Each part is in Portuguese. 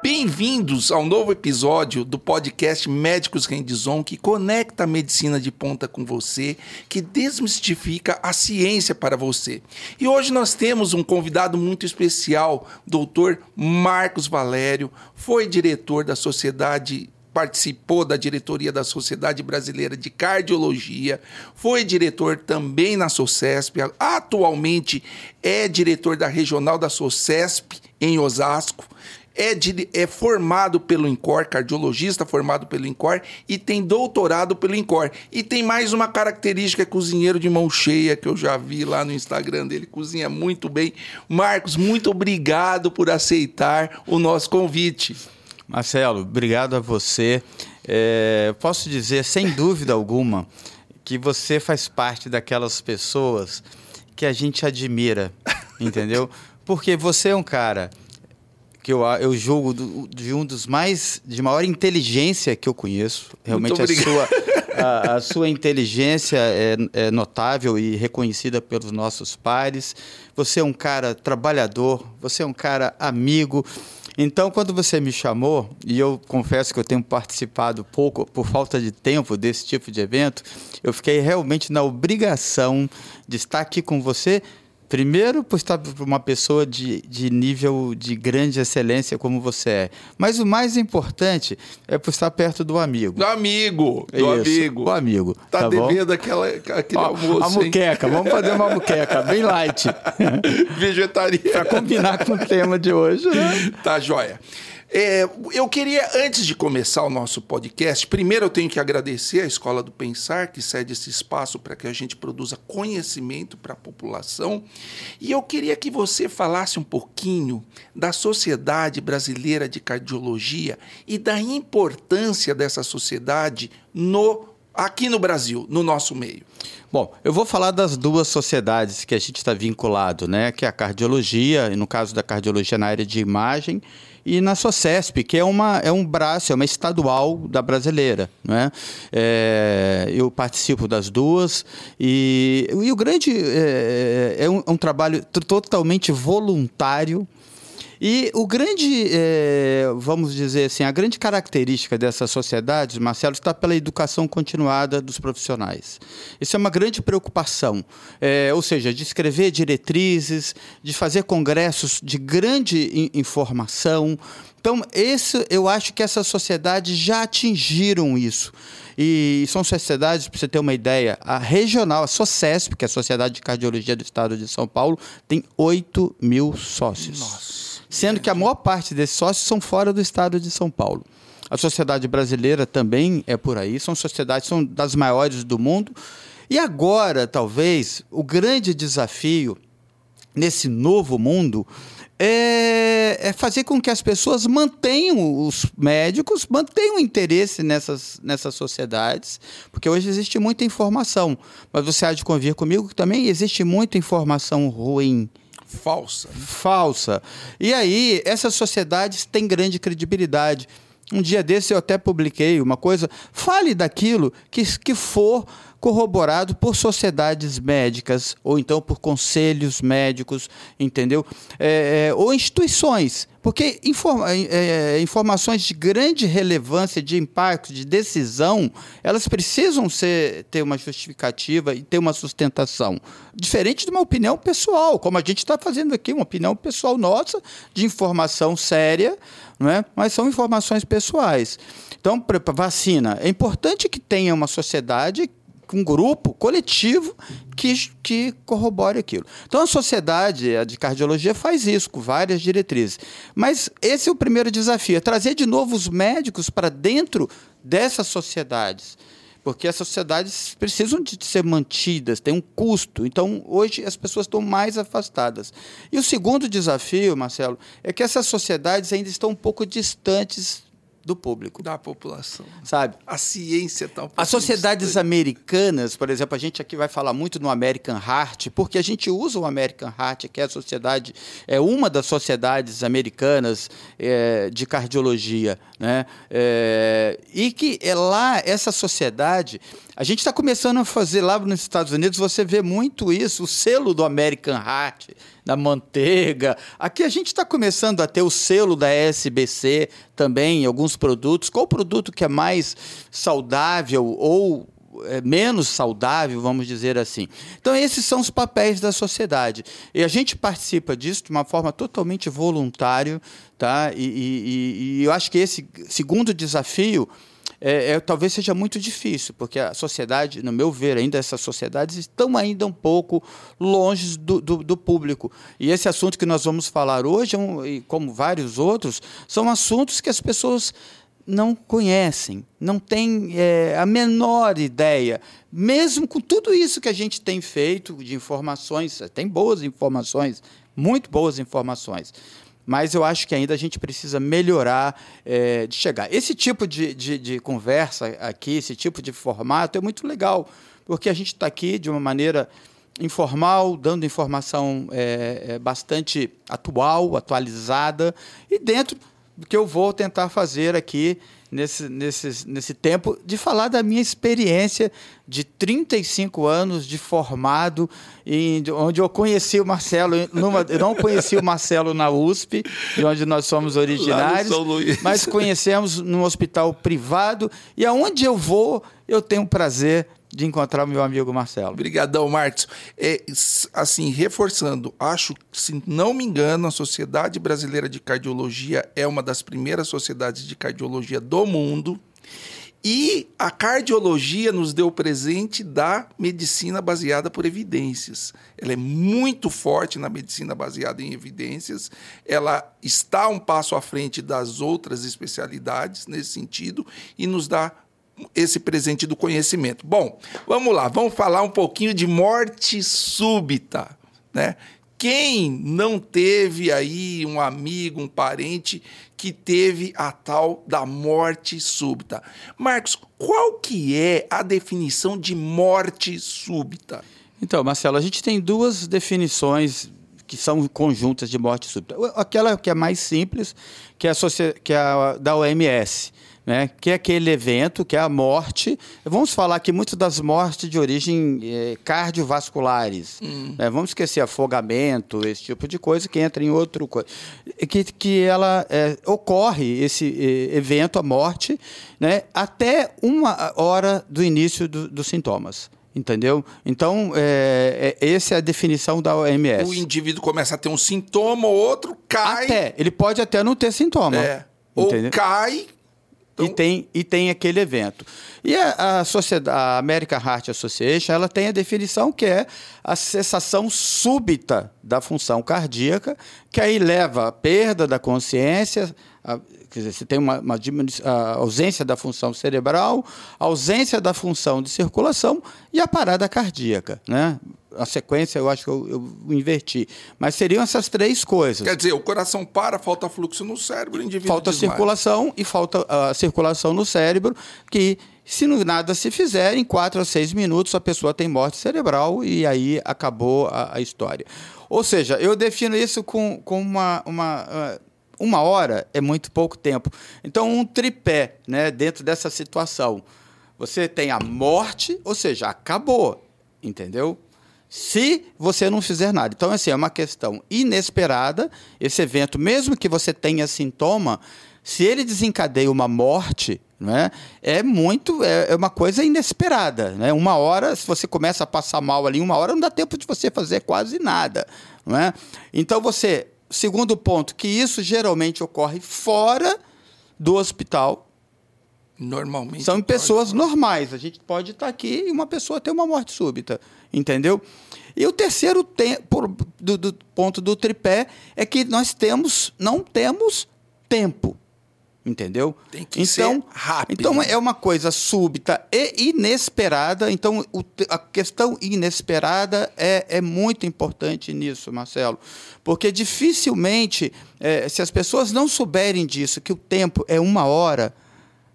Bem-vindos ao novo episódio do podcast Médicos Rendizon, que conecta a medicina de ponta com você, que desmistifica a ciência para você. E hoje nós temos um convidado muito especial, doutor Marcos Valério, foi diretor da Sociedade participou da diretoria da Sociedade Brasileira de Cardiologia, foi diretor também na SOCESP, atualmente é diretor da regional da SOCESP em Osasco é, de, é formado pelo INCOR, cardiologista formado pelo INCOR e tem doutorado pelo INCOR. E tem mais uma característica, é cozinheiro de mão cheia, que eu já vi lá no Instagram dele, cozinha muito bem. Marcos, muito obrigado por aceitar o nosso convite. Marcelo, obrigado a você. É, posso dizer, sem dúvida alguma, que você faz parte daquelas pessoas que a gente admira, entendeu? Porque você é um cara que eu, eu julgo do, de um dos mais de maior inteligência que eu conheço. Realmente a sua, a, a, sua inteligência é, é, notável e reconhecida pelos nossos pares. Você é um cara trabalhador, você é um cara amigo. Então, quando você me chamou, e eu confesso que eu tenho participado pouco por falta de tempo desse tipo de evento, eu fiquei realmente na obrigação de estar aqui com você Primeiro, por estar para uma pessoa de, de nível de grande excelência como você é. Mas o mais importante é por estar perto do amigo. Do amigo, do Isso, amigo. Do amigo. Tá, tá devendo aquela, aquele Ó, almoço. A muqueca, vamos fazer uma muqueca, bem light. Vegetariana. para combinar com o tema de hoje. Né? Tá joia. É, eu queria, antes de começar o nosso podcast, primeiro eu tenho que agradecer à Escola do Pensar, que cede esse espaço para que a gente produza conhecimento para a população. E eu queria que você falasse um pouquinho da Sociedade Brasileira de Cardiologia e da importância dessa sociedade no aqui no Brasil, no nosso meio. Bom, eu vou falar das duas sociedades que a gente está vinculado, né? Que é a cardiologia, e no caso da cardiologia na área de imagem, e na SOCESP, que é, uma, é um braço, é uma estadual da brasileira. Né? É, eu participo das duas e, e o grande é, é, um, é um trabalho totalmente voluntário e o grande, é, vamos dizer assim, a grande característica dessas sociedades, Marcelo, está pela educação continuada dos profissionais. Isso é uma grande preocupação, é, ou seja, de escrever diretrizes, de fazer congressos de grande informação. Então, esse, eu acho que essas sociedades já atingiram isso. E são sociedades, para você ter uma ideia, a regional, a SOCESP, que é a Sociedade de Cardiologia do Estado de São Paulo, tem 8 mil sócios. Nossa sendo que a maior parte desses sócios são fora do estado de São Paulo. A sociedade brasileira também é por aí, são sociedades são das maiores do mundo. E agora, talvez, o grande desafio nesse novo mundo é, é, fazer com que as pessoas mantenham os médicos, mantenham interesse nessas, nessas sociedades, porque hoje existe muita informação, mas você há de convir comigo que também existe muita informação ruim falsa. Falsa. E aí, essas sociedades têm grande credibilidade. Um dia desse eu até publiquei uma coisa, fale daquilo que, que for corroborado por sociedades médicas ou então por conselhos médicos, entendeu? É, é, ou instituições, porque informa, é, é, informações de grande relevância, de impacto, de decisão, elas precisam ser, ter uma justificativa e ter uma sustentação. Diferente de uma opinião pessoal, como a gente está fazendo aqui, uma opinião pessoal nossa, de informação séria, não é? mas são informações pessoais. Então, vacina. É importante que tenha uma sociedade um grupo coletivo que, que corrobore aquilo. Então a sociedade a de cardiologia faz isso com várias diretrizes. Mas esse é o primeiro desafio, é trazer de novo os médicos para dentro dessas sociedades. Porque essas sociedades precisam de ser mantidas, tem um custo. Então, hoje as pessoas estão mais afastadas. E o segundo desafio, Marcelo, é que essas sociedades ainda estão um pouco distantes do público. Da população. Sabe? A ciência está um As sociedades distante. americanas, por exemplo, a gente aqui vai falar muito no American Heart, porque a gente usa o American Heart, que é a sociedade, é uma das sociedades americanas é, de cardiologia, né? É, e que é lá, essa sociedade, A gente está começando a fazer lá nos Estados Unidos, você vê muito isso, o selo do American Heart, da manteiga. Aqui a gente está começando a ter o selo da SBC também em alguns produtos. Qual produto que é mais saudável ou é, menos saudável, vamos dizer assim. Então, esses são os papéis da sociedade. E a gente participa disso de uma forma totalmente voluntária, tá? E, e, e eu acho que esse segundo desafio é, é, talvez seja muito difícil, porque a sociedade, no meu ver, ainda essas sociedades estão ainda um pouco longe do, do, do público. E esse assunto que nós vamos falar hoje, é um, como vários outros, são assuntos que as pessoas não conhecem, não têm é, a menor ideia. Mesmo com tudo isso que a gente tem feito de informações, tem boas informações, muito boas informações mas eu acho que ainda a gente precisa melhorar é, de chegar. Esse tipo de, de, de, conversa aqui, esse tipo de formato é muito legal, porque a gente está aqui de uma maneira informal, dando informação é, é, bastante atual, atualizada, e dentro que eu vou tentar fazer aqui nesse, nesse, nesse tempo de falar da minha experiência de 35 anos de formado, em, onde eu conheci o Marcelo, numa, eu não conheci o Marcelo na USP, de onde nós somos originários, mas conhecemos num hospital privado, e aonde eu vou, eu tenho o prazer de encontrar o meu amigo Marcelo. Obrigadão, Marcos. É, assim, reforçando, acho que, se não me engano, a Sociedade Brasileira de Cardiologia é uma das primeiras sociedades de cardiologia do mundo. E a cardiologia nos deu o presente da medicina baseada por evidências. Ela é muito forte na medicina baseada em evidências. Ela está um passo à frente das outras especialidades nesse sentido e nos dá esse presente do conhecimento. Bom, vamos lá, vamos falar um pouquinho de morte súbita, né? Quem não teve aí um amigo, um parente que teve a tal da morte súbita? Marcos, qual que é a definição de morte súbita? Então, Marcelo, a gente tem duas definições que são conjuntas de morte súbita. Aquela que é mais simples, que é a, que é a da OMS, né, que é aquele evento, que é a morte. Vamos falar aqui muito das mortes de origem eh, cardiovasculares. Hum. Né, vamos esquecer afogamento, esse tipo de coisa, que entra em outro coisa. Que, que ela eh, ocorre, esse eh, evento, a morte, né, até uma hora do início do, dos sintomas. Entendeu? Então, é, é, essa é a definição da OMS. O indivíduo começa a ter um sintoma, o outro cai. Até. Ele pode até não ter sintoma. É. Ou cai então... E, tem, e tem aquele evento. E a, a, sociedade, a American Heart Association ela tem a definição que é a cessação súbita da função cardíaca, que aí leva à perda da consciência, a, quer dizer, você tem uma, uma ausência da função cerebral, ausência da função de circulação e a parada cardíaca. Né? A sequência eu acho que eu, eu, inverti. Mas seriam essas três coisas. Quer dizer, o coração para, falta fluxo no cérebro, o indivíduo Falta desmaia. circulação e falta a circulação no cérebro, que se nada se fizer, em quatro a seis minutos a pessoa tem morte cerebral e aí acabou a, a história. Ou seja, eu defino isso com, com uma, uma, ah, uma hora é muito pouco tempo. Então, um tripé né, dentro dessa situação. Você tem a morte, ou seja, acabou, entendeu? Se você não fizer nada. Então, assim, é uma questão inesperada. Esse evento, mesmo que você tenha sintoma, se ele desencadeia uma morte, né, é muito, é, é uma coisa inesperada. Né? Uma hora, se você começa a passar mal ali, uma hora não dá tempo de você fazer quase nada. Não é? Então, você, segundo ponto, que isso geralmente ocorre fora do hospital, Normalmente. São pessoas normais. A gente pode estar aqui e uma pessoa ter uma morte súbita. Entendeu? E o terceiro tem, por, do, do ponto do tripé é que nós temos, não temos tempo. Entendeu? Tem que então, ser rápido. Então é uma coisa súbita e inesperada. Então o, a questão inesperada é, é muito importante nisso, Marcelo. Porque dificilmente, é, se as pessoas não souberem disso, que o tempo é uma hora,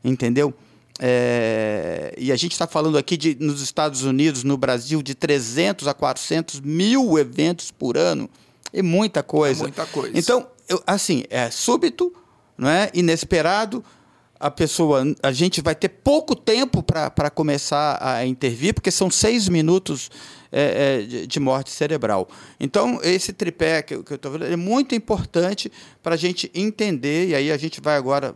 entendeu? É, e a gente está falando aqui de, nos Estados Unidos, no Brasil, de 300 a 400 mil eventos por ano. É muita coisa. É muita coisa. Então, eu, assim, é súbito, não é? inesperado, a pessoa, a gente vai ter pouco tempo para começar a intervir, porque são seis minutos é, é, de, de, morte cerebral. Então, esse tripé que, que eu estou falando é muito importante para a gente entender, e aí a gente vai agora.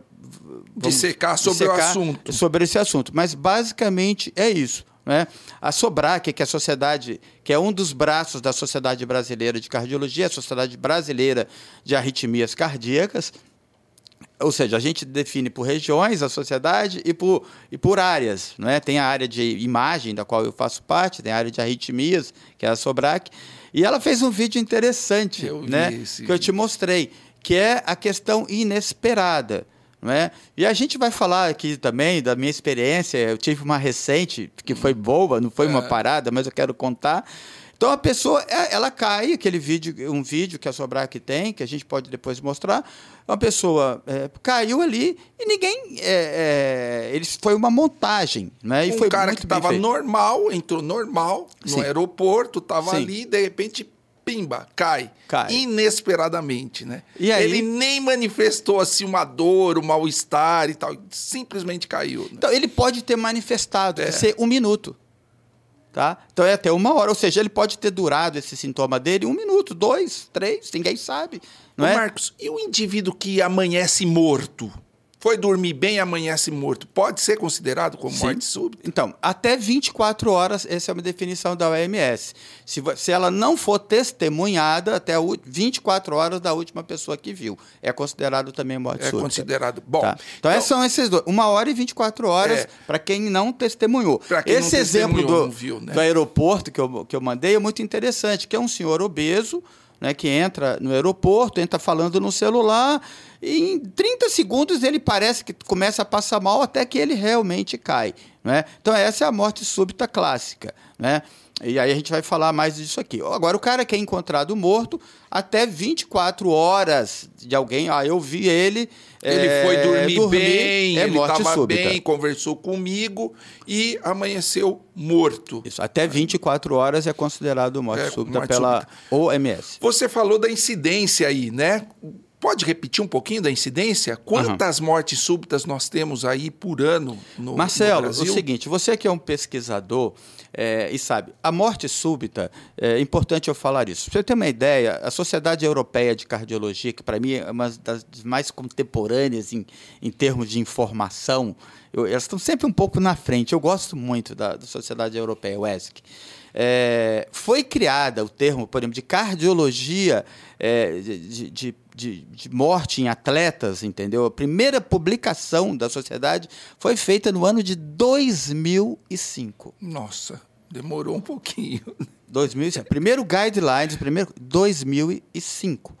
Dissecar sobre dissecar o assunto. Sobre esse assunto. Mas, basicamente, é isso. Né? A SOBRAC, que é a sociedade, que é um dos braços da Sociedade Brasileira de Cardiologia, a Sociedade Brasileira de Arritmias Cardíacas, ou seja, a gente define por regiões a sociedade e por, e por áreas. Não é? Tem a área de imagem, da qual eu faço parte, tem a área de arritmias, que é a SOBRAC. E ela fez um vídeo interessante eu né? que eu te mostrei, que é a questão inesperada. É? E a gente vai falar aqui também da minha experiência. Eu tive uma recente que foi boa, não foi uma é. parada, mas eu quero contar então a pessoa, é, ela cai, aquele vídeo, um vídeo que a Sobrac tem, que a gente pode depois mostrar, uma pessoa é, caiu ali e ninguém. É, é, eles, foi uma montagem. Né? E um foi cara que estava normal, entrou normal no Sim. aeroporto, estava ali, de repente, pimba, cai. cai. Inesperadamente, né? E aí... Ele nem manifestou assim uma dor, um mal-estar e tal, simplesmente caiu. Né? Então ele pode ter manifestado, é. ser um minuto. Tá? Então é até uma hora, ou seja, ele pode ter durado esse sintoma dele um minuto, dois, três, ninguém sabe. Não Ô, é? Marcos, e o indivíduo que amanhece morto? Foi dormir bem e amanhece morto. Pode ser considerado como Sim. morte súbita? Então, até 24 horas, essa é uma definição da OMS. Se, se ela não for testemunhada até 24 horas da última pessoa que viu, é considerado também morte é súbita. É considerado. Bom. Tá. Então, então, são esses dois. Uma hora e 24 horas é. para quem não testemunhou. Quem Esse não exemplo do, viu, né? do aeroporto que eu, que eu mandei é muito interessante, que é um senhor obeso né, que entra no aeroporto, entra falando no celular, e em 30 segundos ele parece que começa a passar mal até que ele realmente cai. Né? Então, essa é a morte súbita clássica. Né? E aí a gente vai falar mais disso aqui. Agora, o cara que é encontrado morto, até 24 horas de alguém, ah, eu vi ele. Ele é, foi dormir, dormir bem, é ele estava bem, conversou comigo e amanheceu morto. Isso, até 24 horas é considerado morte é, súbita morte pela súbita. OMS. Você falou da incidência aí, né? Pode repetir um pouquinho da incidência? Quantas uhum. mortes súbitas nós temos aí por ano no, Marcelo, no Brasil? o seguinte, você que é um pesquisador é, e sabe, a morte súbita, é importante eu falar isso. Para você ter uma ideia, a Sociedade Europeia de Cardiologia, que para mim é uma das mais contemporâneas em, em termos de informação, eu, elas estão sempre um pouco na frente. Eu gosto muito da, da Sociedade Europeia, o ESC. É, foi criada o termo, por exemplo, de cardiologia é, de, de, de, de, morte em atletas, entendeu? A primeira publicação da sociedade foi feita no ano de 2005. Nossa, demorou um pouquinho. 2005. Primeiro guidelines, primeiro 2005.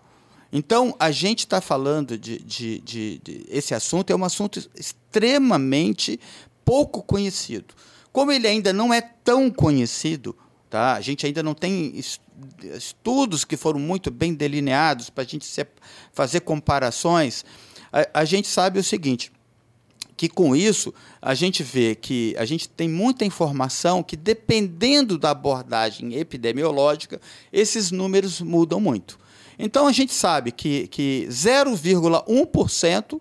Então, a gente está falando de, de, de, de, Esse assunto é um assunto extremamente pouco conhecido. Como ele ainda não é tão conhecido, tá? a gente ainda não tem estudos que foram muito bem delineados para a gente fazer comparações, a, a gente sabe o seguinte que com isso a gente vê que a gente tem muita informação que, dependendo da abordagem epidemiológica, esses números mudam muito. Então a gente sabe que, que 0,1%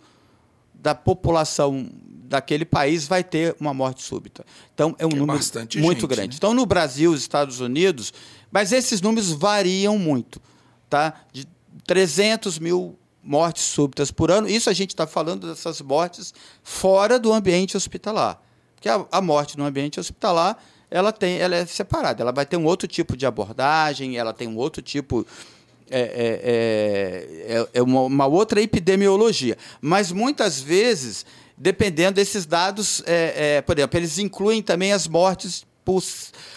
da população daquele país vai ter uma morte súbita. Então é um é número muito gente, grande. Né? Então no Brasil, os Estados Unidos, mas esses números variam muito, tá? De 300 mil mortes súbitas por ano. Isso a gente está falando dessas mortes fora do ambiente hospitalar, porque a, a morte no ambiente hospitalar ela tem, ela é separada. Ela vai ter um outro tipo de abordagem, ela tem um outro tipo é, é, é, é uma, uma, outra epidemiologia. Mas muitas vezes dependendo desses dados, é, é, por exemplo, eles incluem também as mortes por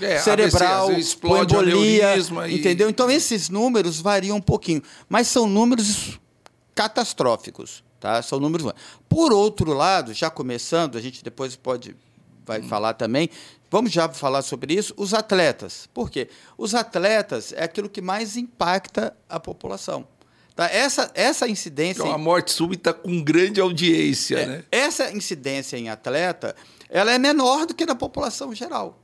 é, cerebral, ABC, por embolia, entendeu? Então esses números variam um pouquinho, mas são números catastróficos, tá? São números. Por outro lado, já começando, a gente depois pode vai hum. falar também. Vamos já falar sobre isso. Os atletas. Por quê? Os atletas é aquilo que mais impacta a população. Tá? Essa, essa incidência. É uma morte súbita com grande audiência. É, né? Essa incidência em atleta ela é menor do que na população geral.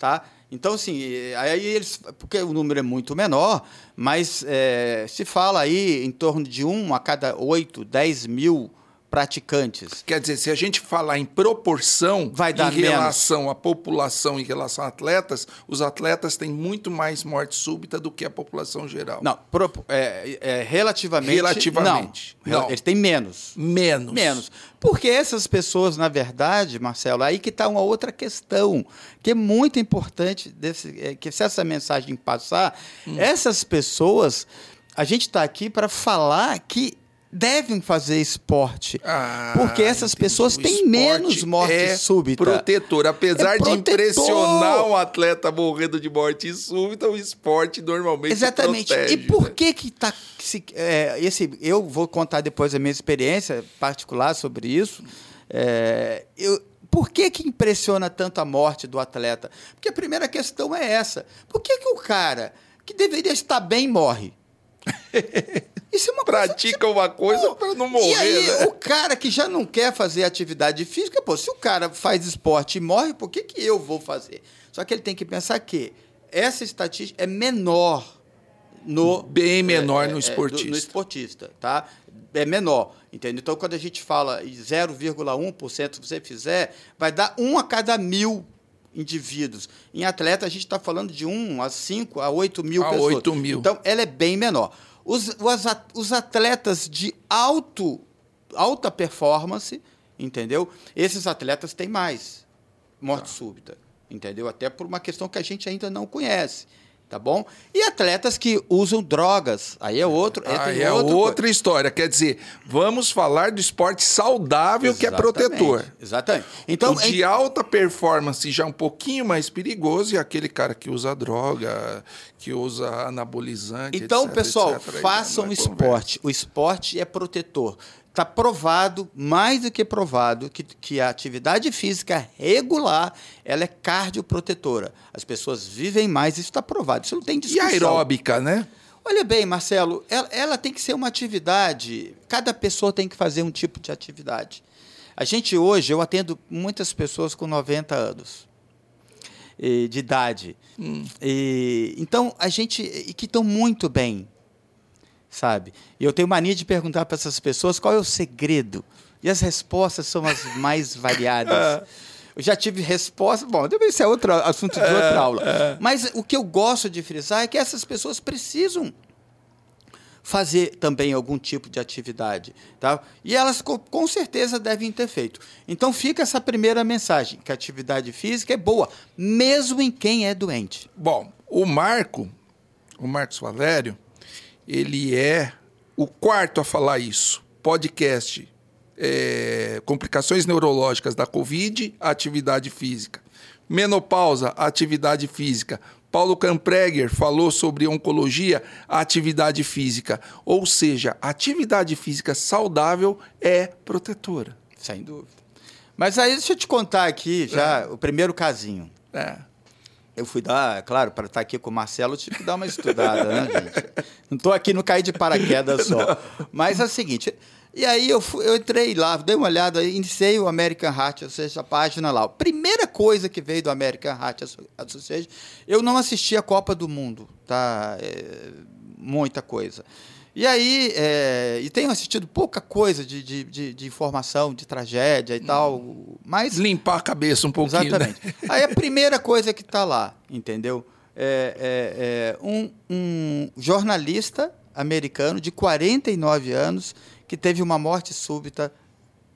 Tá? Então, assim, aí eles. Porque o número é muito menor, mas é, se fala aí em torno de um a cada oito, dez mil praticantes. Quer dizer, se a gente falar em proporção Vai dar em relação à população, em relação a atletas, os atletas têm muito mais morte súbita do que a população geral. Não, pro, é, é, relativamente. Relativamente. Não, não. Eles têm menos. Menos. Menos. Porque essas pessoas, na verdade, Marcelo, aí que está uma outra questão, que é muito importante, desse, é, que se essa mensagem passar, hum. essas pessoas, a gente está aqui para falar que devem fazer esporte. Ah, porque essas entendi. pessoas têm menos morte é súbita. Protetor. Apesar é protetor. de impressionar um atleta morrendo de morte súbita, o esporte normalmente Exatamente. Protege, e por né? que que tá... Se, é, esse, eu vou contar depois a minha experiência particular sobre isso. É, eu, por que, que impressiona tanto a morte do atleta? Porque a primeira questão é essa. Por que, que o cara que deveria estar bem morre? Isso é uma Pratica coisa, uma coisa para não morrer. E aí, né? o cara que já não quer fazer atividade física, pô, se o cara faz esporte e morre, por que, que eu vou fazer? Só que ele tem que pensar que essa estatística é menor no. Bem menor é, no esportista. É, no esportista, tá? É menor. Entendeu? Então, quando a gente fala 0,1%, se você fizer, vai dar um a cada mil indivíduos. Em atleta, a gente está falando de 1 a 5 a 8 mil a pessoas. 8 mil. Então, ela é bem menor. Os, os atletas de alto, alta performance, entendeu? Esses atletas têm mais morte tá. súbita, entendeu? Até por uma questão que a gente ainda não conhece tá bom? E atletas que usam drogas, aí é outro, aí é outra coisa. história. Quer dizer, vamos falar do esporte saudável Exatamente. que é protetor. Exatamente. Então, o de alta performance já é um pouquinho mais perigoso e aquele cara que usa droga, que usa anabolizante. Então, etc, pessoal, etc, façam é esporte. O esporte é protetor. Está provado, mais do que provado, que, que a atividade física regular ela é cardioprotetora. As pessoas vivem mais, isso está provado. Isso não tem discussão. E aeróbica, né? Olha bem, Marcelo, ela, ela, tem que ser uma atividade. Cada pessoa tem que fazer um tipo de atividade. A gente hoje, eu atendo muitas pessoas com 90 anos de idade. Hum. E, então, a gente. E que estão muito bem sabe? E eu tenho mania de perguntar para essas pessoas qual é o segredo. E as respostas são as mais variadas. É. Eu já tive resposta. Bom, deve ser outro assunto de outra é, aula. É. Mas o que eu gosto de frisar é que essas pessoas precisam fazer também algum tipo de atividade. Tá? E elas com certeza devem ter feito. Então fica essa primeira mensagem, que a atividade física é boa, mesmo em quem é doente. Bom, o Marco, o Marcos Valério, ele é o quarto a falar isso. Podcast é, Complicações Neurológicas da Covid, Atividade Física. Menopausa, Atividade Física. Paulo Campreger falou sobre oncologia, atividade física. Ou seja, atividade física saudável é protetora. Sem dúvida. Mas aí deixa eu te contar aqui já é. o primeiro casinho. É. Eu fui dar, claro, para estar aqui com o Marcelo, eu tive que dar uma estudada, né, gente? Não estou aqui no cair de paraquedas só. Não. Mas é o seguinte, e aí eu, fui, eu entrei lá, dei uma olhada, iniciei o American Heart Association, a página lá. A primeira coisa que veio do American Heart Association, eu não assisti a Copa do Mundo, tá? É, muita coisa. E aí, é, e tenho assistido pouca coisa de, de, de, de informação, de tragédia e hum. tal, mas... Limpar a cabeça um pouquinho, né? Exatamente. Né? Aí a primeira coisa que está lá, entendeu? É, é, é, um, um jornalista americano de 49 anos que teve uma morte súbita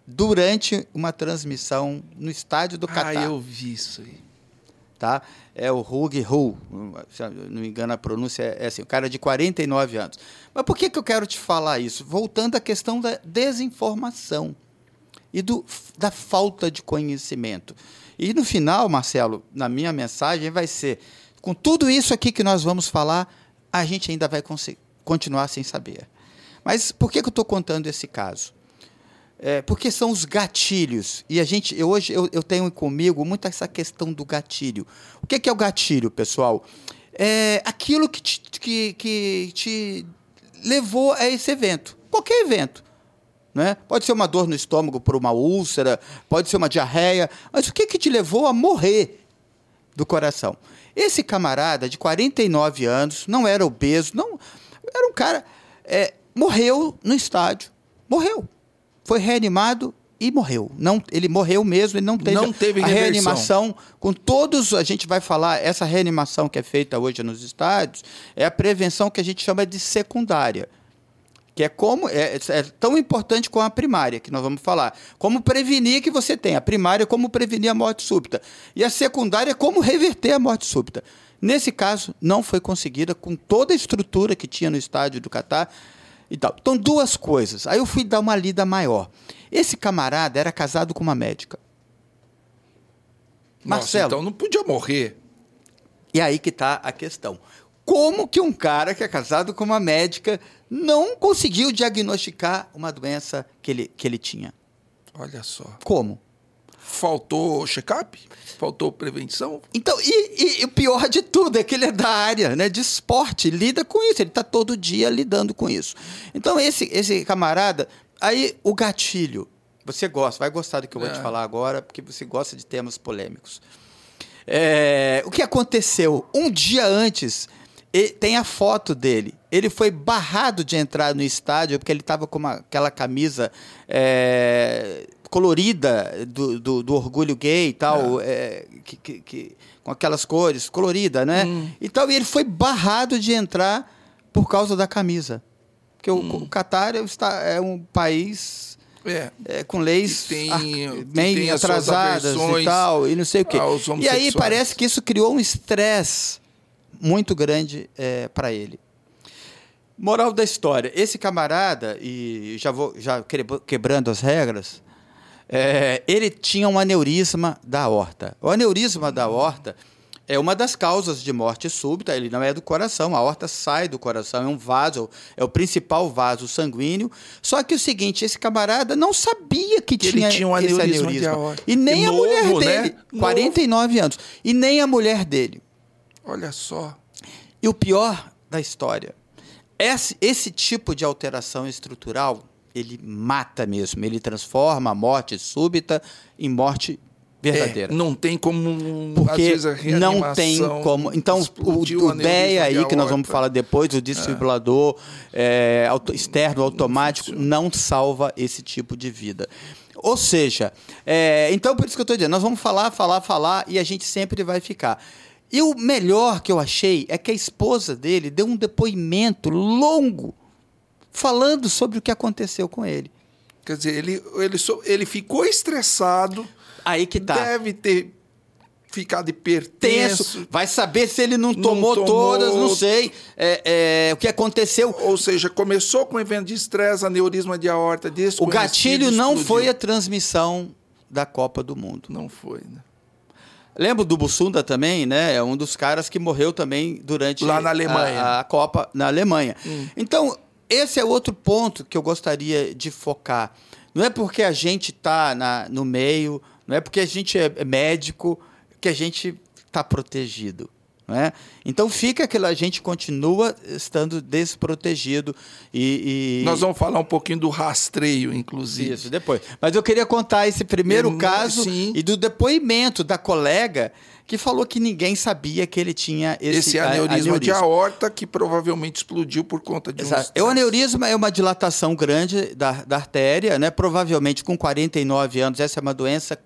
durante uma transmissão no estádio do Catar. Ah, eu vi isso aí. Tá? É o Hug Hu, se não me engano a pronúncia é assim, o cara de 49 anos. Mas por que, que eu quero te falar isso? Voltando à questão da desinformação e do, da falta de conhecimento. E no final, Marcelo, na minha mensagem vai ser: com tudo isso aqui que nós vamos falar, a gente ainda vai continuar sem saber. Mas por que, que eu estou contando esse caso? É, porque são os gatilhos. E a gente, eu, hoje eu, eu tenho comigo muito essa questão do gatilho. O que, que é o gatilho, pessoal? É aquilo que te, que, que te levou a esse evento. Qualquer evento. Né? Pode ser uma dor no estômago por uma úlcera, pode ser uma diarreia, mas o que, que te levou a morrer do coração? Esse camarada de 49 anos, não era obeso, não era um cara. É, morreu no estádio. Morreu. Foi reanimado e morreu. Não, ele morreu mesmo, ele não teve, Não teve a reversão. reanimação com todos, a gente vai falar, essa reanimação que é feita hoje nos estádios, é a prevenção que a gente chama de secundária. Que é como é, é tão importante como a primária, que nós vamos falar. Como prevenir que você tem. A primária é como prevenir a morte súbita. E a secundária é como reverter a morte súbita. Nesse caso, não foi conseguida com toda a estrutura que tinha no estádio do Catar. E tal. Então, duas coisas. Aí eu fui dar uma lida maior. Esse camarada era casado com uma médica. Nossa, Marcelo. então não podia morrer. E aí que está a questão. Como que um cara que é casado com uma médica não conseguiu diagnosticar uma doença que ele, que ele tinha? Olha só. Como? Faltou check-up? Faltou prevenção? Então, e, e- o pior de tudo é que ele é da área né, de esporte, lida com isso, ele está todo dia lidando com isso. Então, esse, esse camarada, aí o gatilho, você gosta, vai gostar do que eu vou É. te falar agora, porque você gosta de temas polêmicos. É, o que aconteceu? Um dia antes, e- tem a foto dele. Ele foi barrado de entrar no estádio porque ele estava com uma- aquela camisa é, colorida do, do- do orgulho gay e tal, é, que- que- que- com aquelas cores, colorida, né? E tal, e ele foi barrado de entrar por causa da camisa. Porque o, o Catar está, é um país É. é, com leis tem- meio atrasadas e tal, e não sei o quê. E aí parece que isso criou um estresse muito grande para ele. Moral da história: esse camarada, e já vou já quebrando as regras, é, ele tinha um aneurisma da aorta. O aneurisma da aorta é uma das causas de morte súbita, ele não é do coração, a aorta sai do coração, é um vaso, é o principal vaso sanguíneo. Só que o seguinte, esse camarada não sabia que, Que ele tinha, tinha um esse aneurisma. E nem a mulher novo, né? dele, Novo. 49 anos. E nem a mulher dele. Olha só. E o pior da história, esse, esse tipo de alteração estrutural, ele mata mesmo, ele transforma a morte súbita em morte verdadeira. É, não tem como. Porque não tem como. Então, o, o DEA de aí, que nós vamos falar depois, o desfibrilador é, auto- externo automático, não, salva esse tipo de vida. Ou seja, é, então por isso que eu estou dizendo, nós vamos falar, falar, falar e a gente sempre vai ficar. E o melhor que eu achei é que a esposa dele deu um depoimento longo falando sobre o que aconteceu com ele. Quer dizer, ele, ele, ele ficou estressado, Aí que tá. deve ter ficado hipertenso. tenso, vai saber se ele não Não tomou, tomou. todas, não sei é, é, o que aconteceu. Ou seja, começou com um evento de estresse, aneurisma de aorta, O gatilho não explodiu. foi a transmissão da Copa do Mundo. Não foi, né? Lembra do Bussunda também, né? É um dos caras que morreu também durante Lá na Alemanha. a, a Copa na Alemanha. Então, esse é outro ponto que eu gostaria de focar. Não é porque a gente está no meio, não é porque a gente é é médico que a gente está protegido. Não é? Então fica aquilo, a gente continua estando desprotegido e, e- Nós vamos falar um pouquinho do rastreio, inclusive. isso, depois. Mas eu queria contar esse primeiro caso sim. e do depoimento da colega que falou que ninguém sabia que ele tinha esse, Esse, aneurisma, de aneurisma. aorta que provavelmente explodiu por conta de um Exato. estresse. O aneurisma é uma dilatação grande da, da artéria, né? Provavelmente com 49 anos, essa é uma doença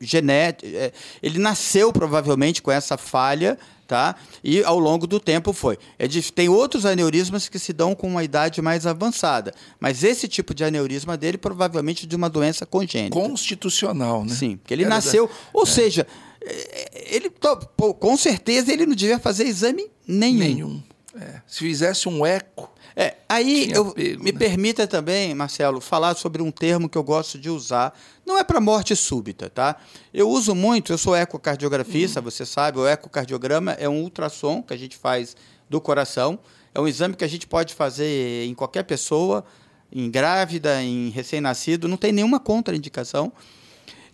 genética. é, Ele nasceu provavelmente com essa falha, tá? E ao longo do tempo foi. É dif- tem outros aneurismas que se dão com uma idade mais avançada, mas esse tipo de aneurisma dele provavelmente de uma doença congênita. Constitucional, né? Sim, porque ele Era da- nasceu. Ou seja, é, ele com certeza ele não devia fazer exame nenhum. Nenhum. É. Se fizesse um eco, É, aí eu pego, me né? permita também, Marcelo, falar sobre um termo que eu gosto de usar. Não é para morte súbita, tá? Eu uso muito, eu sou ecocardiografista, Uhum. você sabe, o ecocardiograma é um ultrassom que a gente faz do coração. É um exame que a gente pode fazer em qualquer pessoa, em grávida, em recém-nascido, não tem nenhuma contraindicação.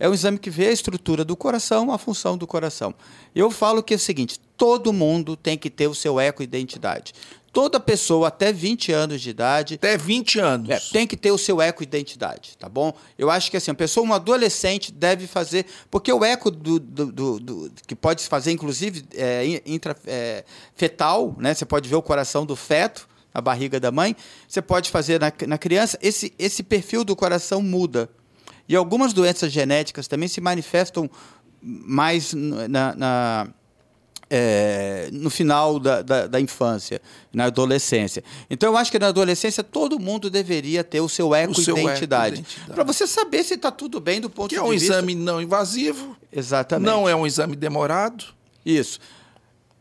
É um exame que vê a estrutura do coração, a função do coração. Eu falo que é o seguinte: todo mundo tem que ter o seu eco-identidade. Toda pessoa até 20 anos de idade até 20 anos. é, tem que ter o seu eco-identidade, tá bom? Eu acho que assim, a pessoa, um adolescente, deve fazer. Porque o eco do, do- do- do- que pode se fazer, inclusive, é, intra- é, fetal, né? Você pode ver o coração do feto, na barriga da mãe, você pode fazer na, na criança, esse, esse perfil do coração muda. E algumas doenças genéticas também se manifestam mais na, na é, no final da, da, da, infância, na adolescência. Então, eu acho que na adolescência todo mundo deveria ter o seu eco-identidade. Para você saber se está tudo bem do ponto que de vista. Que é um vista... exame não invasivo. Exatamente. Não é um exame demorado. Isso.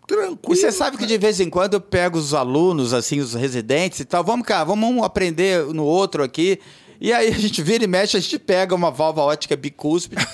Tranquilo. E você sabe que de vez em quando eu pego os alunos, assim, os residentes e tal, vamos cá, vamos aprender no outro aqui. E aí a gente vira e mexe, a gente pega uma válvula ótica bicúspide.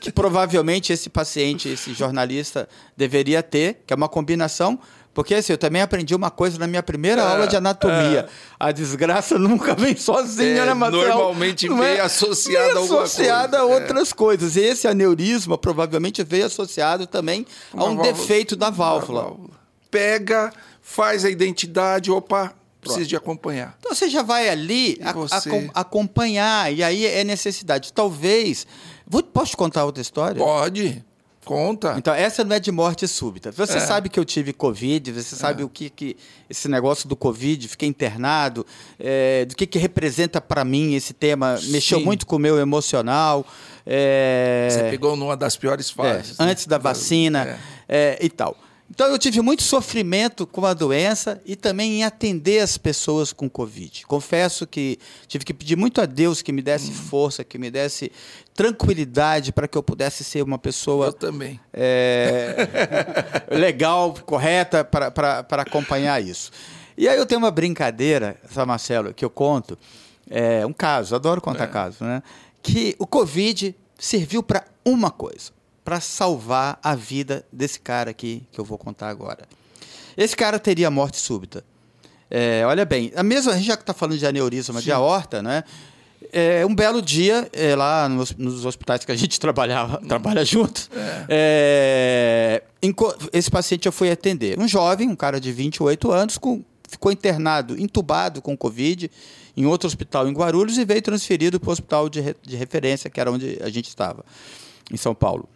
que provavelmente esse paciente, esse jornalista, deveria ter, que é uma combinação. Porque assim, eu também aprendi uma coisa na minha primeira é, aula de anatomia. É. A desgraça nunca vem sozinha, é, né, Marcelo? Normalmente vem é, associada a alguma associada coisa. a é. outras coisas. E esse aneurisma provavelmente veio associado também uma a um válvula, defeito da válvula. válvula. Pega, faz a identidade, opa, precisa de acompanhar. Então você já vai ali a, a, acompanhar, e aí é necessidade. Talvez Vou, posso te contar outra história? Pode. Conta. Então, essa não é de morte súbita. Você é. sabe que eu tive Covid, você sabe é. o que, que esse negócio do Covid, fiquei internado, é, do que, que representa para mim esse tema. Sim. Mexeu muito com o meu emocional. É, você pegou numa das piores é, fases. Né? Antes da vacina e tal. Então eu tive muito sofrimento com a doença e também em atender as pessoas com Covid. Confesso que tive que pedir muito a Deus que me desse hum. força, que me desse tranquilidade para que eu pudesse ser uma pessoa. Eu também. É, legal, correta para acompanhar isso. E aí eu tenho uma brincadeira, sabe, Marcelo, que eu conto. É, um caso, adoro contar é. casos, né? Que o Covid serviu para uma coisa para salvar a vida desse cara aqui que eu vou contar agora. Esse cara teria morte súbita. É, olha bem, a mesma, a gente já está falando de aneurisma Sim. de aorta, né? É, um belo dia, é, lá nos, nos, hospitais que a gente trabalhava, trabalha junto, é. é esse paciente eu fui atender. Um jovem, um cara de 28 anos, com, ficou internado, entubado com Covid, em outro hospital em Guarulhos e veio transferido para o hospital de, de referência, que era onde a gente estava, em São Paulo.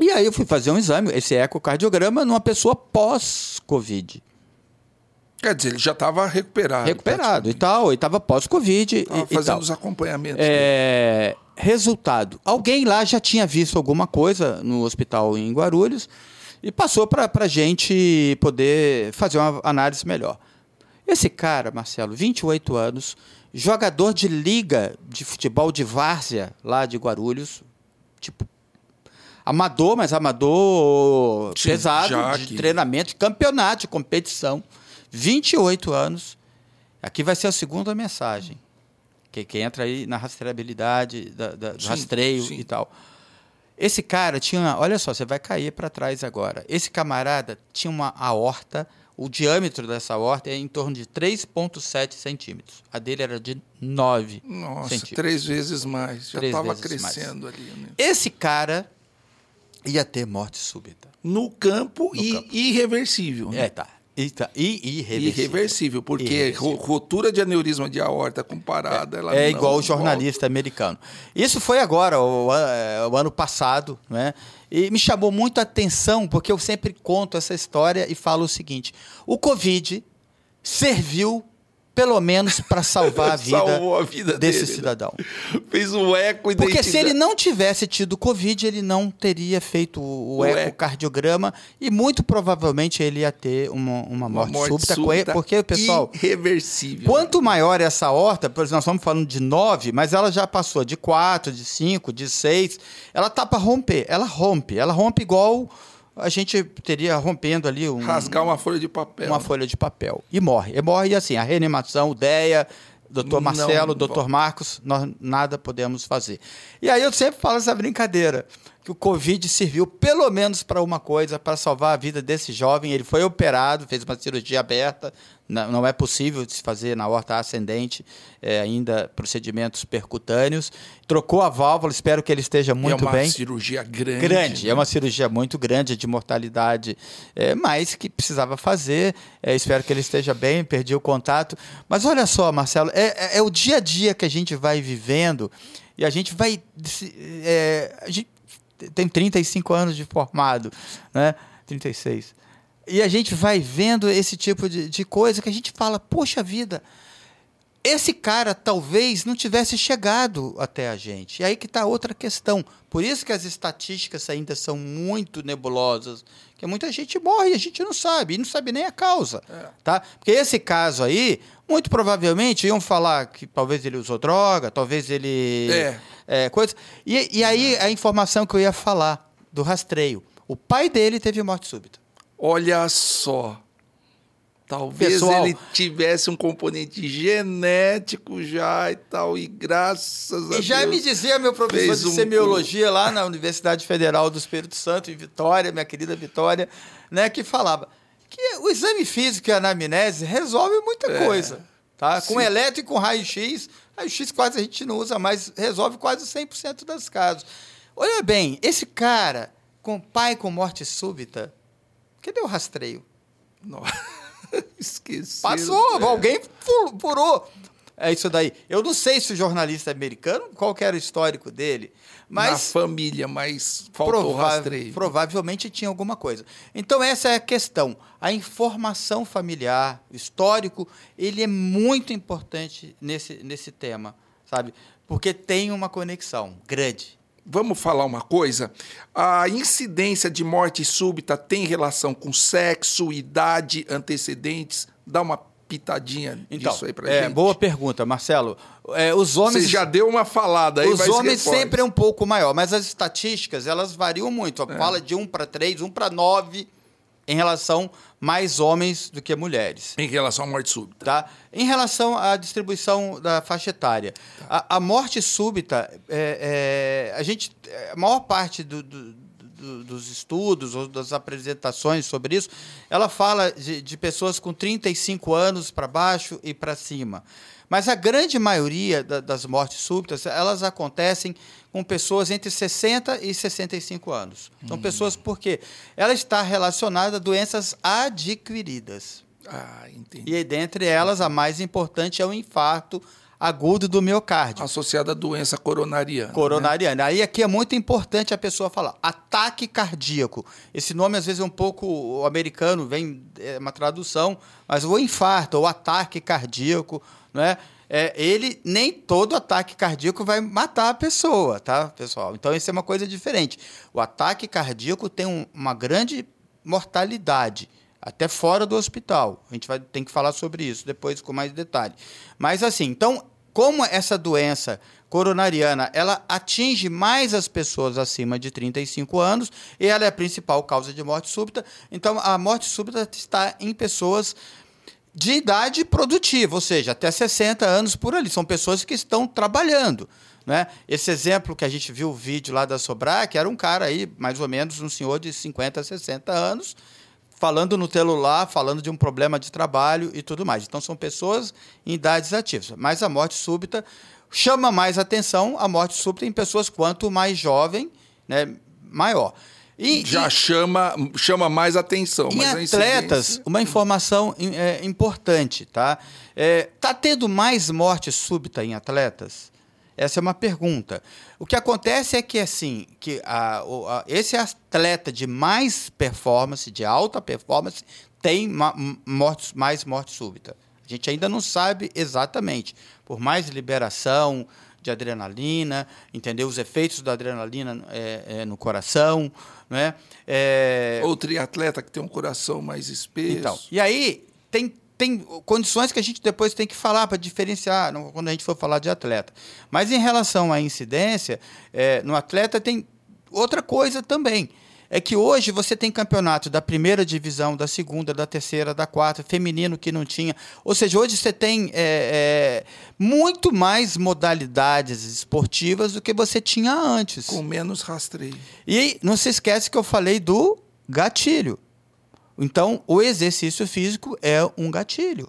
E aí eu fui fazer um exame, esse ecocardiograma, numa pessoa pós-Covid. Quer dizer, ele já estava recuperado. Recuperado e tal, e estava pós-Covid. Fazendo os acompanhamentos. É... Resultado: alguém lá já tinha visto alguma coisa no hospital em Guarulhos e passou para a gente poder fazer uma análise melhor. Esse cara, Marcelo, 28 anos, jogador de liga de futebol de várzea lá de Guarulhos, tipo amador, mas amador Sim, pesado, de treinamento, de campeonato, de competição. 28 anos. Aqui vai ser a segunda mensagem. Que, que entra aí na rastreabilidade, da, da, do sim, rastreio sim. e tal. Esse cara tinha. Olha só, você vai cair para trás agora. Esse camarada tinha uma aorta. O diâmetro dessa aorta é em torno de 3,7 centímetros. A dele era de 9 Nossa, centímetros. três vezes mais. Já estava crescendo mais. ali. Né? Esse cara ia ter morte súbita. No campo no e campo. irreversível. Né? É, tá. E, tá. e irreversível. Irreversível, porque irreversível. rotura de aneurisma de aorta comparada... É, é igual o jornalista volta. americano. Isso foi agora, o, o, ano passado, né? E me chamou muito a atenção, porque eu sempre conto essa história e falo o seguinte: o Covid serviu pelo menos para salvar a vida, a vida desse dele, né? cidadão. Né? Fez um eco identidade. Porque se ele não tivesse tido Covid, ele não teria feito o, o ecocardiograma e muito provavelmente ele ia ter uma, uma, morte, uma morte súbita, súbita, porque, pessoal... Irreversível. Quanto maior essa horta, por exemplo, nós estamos falando de 9, mas ela já passou de 4, de 5, de 6, ela tá para romper, ela rompe, ela rompe igual a gente teria rompendo ali um, rasgar uma folha de papel. Uma folha de papel. E morre. E morre assim, a reanimação, o DEA, doutor Marcelo, doutor Marcos, nós nada podemos fazer. E aí eu sempre falo essa brincadeira, que o Covid serviu pelo menos para uma coisa, para salvar a vida desse jovem. Ele foi operado, fez uma cirurgia aberta, não, não é possível se fazer na horta ascendente é, ainda procedimentos percutâneos. Trocou a válvula, espero que ele esteja muito bem. É uma bem. cirurgia grande. Grande, né? é uma cirurgia muito grande de mortalidade, é, mas que precisava fazer. É, espero que ele esteja bem, perdi o contato. Mas olha só, Marcelo, é, é, é o dia a dia que a gente vai vivendo e a gente vai. É, a gente tem 35 anos de formado, né? 36. E a gente vai vendo esse tipo de, de coisa que a gente fala, poxa vida, esse cara talvez não tivesse chegado até a gente. E aí que está outra questão. Por isso que as estatísticas ainda são muito nebulosas. Que muita gente morre e a gente não sabe, e não sabe nem a causa. É. Tá? Porque esse caso aí, muito provavelmente iam falar que talvez ele usou droga, talvez ele. É. é coisa. E, e aí a informação que eu ia falar do rastreio. O pai dele teve morte súbita. Olha só. Talvez Pessoal, ele tivesse um componente genético já e tal, e graças a e já me dizia meu professor de um semiologia lá na Universidade Federal do Espírito Santo, em Vitória, minha querida Vitória, né, que falava que o exame físico e a anamnese resolve muita é, coisa. Tá? Com eletro e com raio-x, raio-x quase a gente não usa mais, resolve quase 100% dos casos. Olha bem, esse cara com pai com morte súbita, cadê o rastreio? Nossa. Esqueci. Passou, é. alguém furou. É isso daí. Eu não sei se o jornalista americano, qual era o histórico dele, mas... Na família, mas faltou rastreio. Provavelmente tinha alguma coisa. Então essa é a questão. A informação familiar, histórico, ele é muito importante nesse, nesse tema, sabe? Porque tem uma conexão grande. Vamos falar uma coisa? A incidência de morte súbita tem relação com sexo, idade, antecedentes? Dá uma pitadinha então, disso aí pra é, gente. Boa pergunta, Marcelo. É, os homens. Você já deu uma falada aí, Os homens sempre é um pouco maior, mas as estatísticas elas variam muito. É. Fala de 1 para 3, 1 para 9 em relação mais homens do que mulheres. Em relação à morte súbita. Tá? Em relação à distribuição da faixa etária. Tá. A, a, morte súbita, é, é, a gente, a maior parte do, do, do, dos estudos ou das apresentações sobre isso, ela fala de, de pessoas com 35 anos para baixo e para cima. Mas a grande maioria da, das mortes súbitas, elas acontecem com pessoas entre 60 e 65 anos. São hum. pessoas porque ela está relacionada a doenças adquiridas. Ah, entendi. E dentre elas, a mais importante é o infarto agudo do miocárdio. Associada à doença coronariana. Né? Coronariana. Né? Aí aqui é muito importante a pessoa falar ataque cardíaco. Esse nome às vezes é um pouco americano, vem é uma tradução, mas o infarto ou ataque cardíaco, não é? ele nem todo ataque cardíaco vai matar a pessoa, tá, pessoal? Então isso é uma coisa diferente. O ataque cardíaco tem um, uma grande mortalidade, até fora do hospital. A gente vai ter que falar sobre isso depois com mais detalhe. Mas assim, então, como essa doença coronariana, ela atinge mais as pessoas acima de 35 anos e ela é a principal causa de morte súbita. Então, a morte súbita está em pessoas de idade produtiva, ou seja, até 60 anos por ali. São pessoas que estão trabalhando. Né? Esse exemplo que a gente viu o vídeo lá da Sobrac era um cara aí, mais ou menos um senhor de 50, 60 anos, falando no celular, falando de um problema de trabalho e tudo mais. Então são pessoas em idades ativas. Mas a morte súbita chama mais atenção, a morte súbita em pessoas quanto mais jovem, né, maior. E, já e, chama, chama mais atenção. Em atletas, uma informação é, importante, tá? É, tá tendo mais morte súbita em atletas? Essa é uma pergunta. O que acontece é que assim, que a, a, esse atleta de mais performance, de alta performance, tem ma, mortes, mais morte súbita. A gente ainda não sabe exatamente. Por mais liberação, de adrenalina, entendeu? Os efeitos da adrenalina é, é, no coração, né? É... Ou triatleta que tem um coração mais espesso. Então, e aí tem tem condições que a gente depois tem que falar para diferenciar quando a gente for falar de atleta. Mas em relação à incidência, é, no atleta tem outra coisa também é que hoje você tem campeonato da primeira divisão, da segunda, da terceira, da quarta, feminino que não tinha. Ou seja, hoje você tem é, é, muito mais modalidades esportivas do que você tinha antes. Com menos rastreio. E não se esquece que eu falei do gatilho. Então, o exercício físico é um gatilho.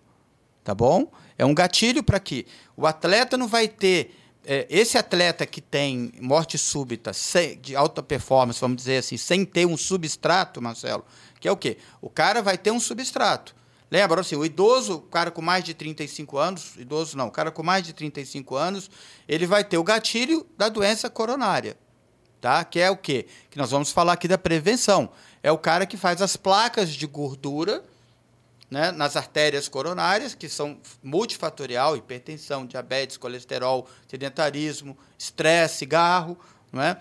Tá bom? É um gatilho para que o atleta não vai ter é, esse atleta que tem morte súbita sem, de alta performance, vamos dizer assim, sem ter um substrato, Marcelo, que é o quê? O cara vai ter um substrato. Lembra, assim, o idoso, o cara com mais de 35 anos, idoso não, o cara com mais de 35 anos, ele vai ter o gatilho da doença coronária. tá? Que é o quê? Que nós vamos falar aqui da prevenção. É o cara que faz as placas de gordura né, nas artérias coronárias, que são multifatorial, hipertensão, diabetes, colesterol, sedentarismo, estresse, cigarro, não é?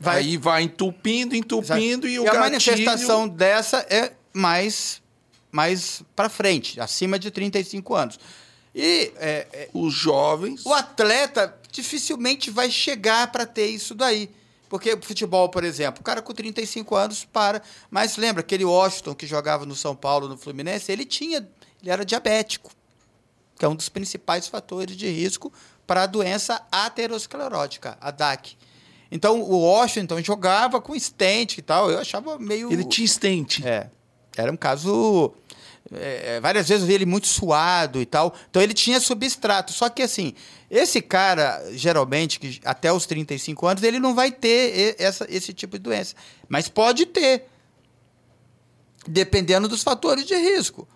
Vai, Aí vai entupindo, entupindo Exato. e o e a manifestação dessa é mais mais para frente, acima de 35 anos. E é, é, os jovens, o atleta dificilmente vai chegar para ter isso daí. Porque futebol, por exemplo, o cara com 35 anos para. Mas lembra aquele Washington que jogava no São Paulo, no Fluminense? Ele tinha. Ele era diabético, que é um dos principais fatores de risco para a doença aterosclerótica, a DAC. Então, o Washington jogava com stent e tal. Eu achava meio. Ele tinha stent. É. Era um caso é, várias vezes eu vi ele muito suado e tal. Então ele tinha substrato. Só que assim, esse cara, geralmente, que até os 35 anos, ele não vai ter essa, esse tipo de doença. Mas pode ter. Dependendo dos fatores de risco.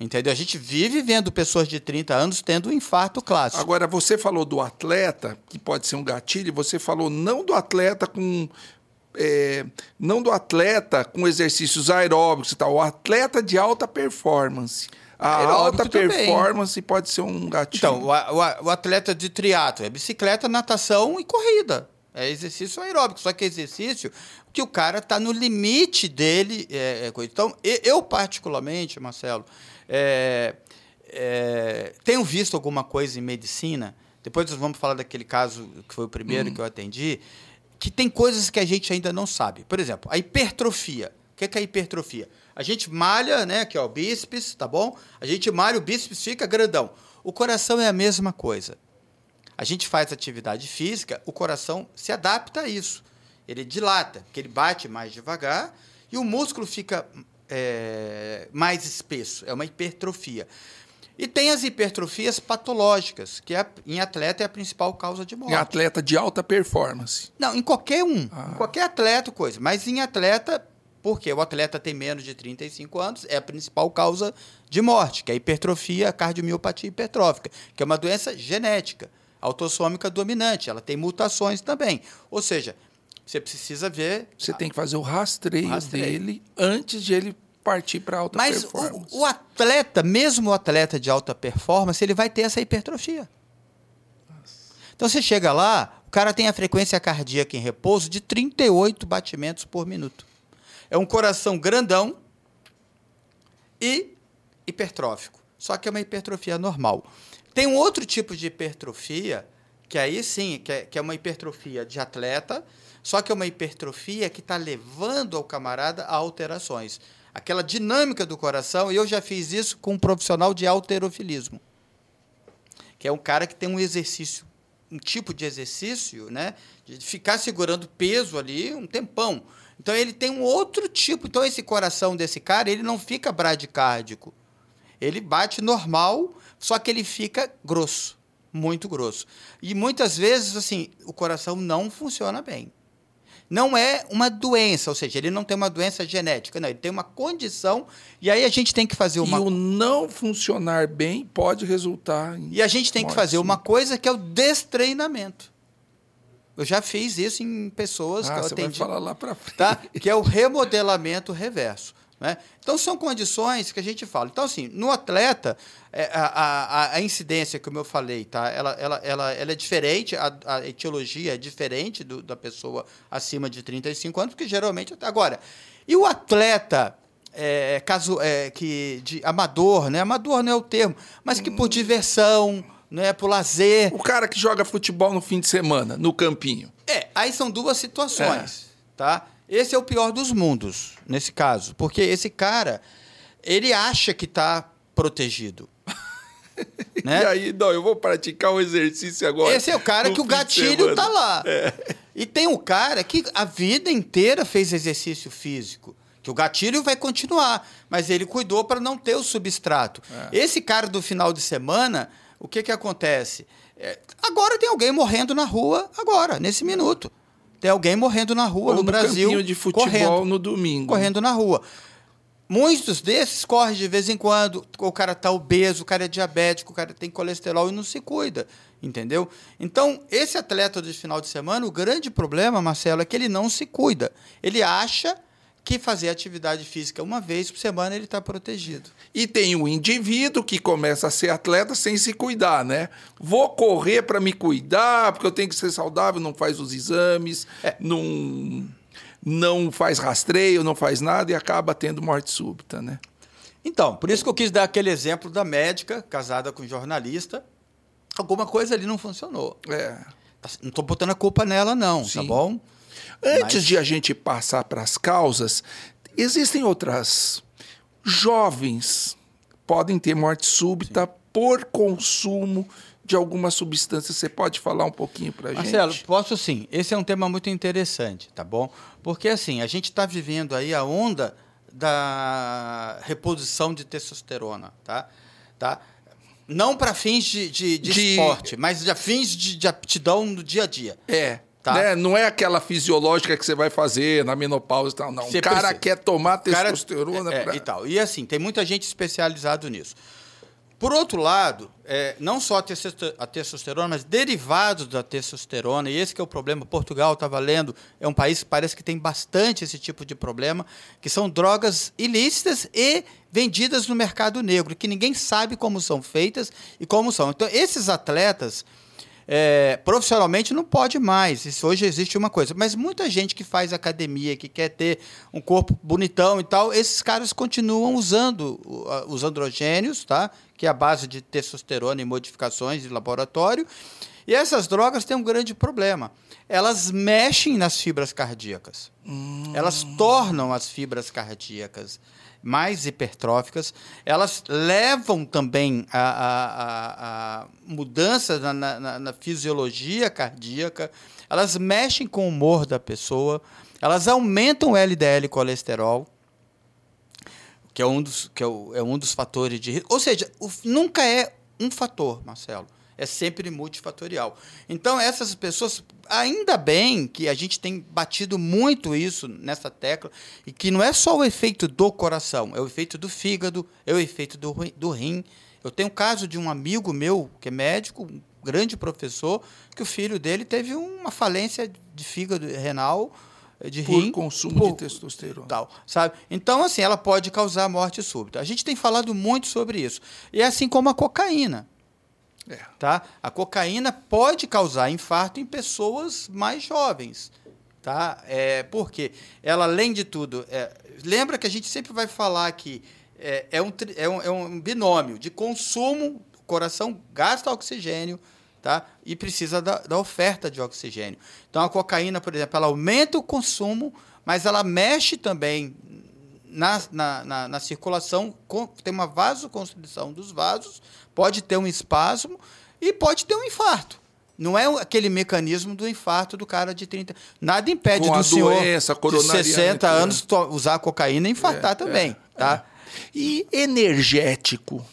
Entendeu? A gente vive vendo pessoas de 30 anos tendo um infarto clássico. Agora, você falou do atleta, que pode ser um gatilho, você falou não do atleta com é, não do atleta com exercícios aeróbicos e tal, o atleta de alta performance. A Aeróbico alta performance também. pode ser um gatilho. Então, o, o, o atleta de triatlo é bicicleta, natação e corrida. É exercício aeróbico, só que é exercício que o cara está no limite dele. É, é, então, eu particularmente, Marcelo, é, é, tenho visto alguma coisa em medicina. Depois nós vamos falar daquele caso que foi o primeiro hum. que eu atendi que tem coisas que a gente ainda não sabe. Por exemplo, a hipertrofia. O que é, que é a hipertrofia? A gente malha, né, que é o bíceps, tá bom? A gente malha, o bíceps fica grandão. O coração é a mesma coisa. A gente faz atividade física, o coração se adapta a isso. Ele dilata, porque ele bate mais devagar e o músculo fica é, mais espesso. É uma hipertrofia. E tem as hipertrofias patológicas, que é, em atleta é a principal causa de morte. Em atleta de alta performance. Não, em qualquer um. Ah. Em qualquer atleta, coisa. Mas em atleta, porque o atleta tem menos de 35 anos, é a principal causa de morte, que é a hipertrofia, a cardiomiopatia hipertrófica, que é uma doença genética, autossômica dominante. Ela tem mutações também. Ou seja, você precisa ver. Você tem que fazer o rastreio, o rastreio. dele antes de ele partir para alta Mas performance. Mas o, o, atleta, mesmo o atleta de alta performance, ele vai ter essa hipertrofia. Nossa. Então você chega lá, o cara tem a frequência cardíaca em repouso de 38 batimentos por minuto. É um coração grandão e hipertrófico. Só que é uma hipertrofia normal. Tem um outro tipo de hipertrofia, que aí sim, que é, que é uma hipertrofia de atleta, só que é uma hipertrofia que está levando ao camarada a alterações aquela dinâmica do coração, e eu já fiz isso com um profissional de alterofilismo, que é um cara que tem um exercício, um tipo de exercício, né, de ficar segurando peso ali um tempão. Então ele tem um outro tipo. Então esse coração desse cara, ele não fica bradicárdico. Ele bate normal, só que ele fica grosso, muito grosso. E muitas vezes assim, o coração não funciona bem não é uma doença, ou seja, ele não tem uma doença genética, não, ele tem uma condição e aí a gente tem que fazer uma. E o não funcionar bem pode resultar em. E a gente tem que fazer uma coisa que é o destreinamento. Eu já fiz isso em pessoas ah, que eu você atendi. Vai falar lá para frente. Tá? Que é o remodelamento reverso. Né? Então, são condições que a gente fala. Então, assim, no atleta, é, a, a, a incidência, como eu falei, tá? ela, ela, ela, ela é diferente, a, a etiologia é diferente do, da pessoa acima de 35 anos, porque geralmente. Agora, e o atleta é, caso, é, que, de amador, né? amador não é o termo, mas que por diversão, né? por lazer. O cara que joga futebol no fim de semana, no campinho. É, aí são duas situações. É. Tá? Esse é o pior dos mundos, nesse caso. Porque esse cara, ele acha que está protegido. né? E aí, não, eu vou praticar um exercício agora. Esse é o cara que o gatilho tá lá. É. E tem um cara que a vida inteira fez exercício físico. Que o gatilho vai continuar, mas ele cuidou para não ter o substrato. É. Esse cara do final de semana, o que, que acontece? É, agora tem alguém morrendo na rua, agora, nesse minuto. Tem alguém morrendo na rua Ou no, no Brasil. de futebol correndo, no domingo. Correndo na rua. muitos desses correm de vez em quando. O cara está obeso, o cara é diabético, o cara tem colesterol e não se cuida. Entendeu? Então, esse atleta de final de semana, o grande problema, Marcelo, é que ele não se cuida. Ele acha que fazer atividade física uma vez por semana ele está protegido. E tem o indivíduo que começa a ser atleta sem se cuidar, né? Vou correr para me cuidar, porque eu tenho que ser saudável, não faz os exames, é. não, não faz rastreio, não faz nada e acaba tendo morte súbita, né? Então, por isso que eu quis dar aquele exemplo da médica casada com um jornalista. Alguma coisa ali não funcionou. É. Tá, não estou botando a culpa nela, não, tá Sim. tá bom? Antes Mas... de a gente passar para as causas, existem outras. Jovens podem ter morte súbita Sim. por consumo de alguma substância. Você pode falar um pouquinho para a gente? Marcelo, posso sim. Esse é um tema muito interessante, tá bom? Porque assim, a gente está vivendo aí a onda da reposição de testosterona, tá? tá? Não para fins de, de, de, de, esporte, mas de fins de, de aptidão no dia a dia. É. Tá. Né? Não é aquela fisiológica que você vai fazer na menopausa e tal, não. Você o cara precisa. quer tomar testosterona. Cara, é, pra... e, tal. e assim, tem muita gente especializado nisso. Por outro lado, é, não só a testosterona, mas derivados da testosterona, e esse que é o problema. Portugal, estava lendo, é um país que parece que tem bastante esse tipo de problema, que são drogas ilícitas e vendidas no mercado negro, que ninguém sabe como são feitas e como são. Então, esses atletas é, profissionalmente não pode mais. Isso hoje existe uma coisa. Mas muita gente que faz academia, que quer ter um corpo bonitão e tal, esses caras continuam usando os androgênios, tá? que é a base de testosterona e modificações de laboratório. E essas drogas têm um grande problema. Elas mexem nas fibras cardíacas. Hum. Elas tornam as fibras cardíacas mais hipertróficas, elas levam também a, a, a, a mudanças na, na, na fisiologia cardíaca, elas mexem com o humor da pessoa, elas aumentam o LDL colesterol, que é um dos, que é, o, é um dos fatores de risco. Ou seja, o, nunca é um fator, Marcelo é sempre multifatorial. Então, essas pessoas, ainda bem que a gente tem batido muito isso nessa tecla, e que não é só o efeito do coração, é o efeito do fígado, é o efeito do, do rim. Eu tenho um caso de um amigo meu, que é médico, um grande professor, que o filho dele teve uma falência de fígado renal, de por rim, consumo por, de testosterona. Tal, sabe? Então, assim, ela pode causar morte súbita. A gente tem falado muito sobre isso. E é assim como a cocaína. É. Tá? A cocaína pode causar infarto em pessoas mais jovens. Tá? É, porque ela, além de tudo, é, lembra que a gente sempre vai falar que é, é, um, é, um, é um binômio de consumo, o coração gasta oxigênio, tá? E precisa da, da, oferta de oxigênio. Então a cocaína, por exemplo, ela aumenta o consumo, mas ela mexe também na, na, na, na circulação, com, tem uma vasoconstrição dos vasos, pode ter um espasmo e pode ter um infarto. Não é aquele mecanismo do infarto do cara de 30. Nada impede do senhor doença, de 60 né? anos usar cocaína e infartar é, também. É, tá? É. E energético?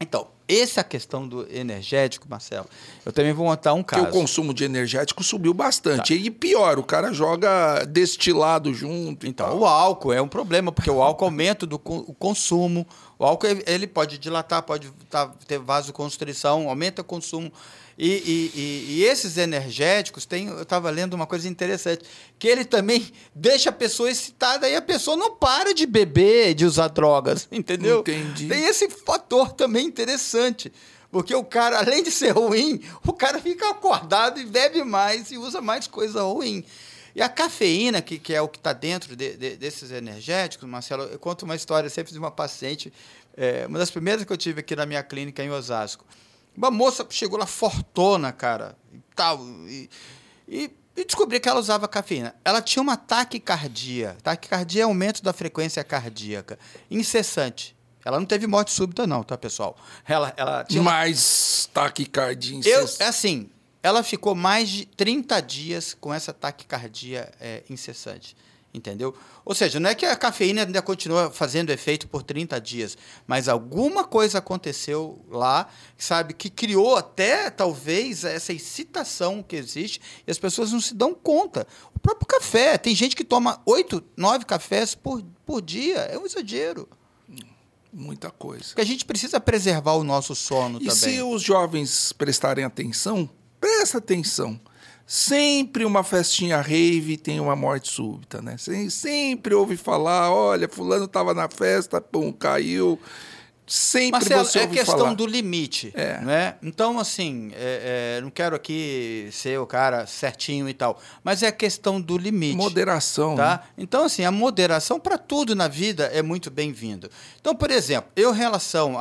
Então, essa questão do energético, Marcelo, eu também vou montar um caso. Porque o consumo de energético subiu bastante. Tá. E pior, o cara joga destilado junto. Então, o álcool é um problema, porque o álcool aumenta do, o consumo. O álcool ele pode dilatar, pode tá, ter vasoconstrição, aumenta o consumo. E, e, e, esses energéticos, tem, eu estava lendo uma coisa interessante, que ele também deixa a pessoa excitada e a pessoa não para de beber, de usar drogas, entendeu? Entendi. Tem esse fator também interessante. Porque o cara, além de ser ruim, o cara fica acordado e bebe mais e usa mais coisa ruim. E a cafeína, que, que é o que está dentro de, de, desses energéticos, Marcelo, eu conto uma história sempre de uma paciente, é, uma das primeiras que eu tive aqui na minha clínica em Osasco. Uma moça chegou lá fortona, cara, e tal, e, e, e descobri que ela usava cafeína. Ela tinha uma taquicardia. Taquicardia é aumento da frequência cardíaca, incessante. Ela não teve morte súbita, não, tá, pessoal? Ela, ela tinha. Mais taquicardia incessante. Eu, é assim, ela ficou mais de 30 dias com essa taquicardia é, incessante entendeu? Ou seja, não é que a cafeína ainda continua fazendo efeito por 30 dias, mas alguma coisa aconteceu lá, sabe, que criou até talvez essa excitação que existe e as pessoas não se dão conta. O próprio café, tem gente que toma 8, 9 cafés por, por dia, é um exagero. Muita coisa. Porque a gente precisa preservar o nosso sono E também. se os jovens prestarem atenção, presta atenção. Sempre uma festinha rave tem uma morte súbita, né? Sem- Sempre ouve falar, olha, fulano estava na festa, pum, caiu. Sempre Marcelo, você é questão falar. do limite, É. né? Então, assim, é- é, não quero aqui ser o cara certinho e tal, mas é questão do limite. Moderação. né? Tá? Então, assim, a moderação para tudo na vida é muito bem-vindo. Então, por exemplo, eu, em relação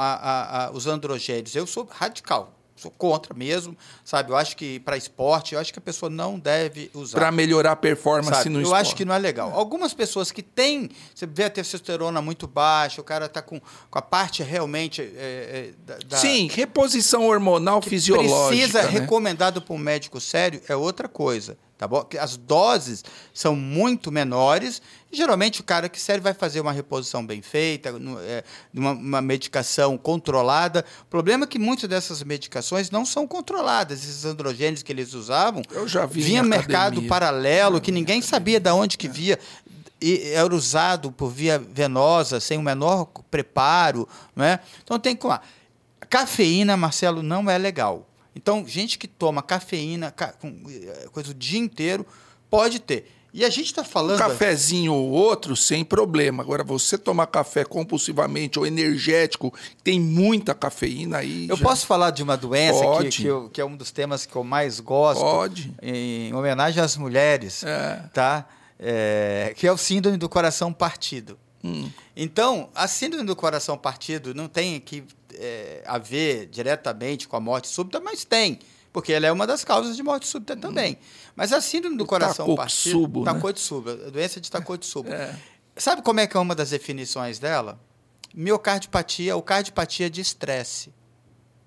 os androgênios, eu sou radical. Sou contra mesmo, sabe? Eu acho que para esporte, eu acho que a pessoa não deve usar. Para melhorar a performance Sabe? no Eu esporte. acho que não é legal. Algumas pessoas que têm, você vê a testosterona muito baixa, o cara está com, com a parte realmente é, é, da, da- Sim, reposição hormonal fisiológica. precisa né? recomendado por um médico sério é outra coisa, tá bom? As doses são muito menores. E, geralmente o cara que sério vai fazer uma reposição bem feita, é, uma, uma medicação controlada. O problema é que muitas dessas medicações não são controladas. Esses androgênios que eles usavam Eu já vi vinha mercado academia. paralelo que ninguém sabia de onde que via e era usado por via venosa sem o menor preparo, não é? Então tem que. Cafeína, Marcelo, não é legal. Então, gente que toma cafeína ca- com, eh, coisa o dia inteiro pode ter. E a gente está Um falando cafezinho ou outro, sem problema. Agora, você tomar café compulsivamente ou energético, tem muita cafeína aí. Eu já- posso falar de uma doença que, que, eu- que é um dos temas que eu mais gosto, Pode. em homenagem às mulheres, É. tá? É, que é o síndrome do coração partido. Hum. Então, a síndrome do coração partido não tem que é, a ver diretamente com a morte súbita, mas tem, porque ela é uma das causas de morte súbita também. Mas a síndrome do coração Takotsubo, partido, né? Takotsubo, a doença de Takotsubo. É. Sabe como é que é uma das definições dela? Miocardiopatia ou cardiopatia de estresse.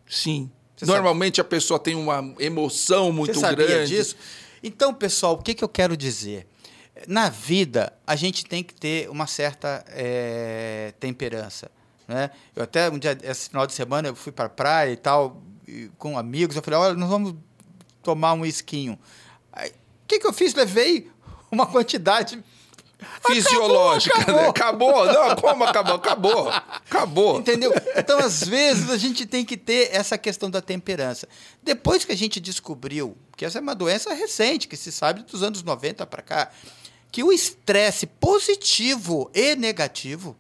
Sim. Você Normalmente a pessoa tem uma emoção muito Você sabia grande. disso? Então, pessoal, o que, que eu quero dizer? Na vida, a gente tem que ter uma certa eh, temperança. Né? Eu até, um dia, esse final de semana, eu fui para a praia e tal, e com amigos, eu falei, olha, nós vamos tomar um esquinho. O que, que eu fiz? Levei uma quantidade... Fisiológica, Acabou, né? Acabou. Não, como acabou? Acabou. Acabou. Entendeu? Então, às vezes, a gente tem que ter essa questão da temperança. Depois que a gente descobriu, que essa é uma doença recente, que se sabe dos anos 90 para cá, que o estresse positivo e negativo,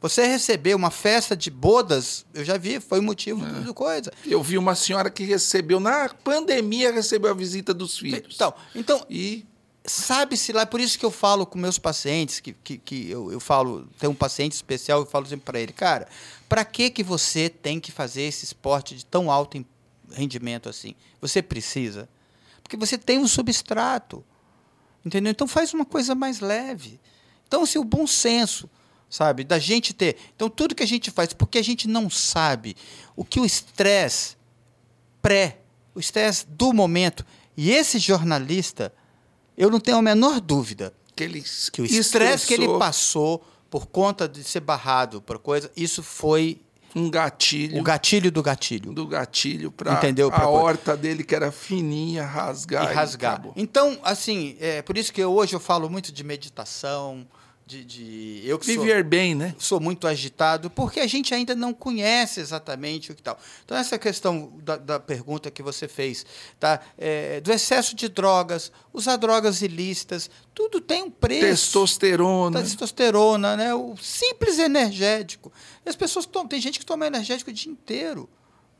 você receber uma festa de bodas, eu já vi, foi motivo de coisa. Eu vi uma senhora que recebeu, na pandemia, recebeu a visita dos filhos. Então, então E sabe-se lá, por isso que eu falo com meus pacientes, que, que, que eu, eu falo, tem um paciente especial, eu falo sempre para ele, cara, para que, que você tem que fazer esse esporte de tão alto rendimento assim? Você precisa. Porque você tem um substrato, entendeu? Então faz uma coisa mais leve. Então, assim, o bom senso, sabe, da gente ter. Então, tudo que a gente faz, porque a gente não sabe o que o estresse pré, o estresse do momento. E esse jornalista, eu não tenho a menor dúvida que ele que o estresse que ele passou por conta de ser barrado por coisa, isso foi um gatilho o gatilho do gatilho. do gatilho para Entendeu? Pra a coisa. horta dele que era fininha rasgar e rasgar. Então, assim, é por isso que eu- hoje eu falo muito de meditação, de, de eu que sou, viver bem, né? sou muito agitado, porque a gente ainda não conhece exatamente o que tal. Então, essa questão da, da pergunta que você fez, tá? É, do excesso de drogas, usar drogas ilícitas, tudo tem um preço. Testosterona. testosterona, né? O simples energético. As pessoas tomam, tem gente que toma energético o dia inteiro,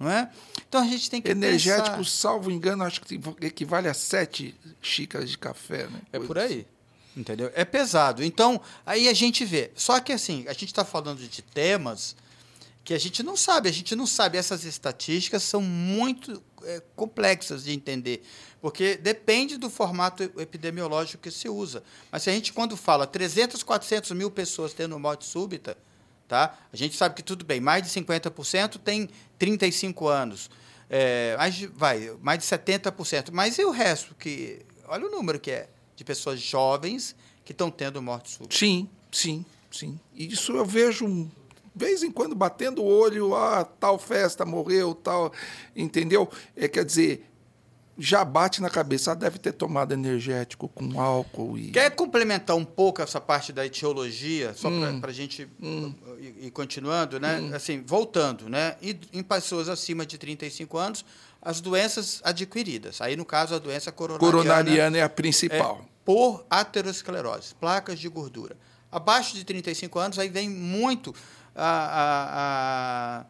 não é? Então a gente tem que Energético, pensar. salvo engano, acho que equivale a sete xícaras de café, né? É por aí. Entendeu? É pesado. Então, aí a gente vê. Só que assim, a gente está falando de temas que a gente não sabe. A gente não sabe. Essas estatísticas são muito é, complexas de entender. Porque depende do formato epidemiológico que se usa. Mas se a gente, quando fala 300, 400 mil pessoas tendo morte súbita, tá? a gente sabe que tudo bem, mais de 50% tem 35 anos. É, mais, de, vai, mais de 70%. Mas e o resto? que Olha o número que é de pessoas jovens que estão tendo morte súbita. Sim, sim, sim. Isso eu vejo de vez em quando batendo o olho, ah, tal festa morreu, tal, entendeu? É, quer dizer, já bate na cabeça, ah, deve ter tomado energético com álcool e. Quer complementar um pouco essa parte da etiologia, só hum. para a gente hum. ir, ir, continuando, né? Hum. Assim, voltando, né? E, em pessoas acima de 35 anos, as doenças adquiridas. Aí, no caso, a doença coronariana. Coronariana é a principal. É, por aterosclerose, placas de gordura. Abaixo de 35 anos, aí vem muito a, a, a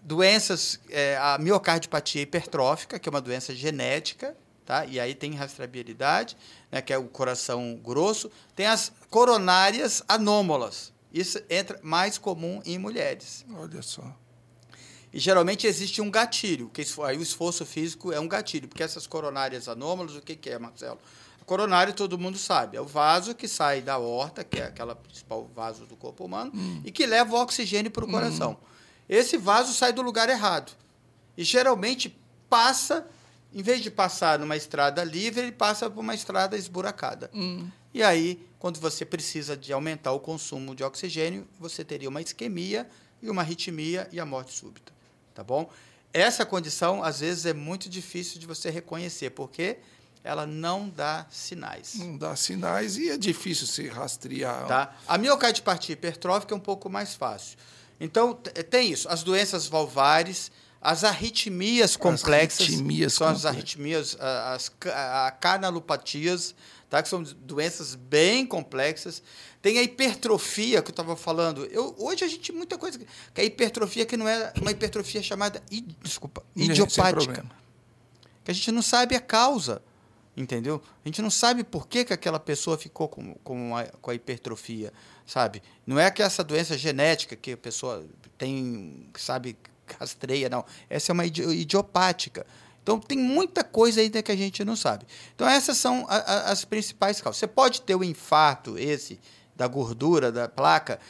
doenças, é, a miocardiopatia hipertrófica, que é uma doença genética, tá? e aí tem rastreabilidade, né, que é o coração grosso. Tem as coronárias anômalas. Isso entra mais comum em mulheres. Olha só. E geralmente existe um gatilho, que aí o esforço físico é um gatilho, porque essas coronárias anômalas, o que, que é, Marcelo? A coronária todo mundo sabe, é o vaso que sai da horta, que é aquela principal vaso do corpo humano, hum. e que leva o oxigênio para o coração. Hum. Esse vaso sai do lugar errado. E geralmente passa, em vez de passar numa estrada livre, ele passa por uma estrada esburacada. Hum. E aí, quando você precisa de aumentar o consumo de oxigênio, você teria uma isquemia e uma arritmia e a morte súbita. Tá bom? Essa condição, às vezes, é muito difícil de você reconhecer, porque ela não dá sinais. Não dá sinais e é difícil se rastrear. Tá? A miocardiopatia hipertrófica é um pouco mais fácil. Então, tem isso. As doenças valvares, as arritmias complexas. As arritmias são complexas. as arritmias, as, a, canalopatias, tá? que são doenças bem complexas. Tem a hipertrofia, que eu estava falando. Eu, hoje a gente muita coisa. Que a hipertrofia que não é uma hipertrofia chamada. Desculpa, idiopática. Que a gente não sabe a causa. Entendeu? A gente não sabe por que, que aquela pessoa ficou com, com, a, com a hipertrofia sabe? Não é que essa doença genética que a pessoa tem, sabe, rastreia, não. Essa é uma idiopática. Então, tem muita coisa ainda que a gente não sabe. Então, essas são a, a, as principais causas. Você pode ter o infarto, esse, da gordura, da placa,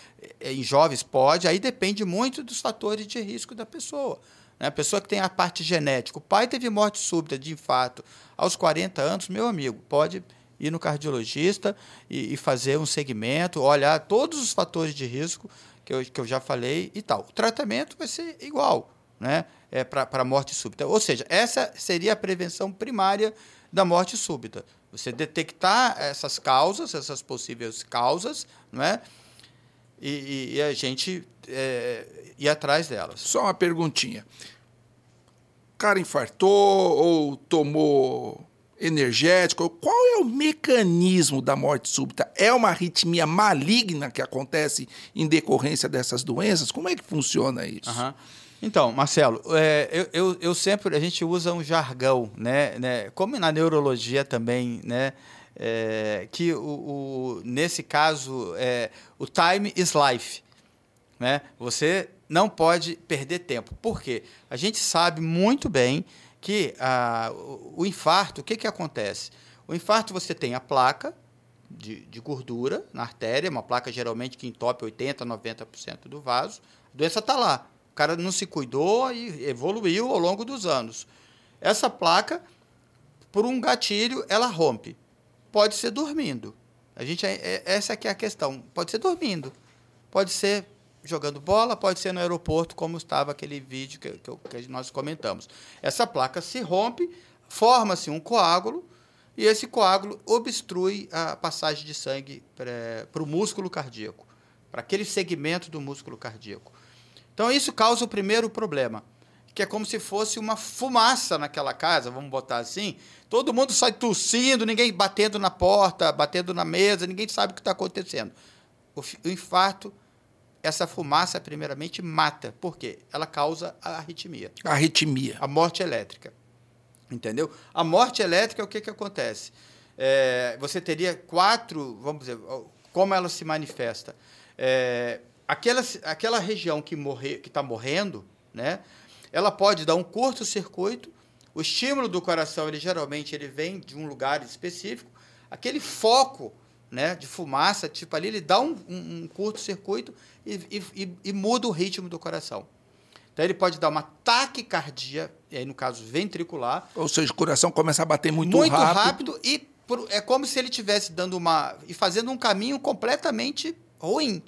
eh, em jovens? Pode. Aí depende muito dos fatores de risco da pessoa. Né? A pessoa que tem a parte genética. O pai teve morte súbita de infarto aos 40 anos, meu amigo, pode ir no cardiologista e, e, fazer um segmento, olhar todos os fatores de risco que eu, que eu já falei e tal. O tratamento vai ser igual né? É, para morte súbita. Ou seja, essa seria a prevenção primária da morte súbita. Você detectar essas causas, essas possíveis causas, não é? E, e, e a gente é, ir atrás delas. Só uma perguntinha. O cara infartou ou tomou energético. Qual é o mecanismo da morte súbita? É uma arritmia maligna que acontece em decorrência dessas doenças? Como é que funciona isso? Uhum. Então, Marcelo, é, eu, eu, eu, sempre a gente usa um jargão, né, né como na neurologia também, né, é, que o, o, nesse caso é, o time is life, né? Você não pode perder tempo. Por quê? A gente sabe muito bem que ah, o infarto, o que, que acontece? O infarto você tem a placa de, de gordura na artéria, uma placa geralmente que entope 80%, 90% do vaso. A doença está lá. O cara não se cuidou e evoluiu ao longo dos anos. Essa placa, por um gatilho, ela rompe. Pode ser dormindo. A gente, é, é, essa aqui é a questão. Pode ser dormindo. Pode ser jogando bola, pode ser no aeroporto, como estava aquele vídeo que, que, que nós comentamos. Essa placa se rompe, forma-se um coágulo, e esse coágulo obstrui a passagem de sangue para o músculo cardíaco, para aquele segmento do músculo cardíaco. Então, isso causa o primeiro problema, que é como se fosse uma fumaça naquela casa, vamos botar assim. Todo mundo sai tossindo, ninguém batendo na porta, batendo na mesa, ninguém sabe o que está acontecendo. O, o infarto essa fumaça, primeiramente, mata. Por quê? Ela causa a arritmia. A arritmia. A morte elétrica. Entendeu? A morte elétrica, o que, que acontece? É, você teria quatro, vamos dizer, como ela se manifesta. É, aquela, aquela região que morre, está morrendo, né, ela pode dar um curto-circuito. O estímulo do coração, ele geralmente ele vem de um lugar específico. Aquele foco né, de fumaça, tipo ali, ele dá um, um, um curto-circuito e, e, e, muda o ritmo do coração. Então ele pode dar uma taquicardia, e aí no caso ventricular. Ou seja, o coração começa a bater muito, muito rápido. rápido e por, é como se ele estivesse dando uma. e fazendo um caminho completamente ruim.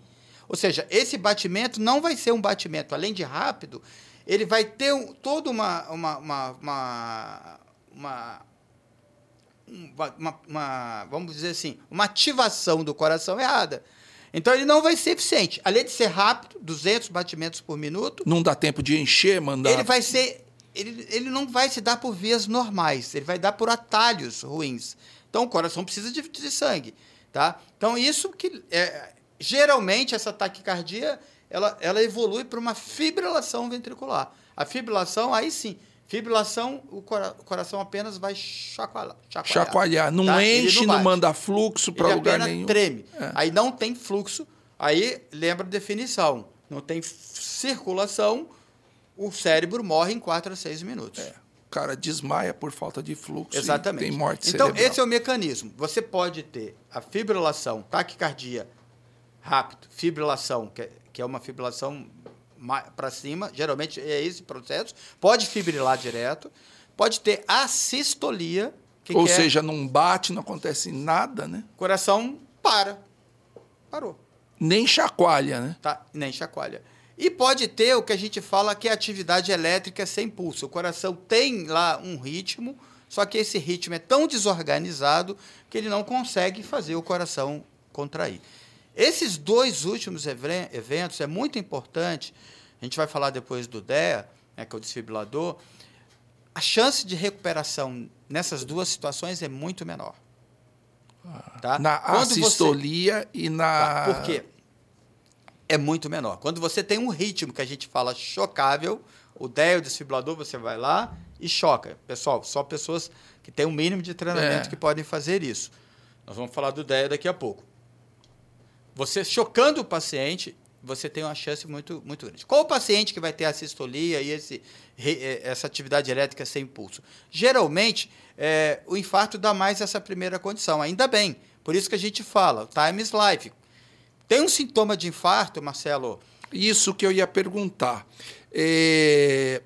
Ou seja, esse batimento não vai ser um batimento, além de rápido, ele vai ter um, toda uma, uma, uma, uma uma, uma, uma, vamos dizer assim, uma ativação do coração errada. Então ele não vai ser eficiente. Além de ser rápido, 200 batimentos por minuto, Não dá tempo de encher, mandar. ele vai ser ele, ele não vai se dar por vias normais, ele vai dar por atalhos ruins. Então o coração precisa de, de sangue, tá? Então isso que é, geralmente essa taquicardia ela, ela evolui para uma fibrilação ventricular. A fibrilação aí sim, fibrilação o, cora- o coração apenas vai chacoalhar, chacoalhar, Chacoalhar. Não tá? Enche, não, bate. manda fluxo para lugar nenhum. treme. É. Aí não tem fluxo. Aí lembra a definição. Não tem circulação, o cérebro morre em 4 a 6 minutos. É. O cara desmaia por falta de fluxo. Exatamente. Tem morte então, cerebral. esse é o mecanismo. Você pode ter a fibrilação, taquicardia rápido, fibrilação, que é, que é uma fibrilação para cima, geralmente é esse processo. Pode fibrilar direto. Pode ter a sistolia, que Ou que é- seja, não bate, não acontece nada, né? coração para. Parou. Nem chacoalha, né? tá? Nem chacoalha. E pode ter o que a gente fala que é atividade elétrica sem pulso. O coração tem lá um ritmo, só que esse ritmo é tão desorganizado que ele não consegue fazer o coração contrair. Esses dois últimos eventos é muito importante. A gente vai falar depois do DEA, né, que é o desfibrilador. A chance de recuperação nessas duas situações é muito menor. Tá? Na Quando você- assistolia e na. Tá, Por quê? É muito menor. Quando você tem um ritmo que a gente fala chocável, o DEA, o desfibrilador, você vai lá e choca. Pessoal, só pessoas que têm um mínimo de treinamento É. que podem fazer isso. Nós vamos falar do DEA daqui a pouco. Você chocando o paciente, você tem uma chance muito, muito grande. Qual o paciente que vai ter a sistolia e esse, eh, essa atividade elétrica sem pulso? Geralmente, eh, o infarto dá mais essa primeira condição. Ainda bem. Por isso que a gente fala, time is life. Tem um sintoma de infarto, Marcelo? Isso que eu ia perguntar. É...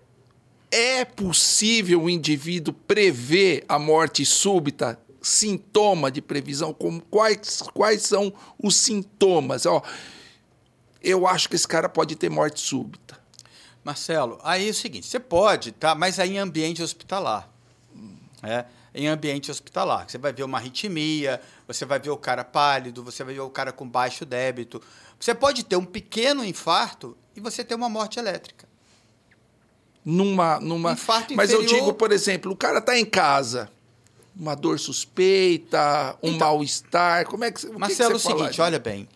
é possível o indivíduo prever a morte súbita? Sintoma de previsão? Como, quais, quais são os sintomas? Ó, eu acho que esse cara pode ter morte súbita. Marcelo, aí é o seguinte, você pode, tá? Mas aí em ambiente hospitalar. É, em ambiente hospitalar. Você vai ver uma arritmia, você vai ver o cara pálido, você vai ver o cara com baixo débito. Você pode ter um pequeno infarto e você ter uma morte elétrica. Numa, numa... Infarto Mas eu inferior- digo, por exemplo, o cara está em casa, uma dor suspeita, um Então, mal-estar. Como é que, o que Marcelo, é que o você fala seguinte, olha bem.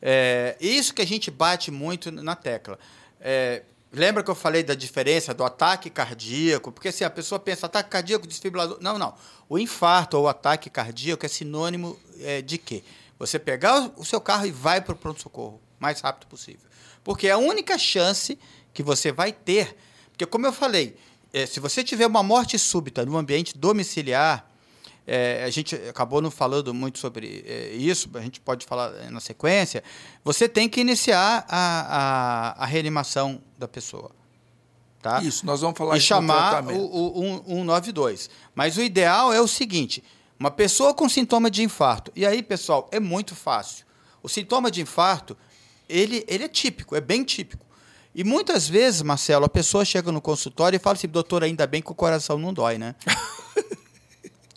É, isso que a gente bate muito na tecla. É, lembra que eu falei da diferença do ataque cardíaco? Porque assim, a pessoa pensa ataque cardíaco, desfibrilador. Não, não. O infarto ou o ataque cardíaco é sinônimo é, de quê? Você pegar o- o seu carro e vai para o pronto-socorro o mais rápido possível. Porque é a única chance que você vai ter. Porque, como eu falei, é, se você tiver uma morte súbita no ambiente domiciliar, é, a gente acabou não falando muito sobre é, isso, a gente pode falar é, na sequência. Você tem que iniciar a, a, a reanimação da pessoa. Tá? Isso, nós vamos falar e chamar tratamento. o, o 192. Mas o ideal é o seguinte: uma pessoa com sintoma de infarto. E aí, pessoal, é muito fácil. O sintoma de infarto, ele, ele é típico, é bem típico. E muitas vezes, Marcelo, a pessoa chega no consultório e fala assim: doutor, ainda bem que o coração não dói, né?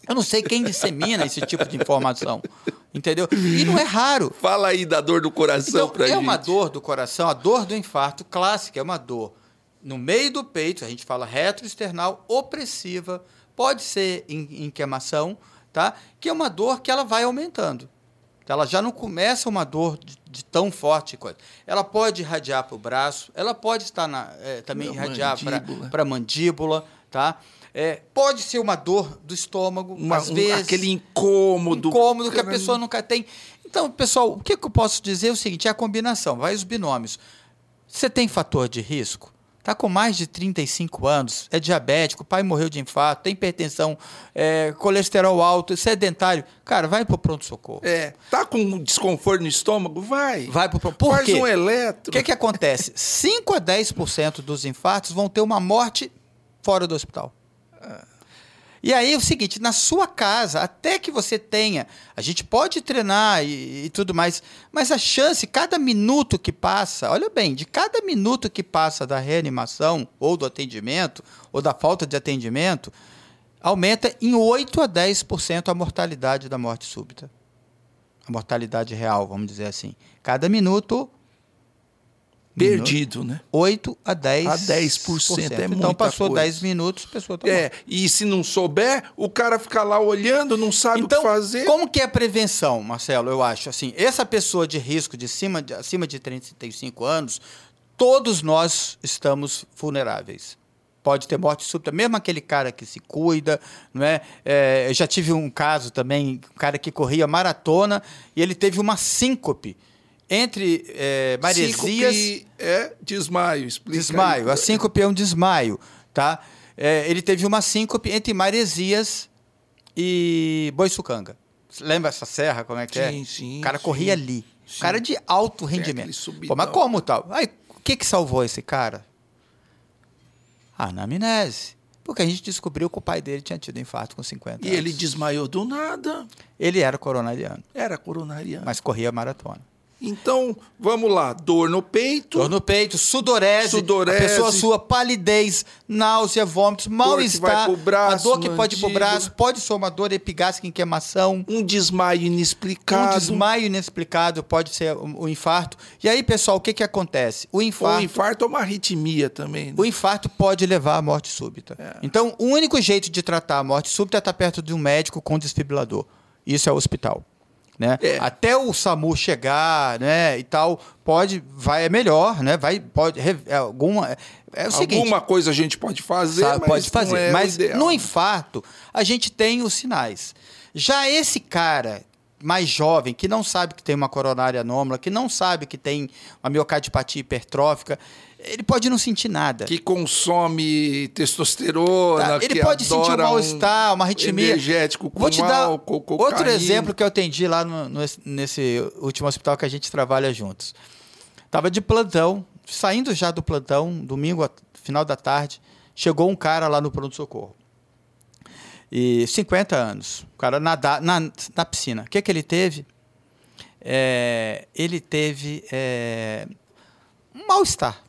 Eu não sei quem dissemina esse tipo de informação. Entendeu? E não é raro. Fala aí da dor do coração Então, pra é gente. uma dor do coração, a dor do infarto clássica, é uma dor no meio do peito, a gente fala retroesternal, opressiva, pode ser em, em queimação, tá? Que é uma dor que ela vai aumentando. Ela já não começa uma dor de, de tão forte coisa. Ela pode irradiar para o braço, ela pode estar na, eh, também Na irradiar para a mandíbula, tá? É, pode ser uma dor do estômago, Uma- às um- vezes aquele incômodo. incômodo que a pessoa nunca tem. Então, pessoal, o que, que eu posso dizer é o seguinte: é a combinação, vai os binômios. Você tem fator de risco? Está com mais de 35 anos, é diabético, o pai morreu de infarto, tem hipertensão, é, colesterol alto, sedentário. Cara, vai para o pronto-socorro. É, tá com um desconforto no estômago? Vai. Vai para o pronto Faz quê? um O eletro. que, que acontece? 5 a 10% dos infartos vão ter uma morte fora do hospital. E aí é o seguinte, na sua casa, até que você tenha, a gente pode treinar e, e tudo mais, mas a chance, cada minuto que passa, olha bem, de cada minuto que passa da reanimação ou do atendimento ou da falta de atendimento, aumenta em 8 a 10% a mortalidade da morte súbita. A mortalidade real, vamos dizer assim. Cada minuto Perdido, né? 8 a 10%. A 10%, é Então passou coisa. 10 minutos, a pessoa tá É, e se não souber, o cara fica lá olhando, não sabe Então, o que fazer. como que é a prevenção, Marcelo? Eu acho assim, essa pessoa de risco de cima de, acima de 35 anos, todos nós estamos vulneráveis. Pode ter morte súbita, mesmo aquele cara que se cuida, não é? É, eu já tive um caso também, um cara que corria maratona e ele teve uma síncope entre é, maresias Síncope é desmaio, explica Desmaio. aí. A síncope é um desmaio, tá? É, ele teve uma síncope entre Maresias e Boiçucanga. Lembra essa serra, como é que é? Sim, sim, O cara sim. corria ali. Sim. O cara de alto rendimento. subidão. Pô, mas como tal? Aí, o que que salvou esse cara? A anamnese. Porque a gente descobriu que o pai dele tinha tido infarto com 50 E anos. ele desmaiou do nada. Ele era coronariano, Era coronariano. mas corria maratona. Então, vamos lá. Dor no peito. Dor no peito, sudorese, Sudorese. pessoa sua, palidez, náusea, vômitos, mal-estar, a dor que pode ir pro braço, pode ser uma dor epigástrica em queimação, Um desmaio inexplicado. um desmaio inexplicado, pode ser o, o infarto. E aí, pessoal, o que que acontece? O infarto, um infarto ou uma arritmia também. né? o infarto pode levar à morte súbita. É. Então, o único jeito de tratar a morte súbita é estar perto de um médico com desfibrilador. Isso é o hospital. Né? É. Até o SAMU chegar, né, e tal, pode, vai é melhor, né? Vai, pode, é alguma, é, é o seguinte, Alguma coisa a gente pode fazer, sabe, mas pode fazer. não é mas no infarto, a gente tem os sinais. Já esse cara mais jovem, que não sabe que tem uma coronária anômala, que não sabe que tem uma miocardipatia hipertrófica, ele pode não sentir nada. Que consome testosterona, Tá, Ele pode sentir um mal-estar, uma arritmia. energético com Vou te dar álcool, outro cocaína. exemplo que eu atendi lá no- no- nesse último hospital que a gente trabalha juntos. Tava de plantão, saindo já do plantão, domingo, final da tarde, chegou um cara lá no pronto-socorro. E 50 anos, o cara nadar na, na piscina. O que, que ele teve? É, ele teve é, um mal-estar.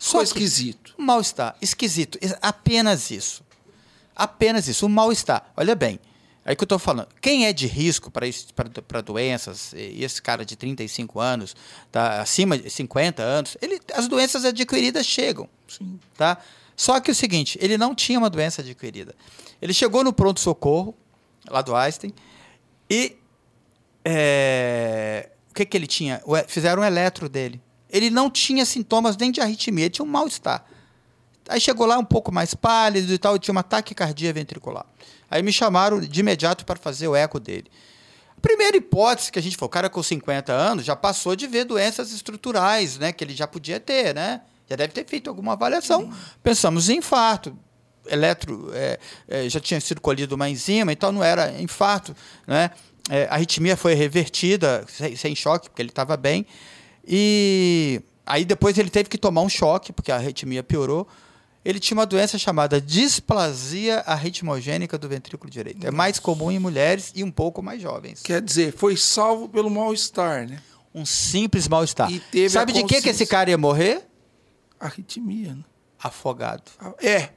Só esquisito. mal-estar. Esquisito. Es- Apenas isso. Apenas isso. Um mal-estar. Olha bem. Aí que eu estou falando. Quem é de risco para doenças, e esse cara de 35 anos, tá, acima de 50 anos, ele, as doenças adquiridas chegam. Sim. Tá? Só que o seguinte, ele não tinha uma doença adquirida. Ele chegou no pronto-socorro, lá do Einstein, e é, o que, que ele tinha? O Fizeram um eletro dele. Ele não tinha sintomas nem de arritmia, ele tinha um mal-estar. Aí chegou lá um pouco mais pálido e tal, e tinha uma taquicardia ventricular. Aí me chamaram de imediato para fazer o eco dele. A primeira hipótese que a gente falou, o cara com 50 anos já passou de ver doenças estruturais, né? Que ele já podia ter, né? Já deve ter feito alguma avaliação. Pensamos em infarto. Eletro, é, é, já tinha sido colhido uma enzima, então não era infarto, né? É, a arritmia foi revertida, sem, sem choque, porque ele estava bem. E aí depois ele teve que tomar um choque, porque a arritmia piorou. Ele tinha uma doença chamada displasia arritmogênica do ventrículo direito. É mais comum em mulheres e um pouco mais jovens. Quer dizer, foi salvo pelo mal-estar, né? Um simples mal-estar. Sabe de que, que esse cara ia morrer? Arritmia, né? Afogado. É.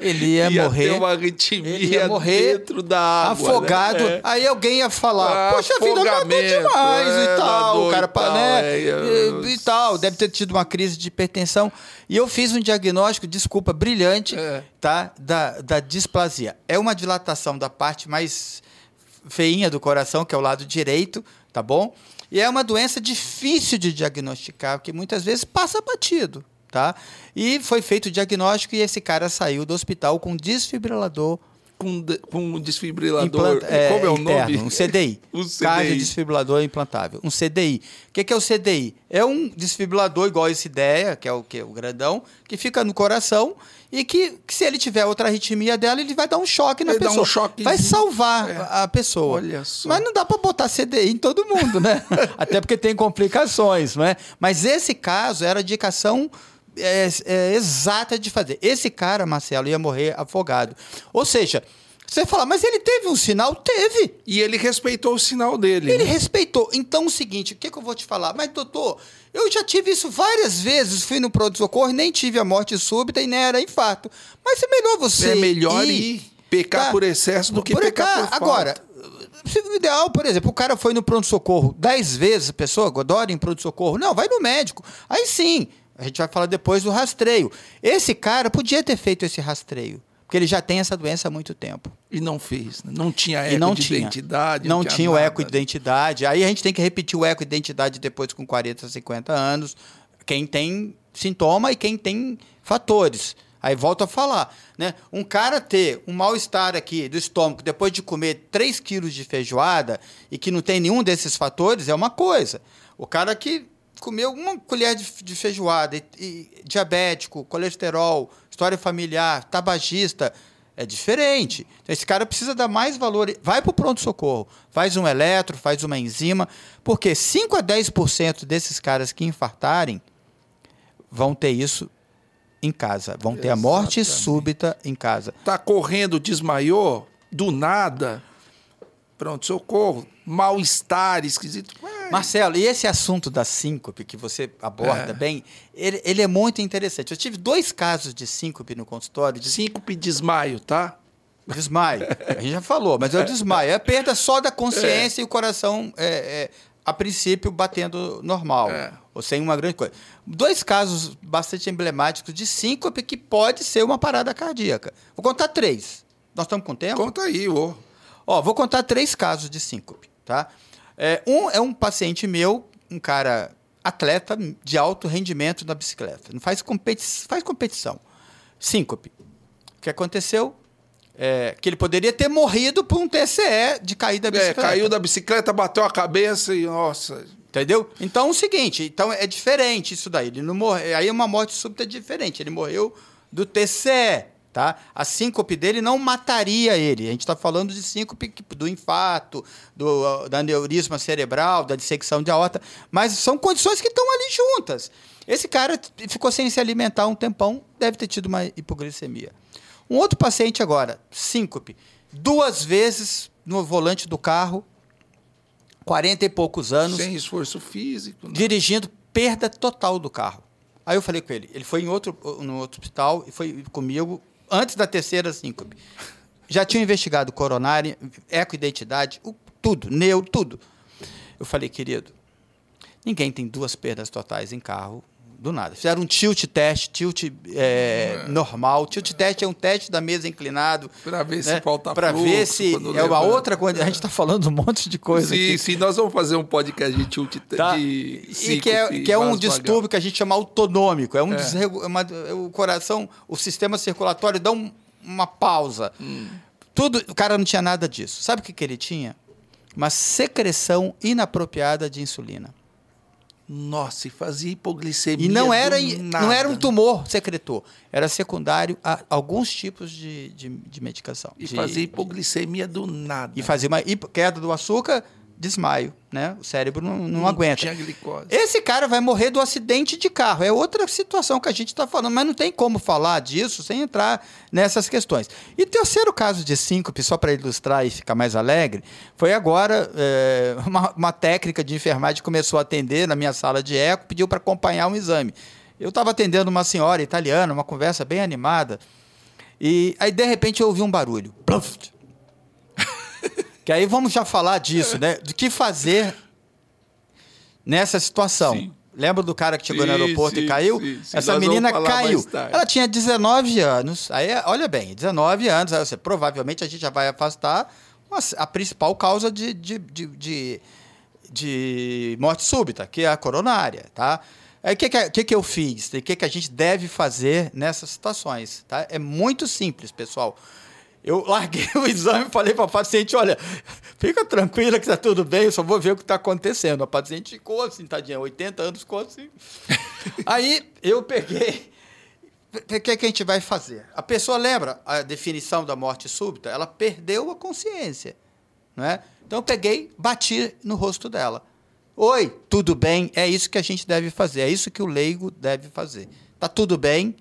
Ele ia, Ia morrer. ter uma arritmia ele ia morrer dentro da água. afogado. né? É. Aí alguém ia falar: Ah, Poxa vida, nadou demais é, e tal. O cara, e tal, né? é, e, e tal. Deve ter tido uma crise de hipertensão. E eu fiz um diagnóstico, desculpa, brilhante, É. tá? Da, da displasia. É uma dilatação da parte mais feinha do coração, que é o lado direito, tá bom? E é uma doença difícil de diagnosticar, porque muitas vezes passa batido, tá? E foi feito o diagnóstico e esse cara saiu do hospital com desfibrilador Com, de- com um desfibrilador. Implanta- é, Como é o interno, nome? Um CDI. Um CDI. Cardiodesfibrilador implantável. Um CDI. O que, que é o CDI? É um desfibrilador igual esse ideia, que é o que o grandão, que fica no coração e que, que se ele tiver outra arritmia dela, ele vai dar um choque na Ele dá um choquezinho. vai salvar É. a pessoa. Olha só. Mas não dá para botar CDI em todo mundo, né? Até porque tem complicações, não é? Mas esse caso era indicação é, é, exata de fazer. Esse cara, Marcelo, ia morrer afogado. Ou seja, Você fala, mas ele teve um sinal? Teve. E ele respeitou o sinal dele. Ele né? respeitou. Então, o seguinte, o que, que eu vou te falar? Mas, doutor, eu já tive isso várias vezes. Fui no pronto-socorro, nem tive a morte súbita e nem era infarto. Mas é melhor você. É melhor ir, ir pecar tá? por excesso do que Por pecar cá, por falta. Agora, se o ideal, por exemplo, o cara foi no pronto-socorro dez vezes, a pessoa, Godora em pronto-socorro. Não, vai no médico. Aí sim, a gente vai falar depois do rastreio. Esse cara podia ter feito esse rastreio. Porque ele já tem essa doença há muito tempo. E não fez. né? Não tinha eco não de tinha. identidade. Não tinha o nada. eco de identidade. Aí a gente tem que repetir o eco de identidade depois com 40, 50 anos. Quem tem sintoma e quem tem fatores. Aí volto a falar, né? Um cara ter um mal-estar aqui do estômago depois de comer 3 quilos de feijoada e que não tem nenhum desses fatores é uma coisa. O cara que comeu uma colher de, de feijoada, e, e diabético, colesterol, história familiar, tabagista, é diferente. Então, esse cara precisa dar mais valor. Vai para o pronto-socorro, faz um eletro, faz uma enzima, porque 5 a 10% desses caras que infartarem vão ter isso em casa. Vão ter a morte Exatamente. súbita em casa. Tá correndo, desmaiou, do nada. Pronto, socorro. Mal-estar, esquisito. Marcelo, e esse assunto da síncope que você aborda É. bem, ele, ele é muito interessante. Eu tive dois casos de síncope no consultório, de Síncope e desmaio, tá? Desmaio. A gente já falou, mas é o desmaio. É a perda só da consciência e o coração, é, é, a princípio, batendo normal. É. Ou sem uma grande coisa. Dois casos bastante emblemáticos de síncope que pode ser uma parada cardíaca. Vou contar três. Nós estamos com tempo? Conta aí, ô. Ó, vou contar três casos de síncope, tá? É, um é um paciente meu, um cara atleta de alto rendimento na bicicleta. Não faz, competi faz competição. Síncope. O que aconteceu? É, que ele poderia ter morrido por um TCE de cair da É, bicicleta. caiu da bicicleta, bateu a cabeça e, nossa. Entendeu? Então é o seguinte, então é diferente isso daí. Ele não morre, aí é uma morte súbita diferente. Ele morreu do TCE, tá? A síncope dele não mataria ele. A gente está falando de síncope do infarto, do da aneurisma cerebral, da dissecção de aorta, mas são condições que estão ali juntas. Esse cara ficou sem se alimentar um tempão, deve ter tido uma hipoglicemia. Um outro paciente agora, síncope, duas vezes no volante do carro, 40 e poucos anos, Sem esforço físico. né? dirigindo perda total do carro. Aí eu falei com ele, ele foi em outro, no outro hospital e foi comigo antes da terceira síncope. Já tinha investigado coronária, ecoidentidade, o- tudo, neu, tudo. Eu falei, querido, ninguém tem duas perdas totais em carro do nada. Fizeram um tilt teste, tilt é, normal. Tilt teste é um teste da mesa inclinado. Pra ver se falta Para ver se quando é uma outra coisa. A gente está falando um monte de coisa Sim, aqui. sim, nós vamos fazer um podcast de tilt Tá? de E que é, que é um distúrbio que a gente chama autonômico. É um É. desregu- é uma- é o coração, o sistema circulatório dá um- uma pausa. Hum. Tudo, o cara não tinha nada disso. Sabe o que, que ele tinha? Uma secreção inapropriada de insulina. Nossa, e fazia hipoglicemia. E não do era, não era um tumor secretor. Era secundário a alguns tipos de, de, de medicação. E de- fazia hipoglicemia do nada. e fazia uma queda do açúcar, desmaio. Né? O cérebro não, não aguenta. Tinha glicose. Esse cara vai morrer do acidente de carro. É outra situação que a gente está falando, mas não tem como falar disso sem entrar nessas questões. E terceiro caso de síncope, só para ilustrar e ficar mais alegre, foi agora é, uma, uma técnica de enfermagem que começou a atender na minha sala de eco, pediu para acompanhar um exame. Eu estava atendendo uma senhora italiana, uma conversa bem animada, e aí de repente eu ouvi um barulho. Pluf! Que aí vamos já falar disso, né? Do que fazer nessa situação. Sim. Lembra do cara que chegou no Sim, aeroporto sim, e caiu? Essa menina caiu. Ela tinha 19 anos. Aí, olha bem, 19 anos. Aí você, provavelmente a gente já vai afastar a principal causa de, de, de, de, de morte súbita, que é a coronária, tá? Aí o que, que, que, que eu fiz? O que, que a gente deve fazer nessas situações? Tá? É muito simples, pessoal. Eu larguei o exame e falei para a paciente: olha, fica tranquila que está tudo bem, eu só vou ver o que está acontecendo. A paciente ficou assim, tadinha, 80 anos, ficou assim. Aí eu peguei. O que, que a gente vai fazer? A pessoa lembra a definição da morte súbita? Ela perdeu a consciência. Não é? Então eu peguei, bati no rosto dela. Oi, tudo bem? É isso que a gente deve fazer. É isso que o leigo deve fazer. Tá tudo bem?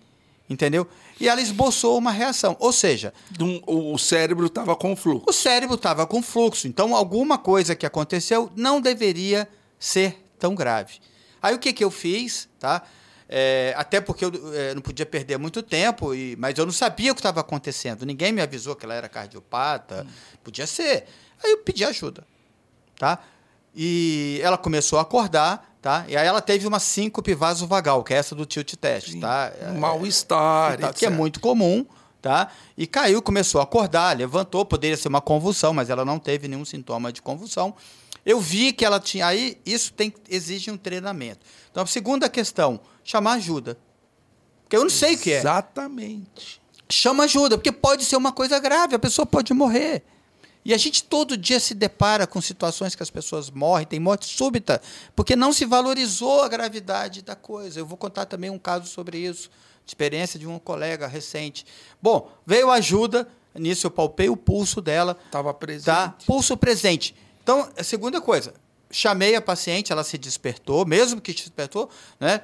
Entendeu? E ela esboçou uma reação. Ou seja, Dum- O cérebro estava com fluxo. o cérebro estava com fluxo. Então, alguma coisa que aconteceu não deveria ser tão grave. Aí, o que, que eu fiz? Tá? É, até porque eu é, não podia perder muito tempo, e, mas eu não sabia o que estava acontecendo. Ninguém me avisou que ela era cardiopata. Podia ser. Aí eu pedi ajuda. Tá? E ela começou a acordar, tá? E aí ela teve uma síncope vasovagal, que é essa do tilt test, tá? É- Mal-estar, tal, que é muito comum, tá? E caiu, começou a acordar, levantou, poderia ser uma convulsão, mas ela não teve nenhum sintoma de convulsão. Eu vi que ela tinha. Aí isso tem, exige um treinamento. Então, a segunda questão, chamar ajuda. Porque eu não sei o que é. Exatamente. Chama ajuda, porque pode ser uma coisa grave, a pessoa pode morrer. E a gente todo dia se depara com situações que as pessoas morrem, tem morte súbita, porque não se valorizou a gravidade da coisa. Eu vou contar também um caso sobre isso, experiência de um colega recente. Bom, veio ajuda, nisso eu palpei o pulso dela, Estava presente. tá? Pulso presente. Então, a segunda coisa, chamei a paciente, ela se despertou, mesmo que despertou, né?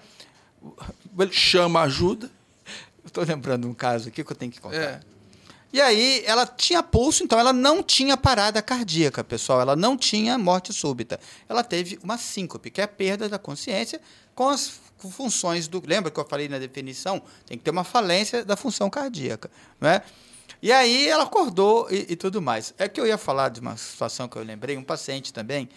Chama ajuda. Estou lembrando um caso aqui que eu tenho que contar. É. E aí, ela tinha pulso, então ela não tinha parada cardíaca, pessoal. Ela não tinha morte súbita. Ela teve uma síncope, que é a perda da consciência com as fu- funções do. Lembra que eu falei na definição? Tem que ter uma falência da função cardíaca. Não é? E aí ela acordou e, e tudo mais. É que eu ia falar de uma situação que eu lembrei, um paciente também,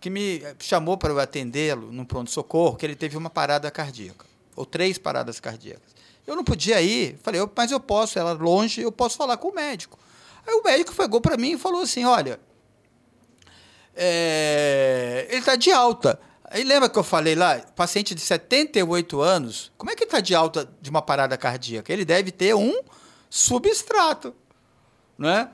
que me chamou para eu atendê-lo num pronto-socorro, que ele teve uma parada cardíaca, ou três paradas cardíacas. Eu não podia ir, falei, mas eu posso, ela longe, eu posso falar com o médico. Aí o médico pegou para mim e falou assim: olha, é, ele está de alta. Aí lembra que eu falei lá, paciente de 78 anos, como é que ele está de alta de uma parada cardíaca? Ele deve ter um substrato, não é?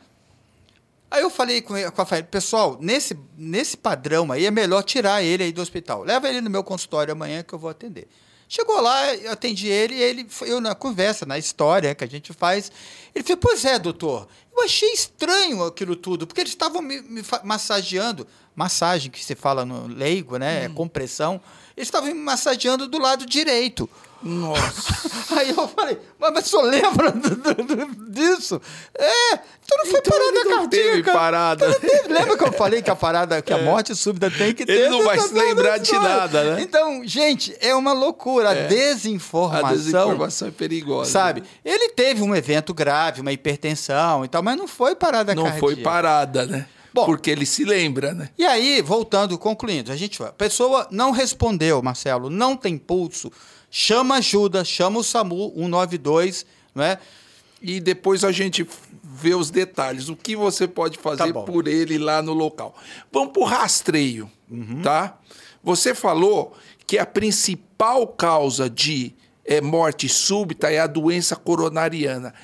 Aí eu falei com, com a família, pessoal, nesse, nesse padrão aí é melhor tirar ele aí do hospital. Leva ele no meu consultório amanhã que eu vou atender. Chegou lá, eu atendi ele e ele, eu na conversa, na história que a gente faz, ele falou, pois é, doutor, eu achei estranho aquilo tudo, porque eles estavam me, me massageando, massagem que se fala no leigo, né, é compressão, eles estavam me massageando do lado direito. Nossa. Aí eu falei, mas, mas senhor lembra do- do- do- disso? É, então não foi Então parada ele não teve cardíaca. parada. Então não teve. Lembra que eu falei que a parada, que a morte súbita tem que ter? É. Ele não vai se lembrar de nada, né? Então, gente, é uma loucura. A desinformação. A desinformação é perigosa. Sabe? Ele teve um evento grave, uma hipertensão e tal, mas não foi parada Não cardíaca. foi parada, né? Bom. Porque ele se lembra, né? E aí, voltando, concluindo, a gente, a pessoa não respondeu, Marcelo, não tem pulso, chama ajuda, chama o SAMU 192, não é? E depois a gente vê os detalhes. O que você pode fazer Tá por ele lá no local. Vamos pro rastreio, tá? Você falou que a principal causa de eh, morte súbita é a doença coronariana.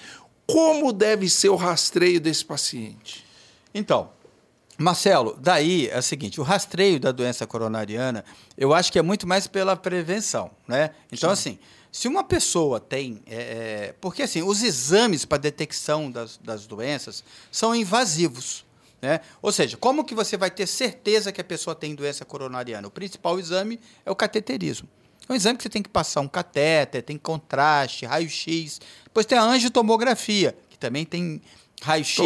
Como deve ser o rastreio desse paciente? Então, Marcelo, daí é o seguinte, o rastreio da doença coronariana, eu acho que é muito mais pela prevenção, né? Então, assim, se uma pessoa tem... é, é, porque, assim, os exames para detecção das, das doenças são invasivos, né? Ou seja, como que você vai ter certeza que a pessoa tem doença coronariana? O principal exame é o cateterismo. É um exame que você tem que passar um catéter, tem contraste, raio-x. Depois tem a angiotomografia, que também tem raio-x,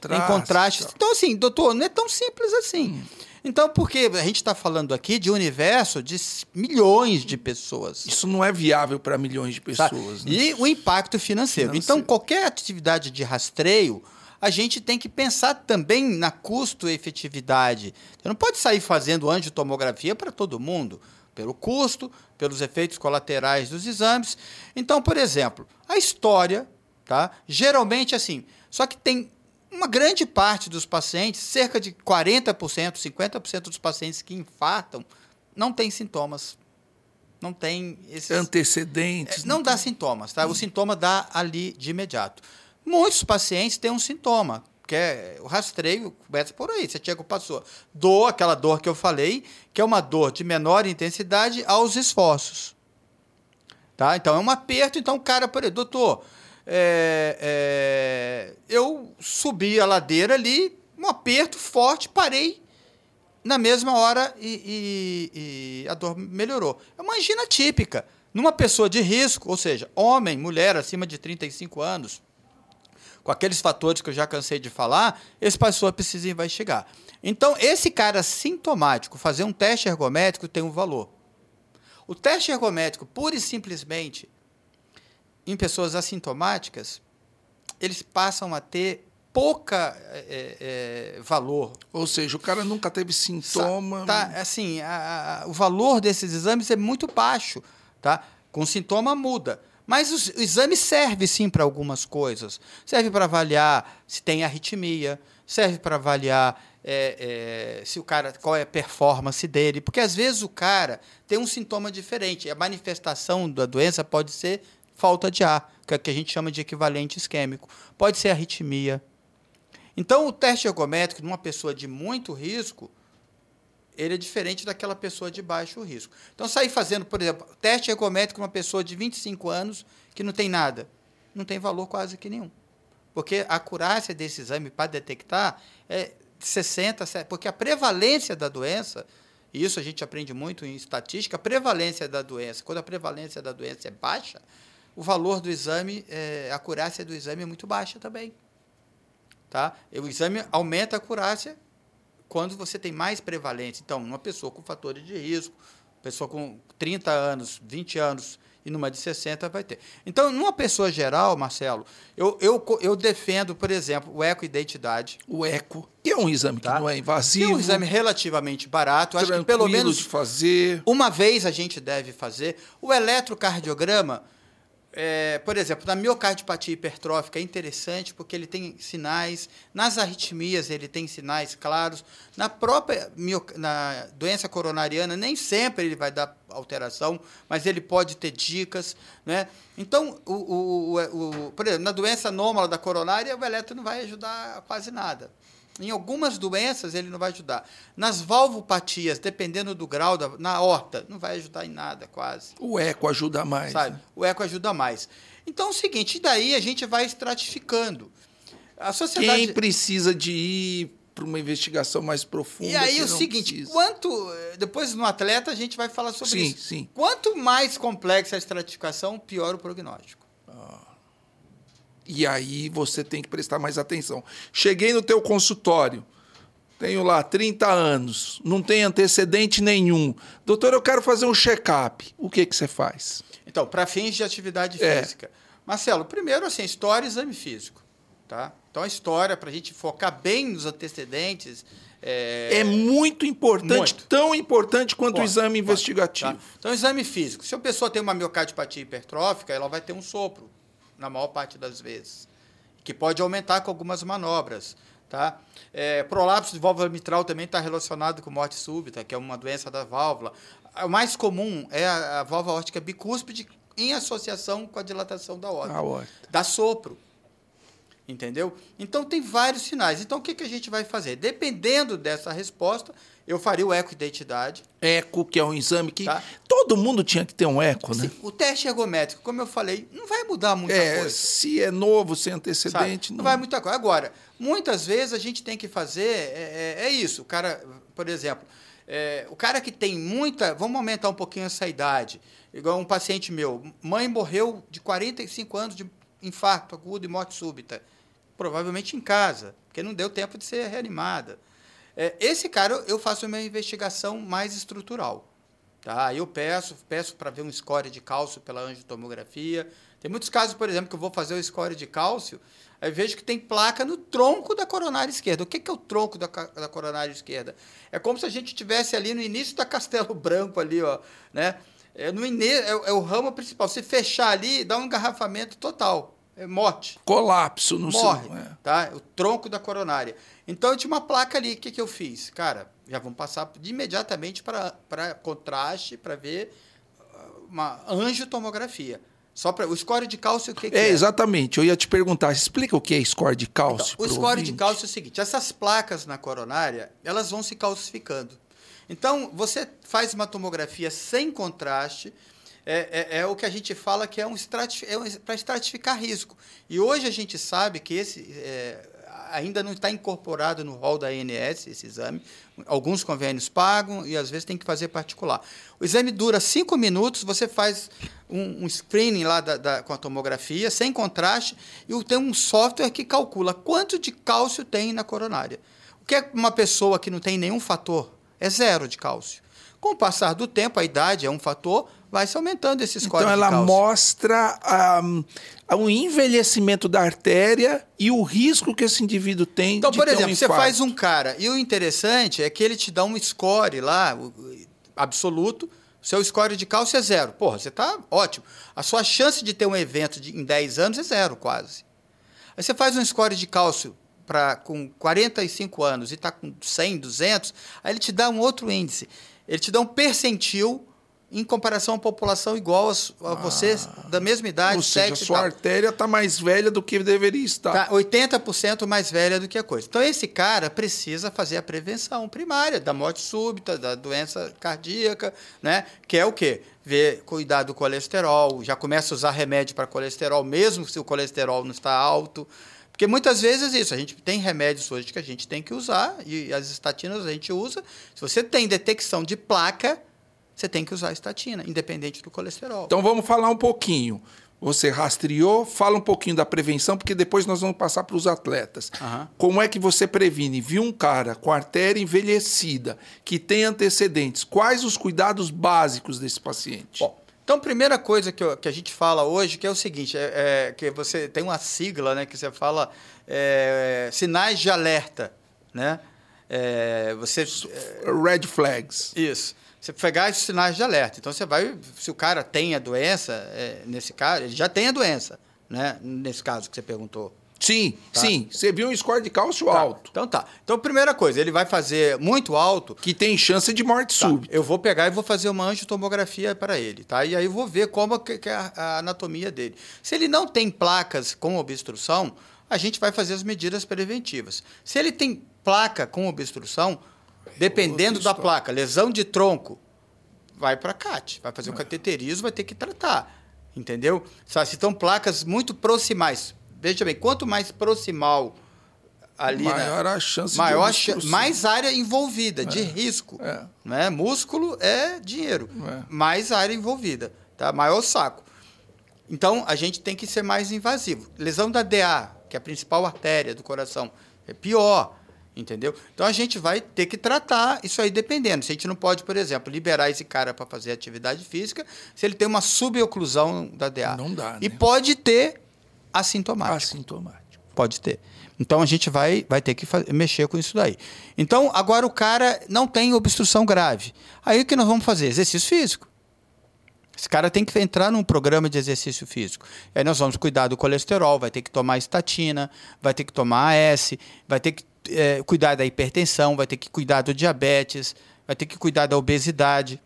tem contraste, tal. Então, assim, doutor, não é tão simples assim. Então, porque a gente está falando aqui de um universo de milhões de pessoas. Isso não é viável para milhões de tá? pessoas. né? E o impacto financeiro. Financeiro. Então, qualquer atividade de rastreio, a gente tem que pensar também na custo-efetividade. Você não pode sair fazendo angiotomografia para todo mundo, pelo custo, pelos efeitos colaterais dos exames. Então, por exemplo, a história, tá? Geralmente assim, só que tem uma grande parte dos pacientes, cerca de 40%, 50% dos pacientes que infartam, não tem sintomas. Não tem esses Antecedentes. é, não dá sintomas, tá? O sintoma dá ali de imediato. Muitos pacientes têm um sintoma, que é o rastreio, começa por aí. Você chega com a pessoa, dor, aquela dor que eu falei, que é uma dor de menor intensidade aos esforços. Tá? Então é um aperto, então o cara, por exemplo, doutor, é, é, eu subi a ladeira ali, um aperto forte, parei na mesma hora e, e- e a dor melhorou. É uma angina típica. Numa pessoa de risco, ou seja, homem, mulher acima de 35 anos, com aqueles fatores que eu já cansei de falar, esse pessoa precisa investigar. Então, esse cara sintomático, fazer um teste ergométrico tem um valor. O teste ergométrico, pura e simplesmente, em pessoas assintomáticas, eles passam a ter pouca é, é, valor. Ou seja, o cara nunca teve sintoma. Tá, assim, a, a, o valor desses exames é muito baixo, tá? Com sintoma muda. Mas o, o exame serve sim para algumas coisas. Serve para avaliar se tem arritmia, serve para avaliar é, é, se o cara qual é a performance dele, porque às vezes o cara tem um sintoma diferente. A manifestação da doença pode ser falta de ar, que é o que a gente chama de equivalente isquêmico. Pode ser arritmia. Então, o teste ergométrico numa pessoa de muito risco, ele é diferente daquela pessoa de baixo risco. Então, sair fazendo, por exemplo, teste ergométrico numa pessoa de 25 anos que não tem nada, não tem valor quase que nenhum. Porque a acurácia desse exame para detectar é 60, porque a prevalência da doença, e isso a gente aprende muito em estatística, a prevalência da doença, quando a prevalência da doença é baixa, o valor do exame, é, a acurácia do exame é muito baixa também. Tá? O exame aumenta a acurácia quando você tem mais prevalência. Então, uma pessoa com fatores de risco, pessoa com 30 anos, 20 anos e numa de 60 vai ter. Então, numa pessoa geral, Marcelo, eu, eu, eu defendo, por exemplo, o eco-identidade. O eco, que é um exame tá? que não é invasivo. Que é um exame relativamente barato. Acho que pelo menos de fazer. uma vez a gente deve fazer. O eletrocardiograma é, por exemplo, na miocardiopatia hipertrófica é interessante porque ele tem sinais, nas arritmias ele tem sinais claros, na própria na doença coronariana nem sempre ele vai dar alteração, mas ele pode ter dicas. Né? Então, o, o, o, o por exemplo, na doença anômala da coronária, o eletro não vai ajudar quase nada. Em algumas doenças ele não vai ajudar. Nas valvopatias, dependendo do grau, da, na horta, não vai ajudar em nada quase. O eco ajuda mais. Sabe? Né? O eco ajuda mais. Então é o seguinte, daí a gente vai estratificando. A sociedade... Quem precisa de ir para uma investigação mais profunda. E aí o seguinte, precisa. quanto depois no atleta a gente vai falar sobre sim, isso. Sim. Quanto mais complexa a estratificação, pior o prognóstico. Ah. E aí você tem que prestar mais atenção. Cheguei no teu consultório, tenho lá 30 anos, não tem antecedente nenhum. Doutor, eu quero fazer um check-up. O que, que você faz? Então, para fins de atividade é. física. Marcelo, primeiro, assim, história e exame físico. Tá? Então, a história, para a gente focar bem nos antecedentes. É, é muito importante, muito. tão importante quanto o exame pode, investigativo. Tá? Então, exame físico. Se a pessoa tem uma miocardiopatia hipertrófica, ela vai ter um sopro na maior parte das vezes, que pode aumentar com algumas manobras. Tá? É, prolapso de válvula mitral também está relacionado com morte súbita, que é uma doença da válvula. O mais comum é a, a válvula órtica bicúspide em associação com a dilatação da aorta. aorta. Dá sopro. Entendeu? Então tem vários sinais. Então o que, que a gente vai fazer? Dependendo dessa resposta, eu faria o eco-identidade. Eco, que é um exame que tá? todo mundo tinha que ter um eco, né? o teste ergométrico, como eu falei, não vai mudar muita é, coisa. Se é novo, sem antecedente. Não... não... vai muita coisa. Agora, muitas vezes a gente tem que fazer. É, é, é isso. O cara, por exemplo, é, o cara que tem muita. Vamos aumentar um pouquinho essa idade. Igual um paciente meu. Mãe morreu de 45 anos de infarto agudo e morte súbita. Provavelmente em casa, porque não deu tempo de ser reanimada. É, esse cara, eu faço uma investigação mais estrutural. Tá? Eu peço, peço para ver um score de cálcio pela angiotomografia. Tem muitos casos, por exemplo, que eu vou fazer o score de cálcio, aí vejo que tem placa no tronco da coronária esquerda. O que, que é o tronco da, da coronária esquerda? É como se a gente estivesse ali no início da Castelo Branco, ali, ó, né? É, no é, é o ramo principal. Se fechar ali, dá um engarrafamento total. É morte. Colapso no Morre, seu, é. tá? O tronco da coronária. Então eu tinha uma placa ali, o que, que eu fiz? Cara, já vamos passar de imediatamente para contraste, para ver uh, uma angiotomografia. Só para o score de cálcio, o que, que é, é? Exatamente. Eu ia te perguntar, explica o que é score de cálcio. Então, o score ouvinte. de cálcio é o seguinte: essas placas na coronária, elas vão se calcificando. Então, você faz uma tomografia sem contraste, é, é, é, o que a gente fala que é um, estratif é um para estratificar risco. E hoje a gente sabe que esse, é, ainda não está incorporado no rol da ANS esse exame. Alguns convênios pagam e às vezes tem que fazer particular. O exame dura cinco minutos, você faz um, um screening lá da, da, com a tomografia, sem contraste, e tem um software que calcula quanto de cálcio tem na coronária. O que é uma pessoa que não tem nenhum fator? É zero de cálcio. Com o passar do tempo, a idade é um fator, vai se aumentando esse score Então ela mostra um, o envelhecimento da artéria e o risco que esse indivíduo tem então, por exemplo, um você faz um cara e o interessante é que ele te dá um score lá absoluto. Seu score de cálcio é zero. Porra, você está ótimo. A sua chance de ter um evento de, em 10 anos é zero, quase. Aí você faz um score de cálcio pra, com 45 anos e está com 100, 200, aí ele te dá um outro índice. Ele te dá um percentil em comparação à população igual a, você, ah, da mesma idade, ou seja, a sua artéria está mais velha do que deveria estar. Tá 80% mais velha do que a coisa. Então, esse cara precisa fazer a prevenção primária da morte súbita, da doença cardíaca, né? que é o quê? Ver, cuidar do colesterol, já começa a usar remédio para colesterol, mesmo se o colesterol não está alto. Porque muitas vezes isso, a gente tem remédios hoje que a gente tem que usar, e as estatinas a gente usa. Se você tem detecção de placa, você tem que usar a estatina, independente do colesterol. Então vamos falar um pouquinho. Você rastreou, fala um pouquinho da prevenção, porque depois nós vamos passar para os atletas. Uhum. Como é que você previne? Viu um cara com artéria envelhecida, que tem antecedentes, quais os cuidados básicos desse paciente? Bom, então, primeira coisa que, eu, que, a gente fala hoje, que é o seguinte, é, é, que você tem uma sigla, né, que você fala é, sinais de alerta, né? É, você red flags. Isso você pegar esses sinais de alerta. Então você vai, se o cara tem a doença, é, nesse caso, ele já tem a doença, né? Nesse caso que você perguntou. Sim, tá? sim. Você viu um score de cálcio tá. alto. Então tá. Então, primeira coisa, ele vai fazer muito alto. Que tem chance de morte tá. súbita. Eu vou pegar e vou fazer uma angiotomografia para ele, tá? E aí eu vou ver como que é a anatomia dele. Se ele não tem placas com obstrução, a gente vai fazer as medidas preventivas. Se ele tem placa com obstrução, Dependendo da placa, lesão de tronco, vai para CAT, vai fazer o cateterismo, vai ter que tratar. Entendeu? Se estão placas muito proximais. Veja bem, quanto mais proximal ali. Maior né? a chance maior de Mais área envolvida, é. de risco. É. Né? Músculo é dinheiro. É. Mais área envolvida. Tá? Maior saco. Então, a gente tem que ser mais invasivo. Lesão da DA, que é a principal artéria do coração, é pior. Entendeu? Então a gente vai ter que tratar isso aí dependendo. Se a gente não pode, por exemplo, liberar esse cara para fazer atividade física, se ele tem uma suboclusão da DA. Não dá. Né? E pode ter assintomático. Assintomático. Pode ter. Então a gente vai, vai ter que fazer, mexer com isso daí. Então, agora o cara não tem obstrução grave. Aí o que nós vamos fazer? Exercício físico. Esse cara tem que entrar num programa de exercício físico. Aí nós vamos cuidar do colesterol, vai ter que tomar estatina, vai ter que tomar AS, vai ter que é, cuidar da hipertensão, vai ter que cuidar do diabetes, vai ter que cuidar da obesidade.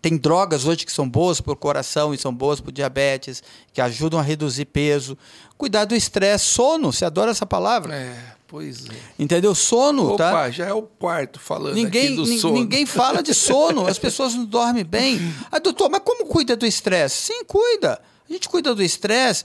Tem drogas hoje que são boas para o coração e são boas para o diabetes, que ajudam a reduzir peso. Cuidar do estresse, sono, você adora essa palavra? É, pois é. Entendeu? Sono, Opa, tá? já é o quarto falando ninguém, do sono. Ninguém fala de sono, as pessoas não dormem bem. Ah, doutor, mas como cuida do estresse? Sim, cuida. A gente cuida do estresse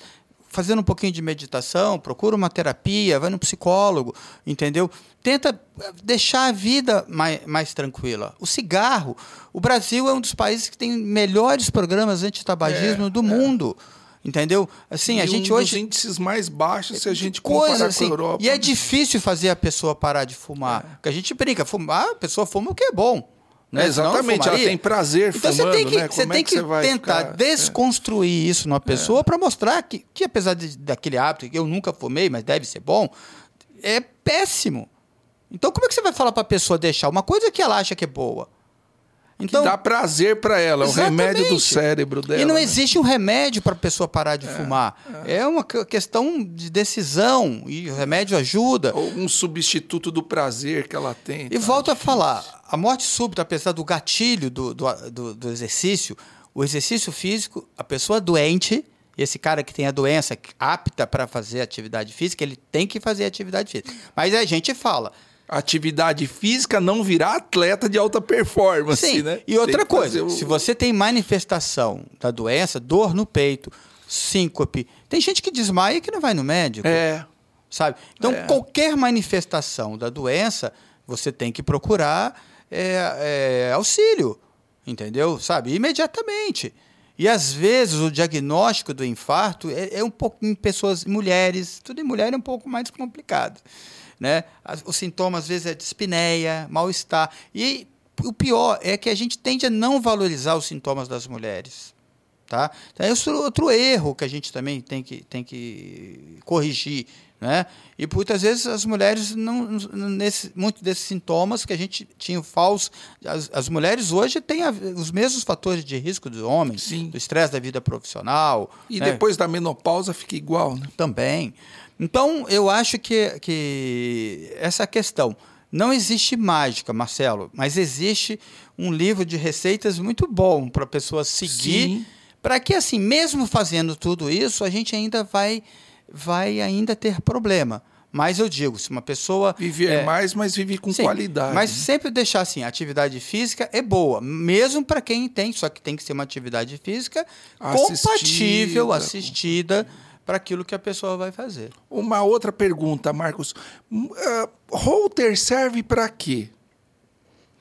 fazendo um pouquinho de meditação, procura uma terapia, vai no psicólogo, entendeu? Tenta deixar a vida mais, mais tranquila. O cigarro, o Brasil é um dos países que tem melhores programas antitabagismo é, do é. mundo. Entendeu? Assim, e a gente um hoje. Dos índices mais baixos se a gente coisa, comparar assim, com a Europa. E é difícil fazer a pessoa parar de fumar. É. Porque a gente brinca, fumar, a pessoa fuma o que é bom. Né? Exatamente, ela tem prazer então fumando, você tem que, né? você tem é que, que tentar ficar? desconstruir é. isso numa pessoa é. para mostrar que, que apesar de, daquele hábito que eu nunca fumei, mas deve ser bom, é péssimo. Então como é que você vai falar para a pessoa deixar uma coisa que ela acha que é boa? Então, que dá prazer para ela, é o remédio do cérebro dela. E não né? existe um remédio para a pessoa parar de é, fumar. É. é. uma questão de decisão e o remédio ajuda. Ou um substituto do prazer que ela tem. E tá? volto a falar, a morte súbita, apesar do gatilho do, do, do, do exercício, o exercício físico, a pessoa doente, esse cara que tem a doença apta para fazer atividade física, ele tem que fazer atividade física. Mas a gente fala, atividade física não virar atleta de alta performance, Sim. né? E outra coisa, o... se você tem manifestação da doença, dor no peito, síncope, tem gente que desmaia e que não vai no médico. É. sabe? Então, É. qualquer manifestação da doença, você tem que procurar é, é, auxílio, entendeu? Sabe? Imediatamente. E às vezes o diagnóstico do infarto é, é um pouco em pessoas, mulheres, tudo em mulher é um pouco mais complicado. Né? Os sintomas, às vezes, é dispneia, mal-estar. E o pior é que a gente tende a não valorizar os sintomas das mulheres. Tá? Então, é outro erro que a gente também tem que, tem que corrigir. Né? E muitas vezes as mulheres, não, nesse, muitos desses sintomas que a gente tinha falso. As, as mulheres hoje têm a- os mesmos fatores de risco dos homens, Sim. do estresse da vida profissional. E né? depois da menopausa fica igual, né? Também. Então, eu acho que, que essa questão. Não existe mágica, Marcelo, mas existe um livro de receitas muito bom para a pessoa seguir. Para que, assim, mesmo fazendo tudo isso, a gente ainda vai, vai ainda ter problema. Mas eu digo, se uma pessoa. Viver é, mais, mas viver com Sim, qualidade. Mas né? sempre deixar assim, atividade física é boa, mesmo para quem tem, só que tem que ser uma atividade física compatível, Assistida. assistida para aquilo que a pessoa vai fazer. Uma outra pergunta, Marcos. Ah, Holter serve para quê?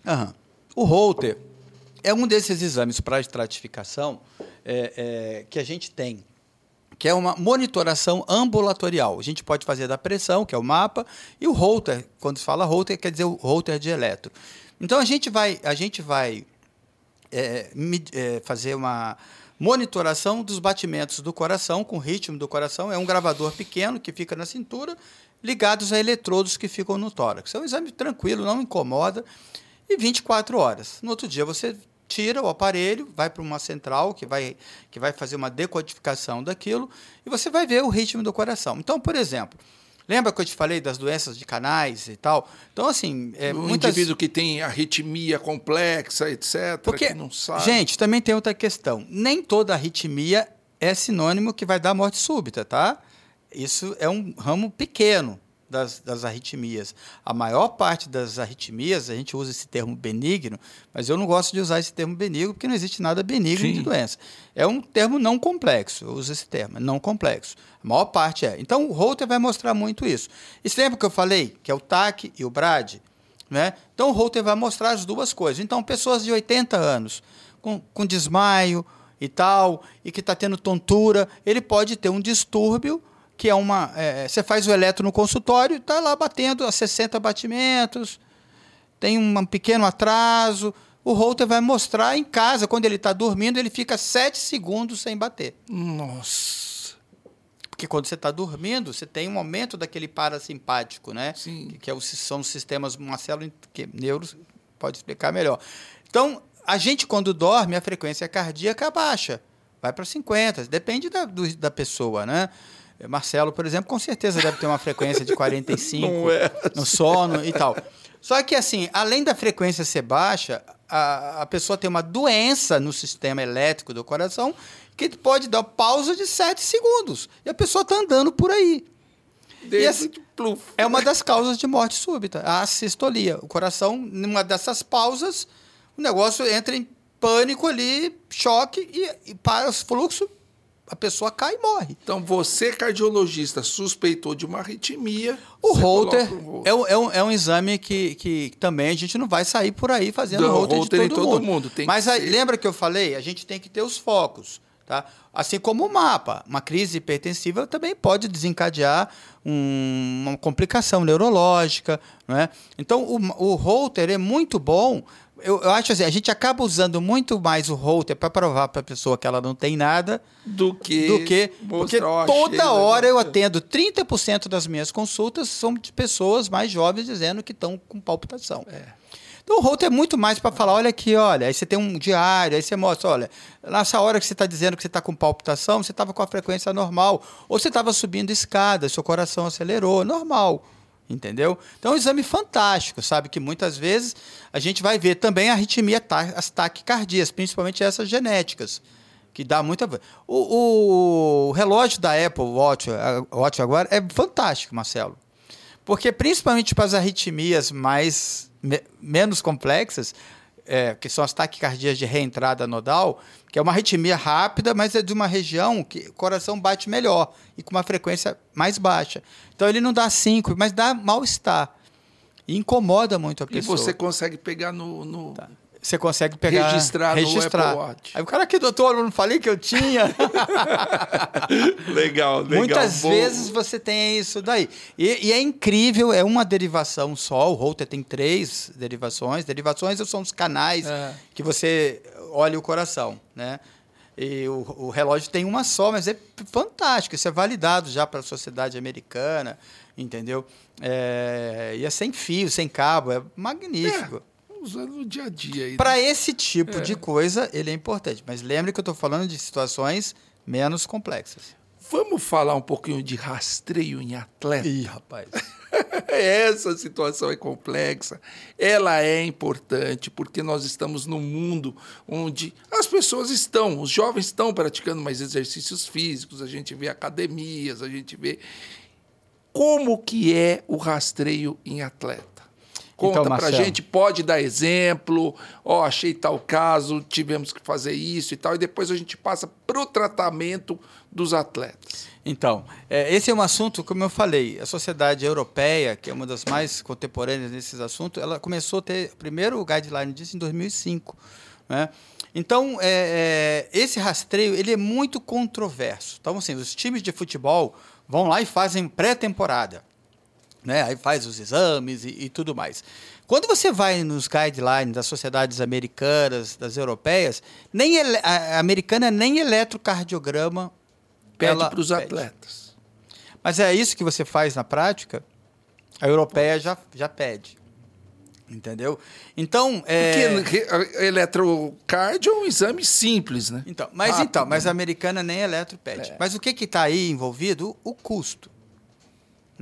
Aham. O Holter é um desses exames para estratificação é, é, que a gente tem, que é uma monitoração ambulatorial. A gente pode fazer da pressão, que é o mapa, e o Holter, quando se fala Holter, quer dizer o Holter de eletro. Então a gente vai, a gente vai é, é, fazer uma monitoração dos batimentos do coração, com o ritmo do coração. É um gravador pequeno que fica na cintura, ligados a eletrodos que ficam no tórax. É um exame tranquilo, não incomoda, e 24 horas. No outro dia você tira o aparelho, vai para uma central que vai, que vai fazer uma decodificação daquilo, e você vai ver o ritmo do coração. Então, por exemplo, lembra que eu te falei das doenças de canais e tal? Então, assim, é, o muitas... indivíduo que tem arritmia complexa, etc., Porque, que não sabe. gente, também tem outra questão. Nem toda arritmia é sinônimo que vai dar morte súbita, tá? Isso é um ramo pequeno das, das arritmias. A maior parte das arritmias, a gente usa esse termo benigno, mas eu não gosto de usar esse termo benigno porque não existe nada benigno Sim. de doença. É um termo não complexo, eu uso esse termo, é não complexo. A maior parte é. Então, o Holter vai mostrar muito isso. Esse tempo que eu falei, que é o TAC e o BRAD, né? Então, o Holter vai mostrar as duas coisas. Então, pessoas de 80 anos, com, com desmaio e tal, e que está tendo tontura, ele pode ter um distúrbio, que é uma. é, você faz o eletro no consultório e está lá batendo a 60 batimentos, tem um pequeno atraso. O Holter vai mostrar em casa, quando ele está dormindo, ele fica 7 segundos sem bater. Nossa. Porque quando você está dormindo, você tem um aumento daquele parasimpático, né? Sim. Que, que é o- são os sistemas Marcelo, que neuros pode explicar melhor. Então, a gente quando dorme, a frequência cardíaca baixa, vai para 50, depende da, do- da pessoa, né? Marcelo, por exemplo, com certeza deve ter uma frequência de 45 Não é no sono e tal. Só que, assim, além da frequência ser baixa, a, a pessoa tem uma doença no sistema elétrico do coração que pode dar pausa de 7 segundos. E a pessoa está andando por aí. De pluf. É uma das causas de morte súbita, a assistolia. O coração, numa dessas pausas, o negócio entra em pânico ali, choque, e, e para o fluxo, a pessoa cai e morre. Então, você, cardiologista, suspeitou de uma arritmia. O Holter um é um, é, um, é um exame que, que também a gente não vai sair por aí fazendo Não, Holter, Holter de todo, todo mundo. mundo, Mas aí, ser. lembra que eu falei? A gente tem que ter os focos. Tá? Assim como o mapa. Uma crise hipertensiva também pode desencadear um- uma complicação neurológica. Não é? Então, o, o Holter é muito bom. Eu, eu acho assim, a gente acaba usando muito mais o Holter para provar para a pessoa que ela não tem nada Do que. do que. Porque toda hora eu atendo 30% das minhas consultas são de pessoas mais jovens dizendo que estão com palpitação. Então o Holter é muito mais para falar, olha aqui, olha, aí você tem um diário, aí você mostra, olha, nessa hora que você está dizendo que você está com palpitação, você estava com a frequência normal, ou você estava subindo escada, seu coração acelerou, normal. Entendeu? Então é um exame fantástico, sabe? Que muitas vezes a gente vai ver também a arritmia, ta- as taquicardias, principalmente essas genéticas que dá muita. O, o relógio da Apple Watch, Watch agora é fantástico, Marcelo. Porque principalmente para as arritmias mais me- menos complexas, é, que são as taquicardias de reentrada nodal, que é uma arritmia rápida, mas é de uma região que o coração bate melhor e com uma frequência mais baixa. Então ele não dá 5, mas dá mal-estar. E incomoda muito a pessoa. E você consegue pegar no. no... Tá. Você consegue pegar. Registrar, registrar. no Apple Watch. Aí o cara aqui, doutor, eu não falei que eu tinha. legal, legal. Muitas Bom. vezes você tem isso daí. E, e, é incrível, é uma derivação só. O Holter tem três derivações. Derivações são os canais é. que você olha o coração, né? E o, o, relógio tem uma só, mas é fantástico. Isso é validado já para a sociedade americana, entendeu? É, e é sem fio, sem cabo, é magnífico. É usando no dia a dia. Para né? esse tipo é. de coisa, ele é importante. Mas lembre que eu estou falando de situações menos complexas. Vamos falar um pouquinho de rastreio em atleta? Ih, rapaz. Essa situação é complexa, ela é importante porque nós estamos num mundo onde as pessoas estão, os jovens estão praticando mais exercícios físicos, a gente vê academias, a gente vê como que é o rastreio em atleta. Conta então, pra gente, pode dar exemplo, ó, oh, achei tal caso, tivemos que fazer isso e tal, e depois a gente passa para o tratamento dos atletas. Então, é, esse é um assunto, como eu falei, a sociedade europeia, que é uma das mais contemporâneas nesses assuntos, ela começou a ter o primeiro guideline disso em 2005. Né? Então, é, é, esse rastreio ele é muito controverso. Então, assim, os times de futebol vão lá e fazem pré-temporada né? Aí faz os exames e, e, tudo mais. Quando você vai nos guidelines das sociedades americanas, das europeias, nem ele, a americana nem eletrocardiograma pede para os atletas. Mas é isso que você faz na prática? A europeia já, já pede. Entendeu? Então. É... Porque eletrocardio é um exame simples, né? Então, mas Rápido, então, mas a americana nem eletro pede. É. Mas o que está aí envolvido? O custo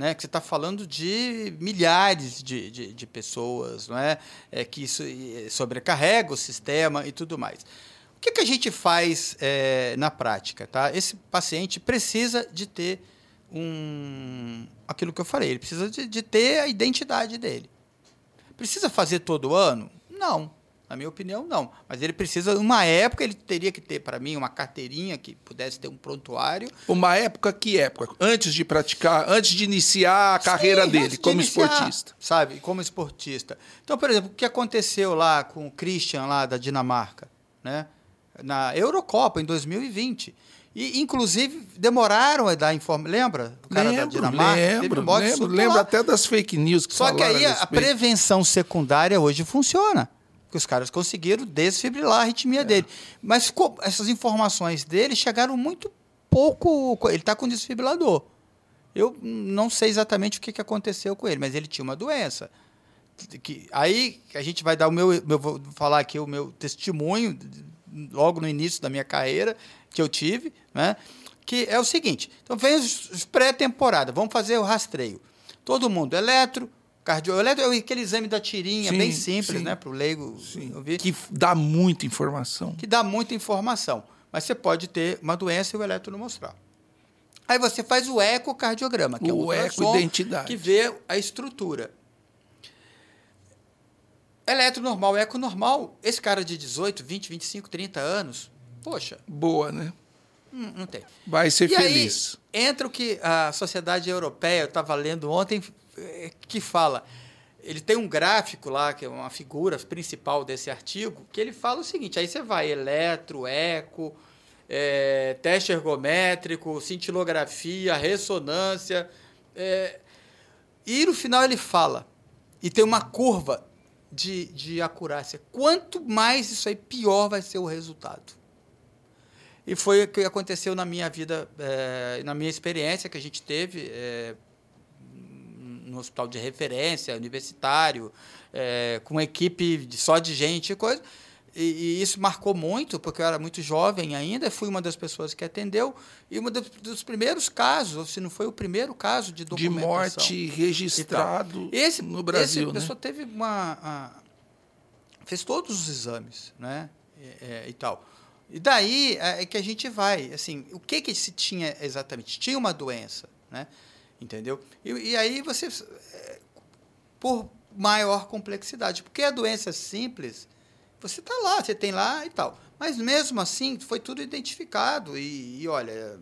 né? Que você está falando de milhares de, de, de, pessoas, não é? é que isso sobrecarrega o sistema e tudo mais. O que, que a gente faz é, na prática, tá? Esse paciente precisa de ter um, aquilo que eu falei, ele precisa de, de ter a identidade dele. Precisa fazer todo ano? Não. Na minha opinião, não. Mas ele precisa, uma época, ele teria que ter, para mim, uma carteirinha que pudesse ter um prontuário. Uma época, que época? Antes de praticar, antes de iniciar a carreira Sim, dele, como iniciar, esportista. Sabe, como esportista. Então, por exemplo, o que aconteceu lá com o Christian, lá da Dinamarca, né? na Eurocopa, em 2020. E, inclusive, demoraram a dar informação. Lembra? O cara lembro, da Dinamarca? Lembro, lembro, lembro até das fake news que Só que aí a, a prevenção secundária hoje funciona que os caras conseguiram desfibrilar a arritmia é. dele. Mas essas informações dele chegaram muito pouco. Ele está com desfibrilador. Eu não sei exatamente o que, que aconteceu com ele, mas ele tinha uma doença. Que, aí a gente vai dar o meu, meu. Vou falar aqui o meu testemunho, logo no início da minha carreira, que eu tive, né? Que é o seguinte: então vem os pré-temporada, vamos fazer o rastreio. Todo mundo, eletro, Cardio... Aquele exame da tirinha, sim, bem simples, sim. né? Para o leigo ouvir. Que dá muita informação. Que dá muita informação. Mas você pode ter uma doença e o eletro não mostrar. Aí você faz o ecocardiograma, que o é o eco-identidade. que vê a estrutura. Eletro normal, eco normal. Esse cara de 18, 20, 25, 30 anos, poxa. Boa, né? Não, não tem. Vai ser e feliz. Aí, entra o que a sociedade europeia, eu estava lendo ontem, é, que fala. Ele tem um gráfico lá, que é uma figura principal desse artigo, que ele fala o seguinte: aí você vai, eletro, eco, é, teste ergométrico, cintilografia, ressonância. É, e no final ele fala, e tem uma curva de, de acurácia. Quanto mais isso aí, pior vai ser o resultado. E foi o que aconteceu na minha vida, é, na minha experiência que a gente teve. No hospital de referência, universitário, é, com uma equipe só de gente e coisa. E, e, isso marcou muito, porque eu era muito jovem ainda, fui uma das pessoas que atendeu, e um dos primeiros casos, se não foi o primeiro caso de documentação. De morte registrado esse, no Brasil. Essa né? pessoa teve uma... A, fez todos os exames, né? E, é, e tal. E daí é, é que a gente vai, assim, o que que se tinha exatamente? Tinha uma doença, né? Entendeu? E, e aí você, é, por maior complexidade, porque a doença simples, Você está lá, você tem lá e tal. Mas mesmo assim, foi tudo identificado. E, e olha,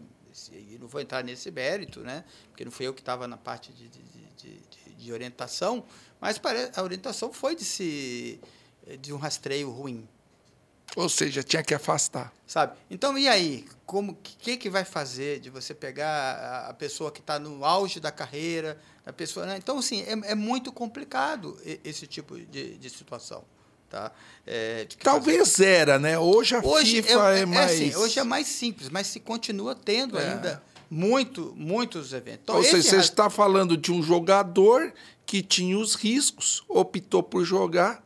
não vou entrar nesse mérito, né? Porque não fui eu que estava na parte de, de, de, de, orientação, mas a orientação foi de, se, de um rastreio ruim. Ou seja, tinha que afastar. Sabe? Então, e aí? Como que, que vai fazer de você pegar a pessoa que está no auge da carreira, a pessoa. Né? Então, assim, é, é muito complicado esse tipo de, de situação. Tá? É, Talvez fazer... era, né? Hoje a hoje FIFA é, é mais. Assim, hoje é mais simples, mas se continua tendo é. ainda muito, muitos eventos. Então, Ou seja, você está falando de um jogador que tinha os riscos, optou por jogar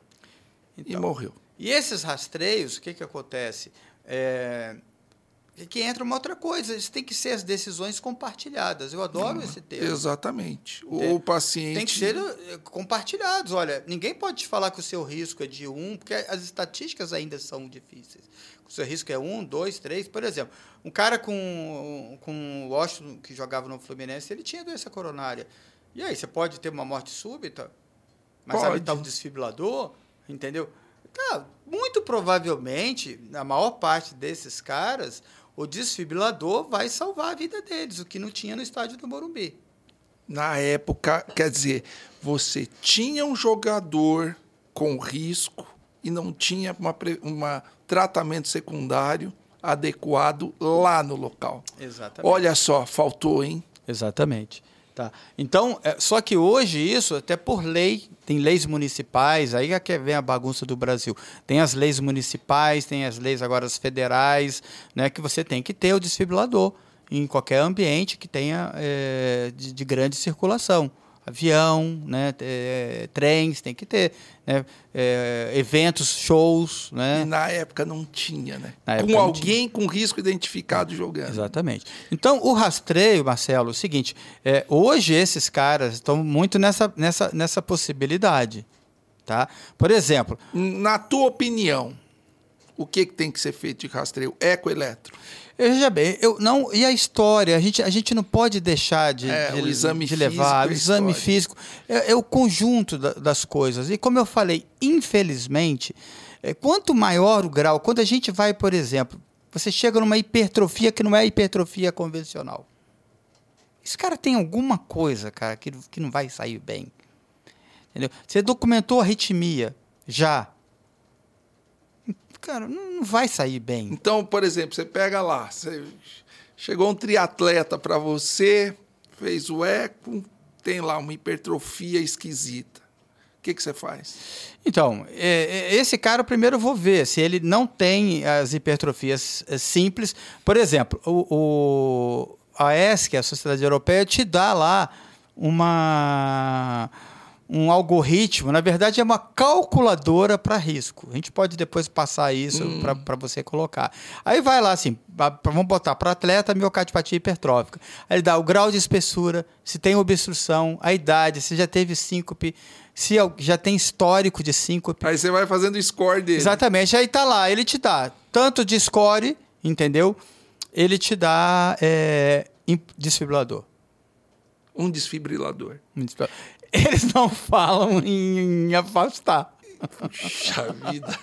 então, e morreu. E esses rastreios, o que, que acontece? É, que entra uma outra coisa, isso tem que ser as decisões compartilhadas. Eu adoro esse termo. Exatamente. O, o paciente. Tem que ser eh, compartilhados. Olha, ninguém pode te falar que o seu risco é de um, porque as estatísticas ainda são difíceis. O seu risco é um, dois, três. Por exemplo, um cara com, com o Washington, que jogava no Fluminense, ele tinha doença coronária. E aí, você pode ter uma morte súbita? Mas pode. ali está um desfibrilador, entendeu? Tá, muito provavelmente, na maior parte desses caras, o desfibrilador vai salvar a vida deles, o que não tinha no estádio do Morumbi. Na época, quer dizer, você tinha um jogador com risco e não tinha um tratamento secundário adequado lá no local. Exatamente. Olha só, faltou, hein? Exatamente. Tá. Então, é, só que hoje isso, até por lei, tem leis municipais, aí é que vem a bagunça do Brasil. Tem as leis municipais, tem as leis agora as federais, né, que você tem que ter o desfibrilador em qualquer ambiente que tenha é, de, de grande circulação avião, né, é, trens, tem que ter, né, é, eventos, shows, né. E na época não tinha, né? com alguém com risco identificado jogando. Exatamente. Então o rastreio, Marcelo, é o seguinte: é, hoje esses caras estão muito nessa, nessa, nessa possibilidade, tá? Por exemplo, na tua opinião, o que, que tem que ser feito de rastreio ecoeletro? Veja bem, eu não e a história a gente, a gente não pode deixar de, é, de, o exame de levar o exame físico é, é o conjunto da, das coisas. E como eu falei infelizmente é, quanto maior o grau quando a gente vai por exemplo você chega numa hipertrofia que não é hipertrofia convencional. Esse cara tem alguma coisa cara que, que não vai sair bem. Entendeu? Você documentou arritmia já cara, não vai sair bem. Então, por exemplo, você pega lá, você chegou um triatleta para você, fez o eco, tem lá uma hipertrofia esquisita. O que, que você faz? Então, é, é, esse cara, primeiro eu vou ver se ele não tem as hipertrofias é, simples. Por exemplo, o, o, a ESC, a Sociedade Europeia, te dá lá uma um algoritmo, na verdade é uma calculadora para risco. A gente pode depois passar isso hum. para você colocar. Aí vai lá assim, vamos botar para atleta miocardiopatia hipertrófica. Aí ele dá o grau de espessura, se tem obstrução, a idade, se já teve síncope, se já tem histórico de síncope. Aí você vai fazendo o score dele. Exatamente, aí tá lá, ele te dá tanto de score, entendeu? Ele te dá é, desfibrilador. Um desfibrilador. Um desfibrilador eles não falam em, em afastar. Puxa vida.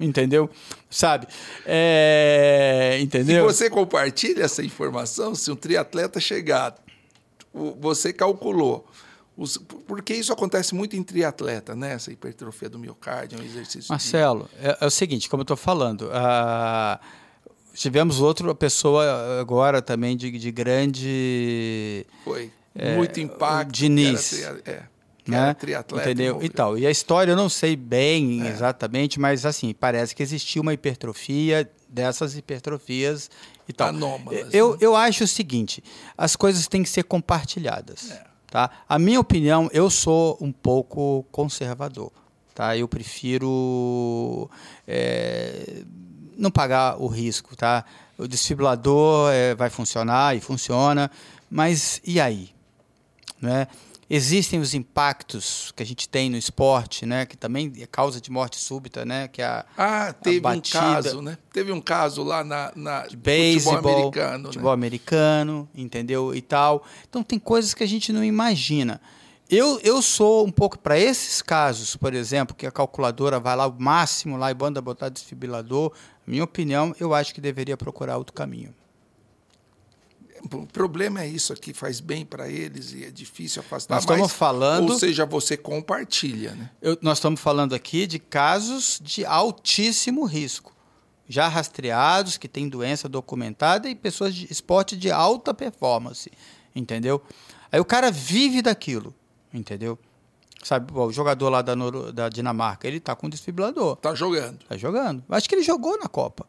Entendeu? Sabe? É... Entendeu? E você compartilha essa informação, se um triatleta chegar, você calculou. Os... Porque isso acontece muito em triatleta, né? Essa hipertrofia do miocárdio, é um exercício. Marcelo, de... é, é, o seguinte, como eu estou falando, uh, tivemos outra pessoa agora também de, de grande. Foi é, muito impacto. Diniz. é, né? triatleta. Entendeu? E tal. E a história eu não sei bem é. exatamente, mas assim, parece que existia uma hipertrofia dessas hipertrofias e tal. Anômalas. Eu, né? eu acho o seguinte: as coisas têm que ser compartilhadas. É. Tá? A minha opinião, eu sou um pouco conservador. Tá? Eu prefiro é, não pagar o risco. Tá? O desfibrilador é, vai funcionar e funciona, mas e aí? Né? Existem os impactos que a gente tem no esporte, né? que também é causa de morte súbita, né? que é a, ah, teve um caso, né? Teve um caso lá na, na de beisebol, futebol americano, futebol né? americano, entendeu? E tal. Então tem coisas que a gente não imagina. Eu, eu sou um pouco para esses casos, por exemplo, que a calculadora vai lá o máximo lá e banda botar desfibrilador. Minha opinião, eu acho que deveria procurar outro caminho. O problema é isso aqui, faz bem para eles e é difícil afastar. Nós estamos mas, falando. Ou seja, você compartilha, né? Eu, nós estamos falando aqui de casos de altíssimo risco. Já rastreados, que têm doença documentada e pessoas de esporte de alta performance. Entendeu? Aí o cara vive daquilo. Entendeu? Sabe, o jogador lá da, da Dinamarca, ele tá com desfibrilador. Tá jogando. Tá jogando. Acho que ele jogou na Copa.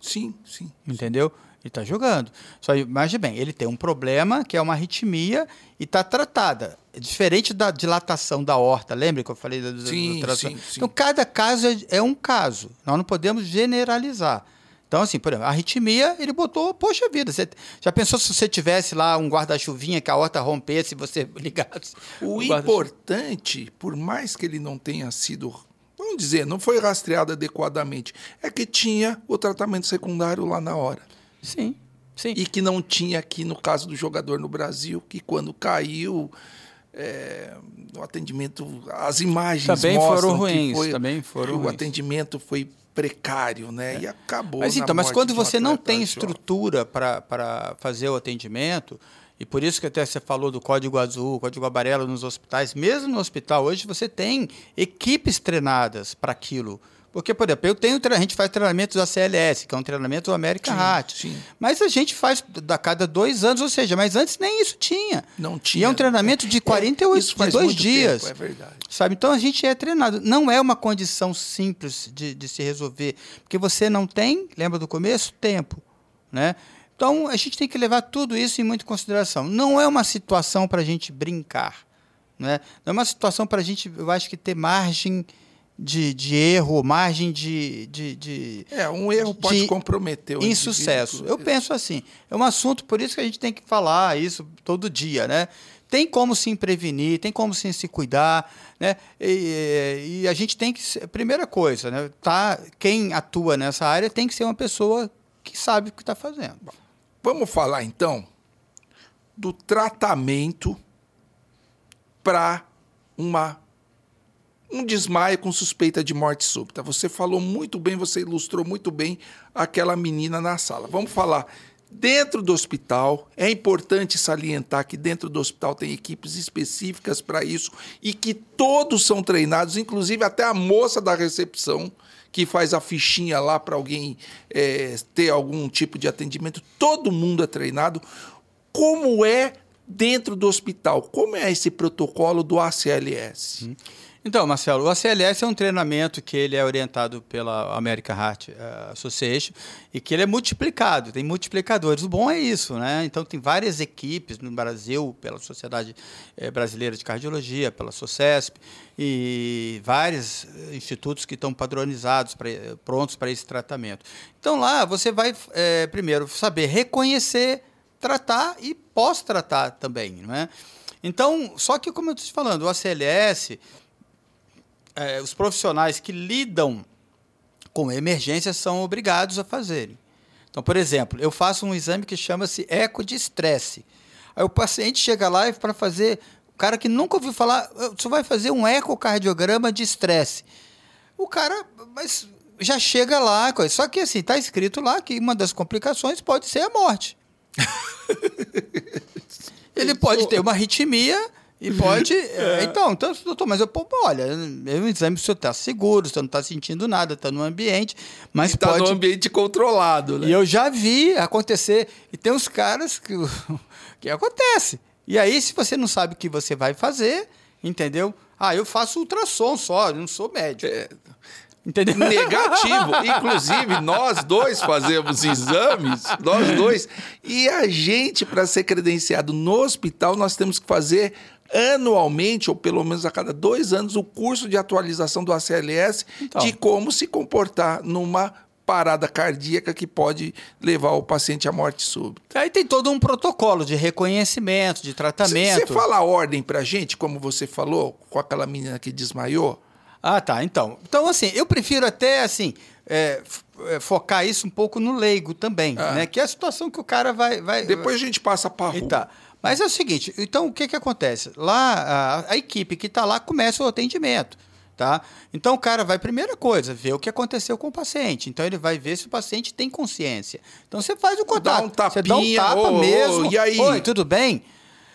Sim, sim. Entendeu? Ele está jogando. Só imagine bem, ele tem um problema que é uma arritmia e está tratada. É diferente da dilatação da horta, lembra que eu falei da, sim. Então, cada caso é, é, um caso. Nós não podemos generalizar. Então, assim, por exemplo, a arritmia, ele botou, poxa vida, você já pensou se você tivesse lá um guarda-chuvinha que a horta rompesse e você ligasse? O, o importante, por mais que ele não tenha sido vamos dizer, não foi rastreado adequadamente, é que tinha o tratamento secundário lá na hora. Sim, sim. E que não tinha aqui no caso do jogador no Brasil, que quando caiu é, o atendimento, as imagens também foram ruins, foi, também foram que ruins. o atendimento foi precário, né? É. E acabou. Mas então, mas quando você não tem estrutura para fazer o atendimento, e por isso que até você falou do código azul, código amarelo nos hospitais, mesmo no hospital hoje você tem equipes treinadas para aquilo. Porque, por exemplo, eu tenho, a gente faz treinamentos da CLS, que é um treinamento do American Heart. Mas a gente faz a cada dois anos, ou seja, mas antes nem isso tinha. Não tinha. E é um treinamento de 48 é, de dois dias. Tempo, é verdade. Sabe? Então a gente é treinado. Não é uma condição simples de, de se resolver. Porque você não tem, lembra do começo? Tempo. Né? Então a gente tem que levar tudo isso em muita consideração. Não é uma situação para a gente brincar. Né? Não é uma situação para a gente, eu acho que, ter margem de, de erro, margem de, de, de É, um erro pode comprometer o insucesso. Eu penso assim, é um assunto, por isso que a gente tem que falar isso todo dia, né? Tem como se prevenir, tem como se, se cuidar, né? E, e, a gente tem que, primeira coisa, né? Tá, quem atua nessa área tem que ser uma pessoa que sabe o que está fazendo. Vamos falar então do tratamento para uma um desmaio com suspeita de morte súbita. Você falou muito bem, você ilustrou muito bem aquela menina na sala. Vamos falar dentro do hospital. É importante salientar que dentro do hospital tem equipes específicas para isso e que todos são treinados, inclusive até a moça da recepção que faz a fichinha lá para alguém é, ter algum tipo de atendimento. Todo mundo é treinado. Como é dentro do hospital? Como é esse protocolo do ACLS? Hum. Então, Marcelo, o ACLS é um treinamento que ele é orientado pela American Heart eh, Association e que ele é multiplicado, tem multiplicadores. O bom é isso, né? Então tem várias equipes no Brasil, pela Sociedade eh, Brasileira de Cardiologia, pela SOCESP, e vários eh, institutos que estão padronizados, pra, prontos para esse tratamento. Então lá você vai é, primeiro saber reconhecer, tratar e pós-tratar também, não é? Então, só que como eu estou te falando, o ACLS é, os profissionais que lidam com emergências são obrigados a fazerem. Então, por exemplo, eu faço um exame que chama-se eco de estresse. Aí o paciente chega lá e para fazer, o cara que nunca ouviu falar, você vai fazer um ecocardiograma de estresse. O cara, mas já chega lá, só que assim, está escrito lá que uma das complicações pode ser a morte. Ele pode ter uma arritmia e pode. É. Então, então, doutor, mas eu, pô, olha, é um exame se você está seguro, você não está sentindo nada, está no ambiente, mas está pode. no ambiente controlado, né? E eu já vi acontecer. E tem uns caras que, que acontece. E aí, se você não sabe o que você vai fazer, entendeu? Ah, eu faço ultrassom só, eu não sou médico. É. Entendeu? Negativo. Inclusive, nós dois fazemos exames, nós dois. E a gente, para ser credenciado no hospital, nós temos que fazer anualmente, ou pelo menos a cada dois anos, o curso de atualização do ACLS então. de como se comportar numa parada cardíaca que pode levar o paciente à morte súbita. Aí tem todo um protocolo de reconhecimento, de tratamento. Você fala a ordem pra gente, como você falou, com aquela menina que desmaiou? Ah, tá. Então, então assim, eu prefiro até assim é, é focar isso um pouco no leigo também, ah. né? Que é a situação que o cara vai, vai. Depois a gente passa para rua. Tá. Mas é o seguinte, então o que, que acontece? Lá, a, a equipe que está lá começa o atendimento. Tá? Então o cara vai, primeira coisa, ver o que aconteceu com o paciente. Então ele vai ver se o paciente tem consciência. Então você faz o contato. Dá um tapinha, você dá um tapa ô, mesmo. e aí? Oi, tudo bem?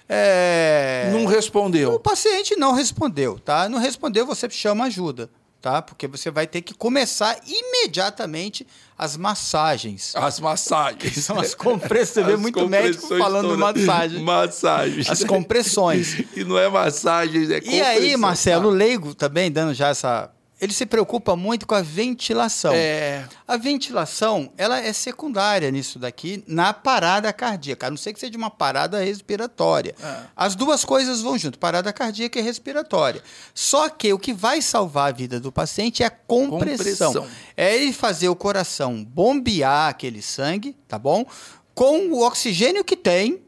É... Não O respondeu. paciente não respondeu, tá? Não respondeu, você chama ajuda, tá? Porque você vai ter que começar imediatamente as massagens. As massagens. São as compressões, você vê muito médico falando todas. massagem. Massagens. As compressões. E não é massagem, é E aí, compressão. Marcelo, leigo também, dando já essa. Ele se preocupa muito com a ventilação. É. A ventilação, ela é secundária nisso daqui, na parada cardíaca, a não ser que seja uma parada respiratória. É. As duas coisas vão junto, parada cardíaca e respiratória. Só que o que vai salvar a vida do paciente é a compressão. Compressão. É ele fazer o coração bombear aquele sangue, tá bom? Com o oxigênio que tem,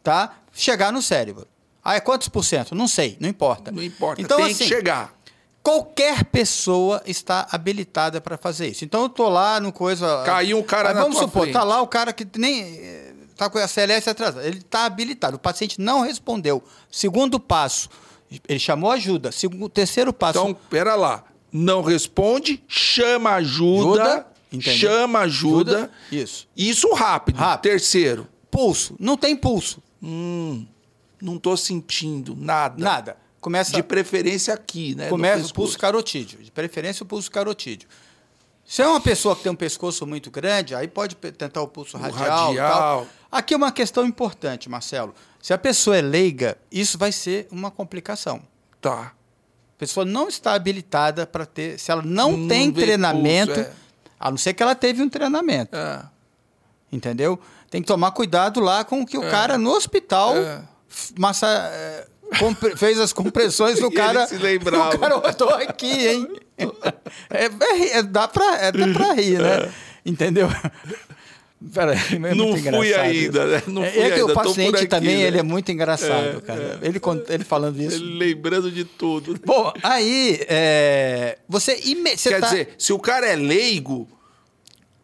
tá? Chegar no cérebro. Ah, é quantos por cento? Não sei, não importa. Não importa, Então, tem assim, que chegar. Qualquer pessoa está habilitada para fazer isso. Então eu tô lá no coisa. Caiu um cara Mas na Vamos supor, frente. tá lá o cara que nem eh, tá com a CLS atrasada. Ele está habilitado. O paciente não respondeu. Segundo passo, ele chamou ajuda. Segundo, terceiro passo. Então, pera lá. Não responde, chama ajuda. Ajuda, entendeu? chama ajuda. Isso. Isso rápido. Rápido. Terceiro. Pulso. Não tem pulso. Hum, não tô sentindo nada. Nada. Começa De preferência aqui, né? Começa o pulso carotídeo, de preferência o pulso carotídeo. Se é uma pessoa que tem um pescoço muito grande, aí pode tentar o pulso radial. e radial. Tal. Aqui é uma questão importante, Marcelo. Se a pessoa é leiga, isso vai ser uma complicação. Tá. A pessoa não está habilitada para ter. Se ela não, Não tem treinamento, pulso, é. a não ser que ela teve um treinamento, É. entendeu? Tem que tomar cuidado lá com o que o cara no hospital É. massa, é, fez as compressões do ele cara. se lembrava. O cara, eu tô aqui, hein? É, é- é- dá pra, é, dá pra rir, né? Entendeu? Peraí, é muito Não fui ainda, né? Não É- fui é que ainda, o paciente aqui, também, né? ele é muito engraçado, É, cara. Ele, con- ele falando isso. Ele lembrando de tudo. Bom, aí, é, você, ime- você Quer tá- dizer, se o cara é leigo,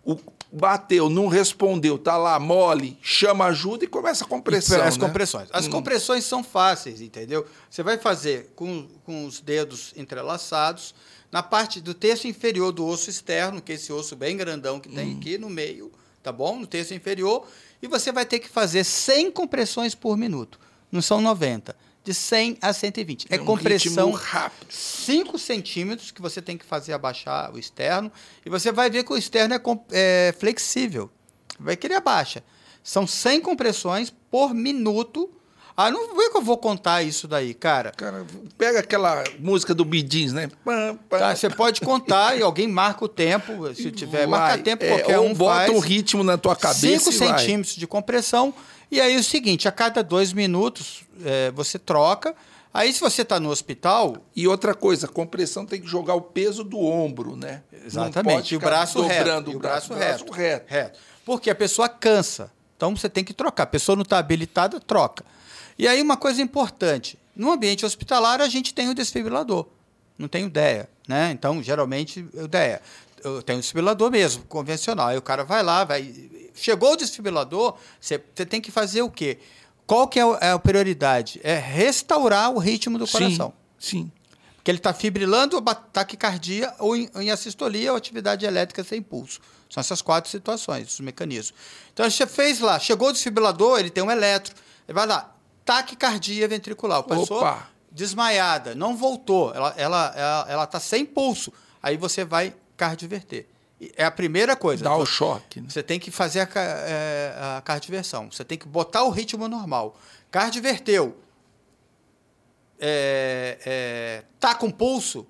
o bateu, não respondeu, tá lá mole, chama ajuda e começa a compressão. As né? compressões. As compressões são fáceis, entendeu? Você vai fazer com, com os dedos entrelaçados, na parte do terço inferior do osso externo, que é esse osso bem grandão que Hum. tem aqui no meio, tá bom? No terço inferior. E você vai ter que fazer 100 compressões por minuto. Não são 90. De 100 a 120. É, um compressão rápido. 5 centímetros que você tem que fazer abaixar o externo. E você vai ver que o externo é, é flexível. Vai que ele abaixa. São 100 compressões por minuto. Ah, não vê que eu vou contar isso daí, cara. Cara, pega aquela música do Bidins, né? Tá, você pode contar e alguém marca o tempo. Se tiver, Vai. marca tempo, É, qualquer um bota faz. um ritmo na tua cabeça 5 e vai. centímetros de compressão. E aí o seguinte, a cada dois minutos é, você troca. Aí se você está no hospital, E outra coisa, a compressão tem que jogar o peso do ombro, né? Exatamente. E o braço reto. o o braço, braço reto. reto. reto. Porque a pessoa cansa. Então você tem que trocar. A pessoa não está habilitada, troca. E aí uma coisa importante. No ambiente hospitalar, a gente tem o desfibrilador. Não tem o DEA, né? Então, geralmente, o DEA. Eu tenho o desfibrilador mesmo, convencional. Aí o cara vai lá, vai... Chegou o desfibrilador, você, tem que fazer o quê? Qual que é é a prioridade? É restaurar o ritmo do coração. Sim, sim. Porque ele está fibrilando ou taquicardia ou em, em assistolia ou atividade elétrica sem pulso. São essas quatro situações, os mecanismos. Então, você fez lá, chegou o desfibrilador, ele tem um eletro. Ele vai lá, taquicardia ventricular. A pessoa Opa. desmaiada, não voltou, ela está ela, ela, ela tá sem pulso. Aí você vai cardioverter. É a primeira coisa. Dá o choque. Né? você tem que fazer a, é, a cardioversão. Você tem que botar o ritmo normal. Cardioverteu. É, é, tá com pulso.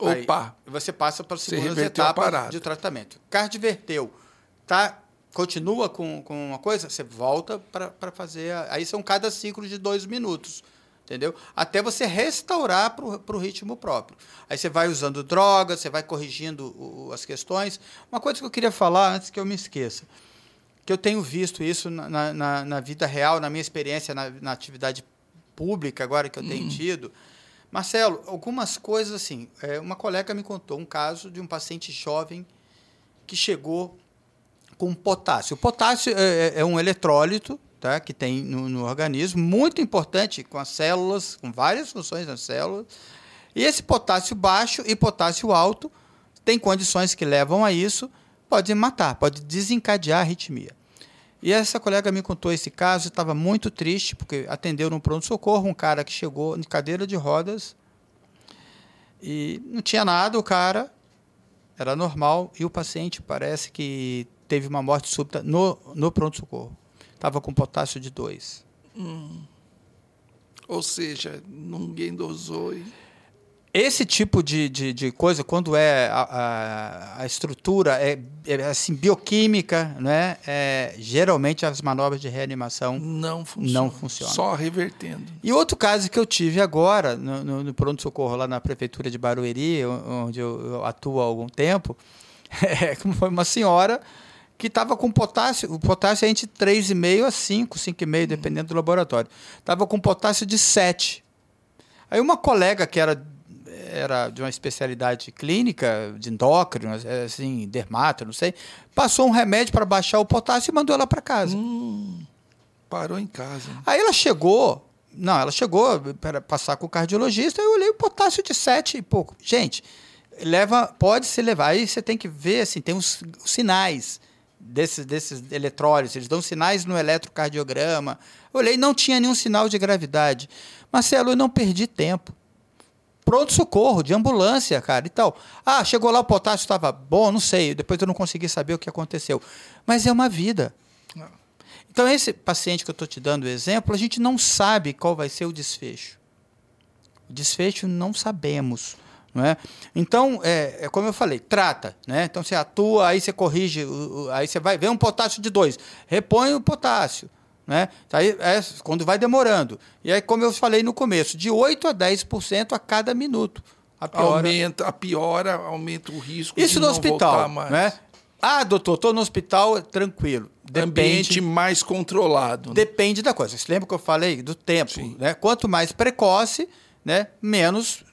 aí Opa. você passa para a segunda etapa de tratamento. Cardioverteu. Tá, continua com, com uma coisa, você volta para fazer. a- aí são cada ciclo de dois minutos. Entendeu? Até você restaurar para o ritmo próprio. Aí você vai usando drogas, você vai corrigindo o- as questões. Uma coisa que eu queria falar antes que eu me esqueça, que eu tenho visto isso na, na- na, vida real, na minha experiência na, na atividade pública agora que eu tenho tido. Marcelo, algumas coisas assim. é, uma colega me contou um caso de um paciente jovem que chegou com potássio. O potássio é, é- é um eletrólito, tá? que tem no, no organismo, muito importante com as células, com várias funções nas células. E esse potássio baixo e potássio alto tem condições que levam a isso, pode matar, pode desencadear a arritmia. E essa colega me contou esse caso estava muito triste, porque atendeu no pronto-socorro um cara que chegou em cadeira de rodas e não tinha nada, o cara era normal e o paciente parece que teve uma morte súbita no, no pronto-socorro. Estava com potássio de 2. Hum. Ou seja, ninguém dosou e esse tipo de, de, de, coisa, quando é a, a, a estrutura é, é, assim, bioquímica, né? É, geralmente as manobras de reanimação não funcionam. Não funcionam. Só revertendo. E outro caso que eu tive agora, no, no, no pronto-socorro lá na prefeitura de Barueri, onde eu, eu atuo há algum tempo, é, foi uma senhora que estava com potássio, o potássio é entre 3,5 a 5, 5,5, dependendo do laboratório. Estava com potássio de 7. Aí uma colega que era era de uma especialidade clínica, de endócrino, assim, dermato, não sei, passou um remédio para baixar o potássio e mandou ela para casa. Hum, parou em casa. Aí ela chegou, não, ela chegou para passar com o cardiologista, eu olhei o potássio de 7 e pouco. Gente, leva, pode se levar, aí você tem que ver, assim, tem uns sinais desses, desses eletrólitos, eles dão sinais no eletrocardiograma. Olhei, não tinha nenhum sinal de gravidade. Marcelo, eu não perdi tempo pronto-socorro, de ambulância, cara, e tal. Ah, chegou lá, o potássio estava bom, não sei, depois eu não consegui saber o que aconteceu. Mas é uma vida. Então, esse paciente que eu estou te dando o exemplo, a gente não sabe qual vai ser o desfecho. O desfecho não sabemos. É? Então, é, é, como eu falei, trata. Né? Então, você atua, aí você corrige, aí você vai ver um potássio de 2, repõe o potássio. Né? Aí, é quando vai demorando. E aí, como eu falei no começo, de 8% a 10% a cada minuto. A piora, aumenta, a piora aumenta o risco Isso de no não hospital, mais. Né? Ah, doutor, estou no hospital, tranquilo. Depende, Ambiente mais controlado. Né? Depende da coisa. Você lembra que eu falei do tempo? Né? Quanto mais precoce, né? menos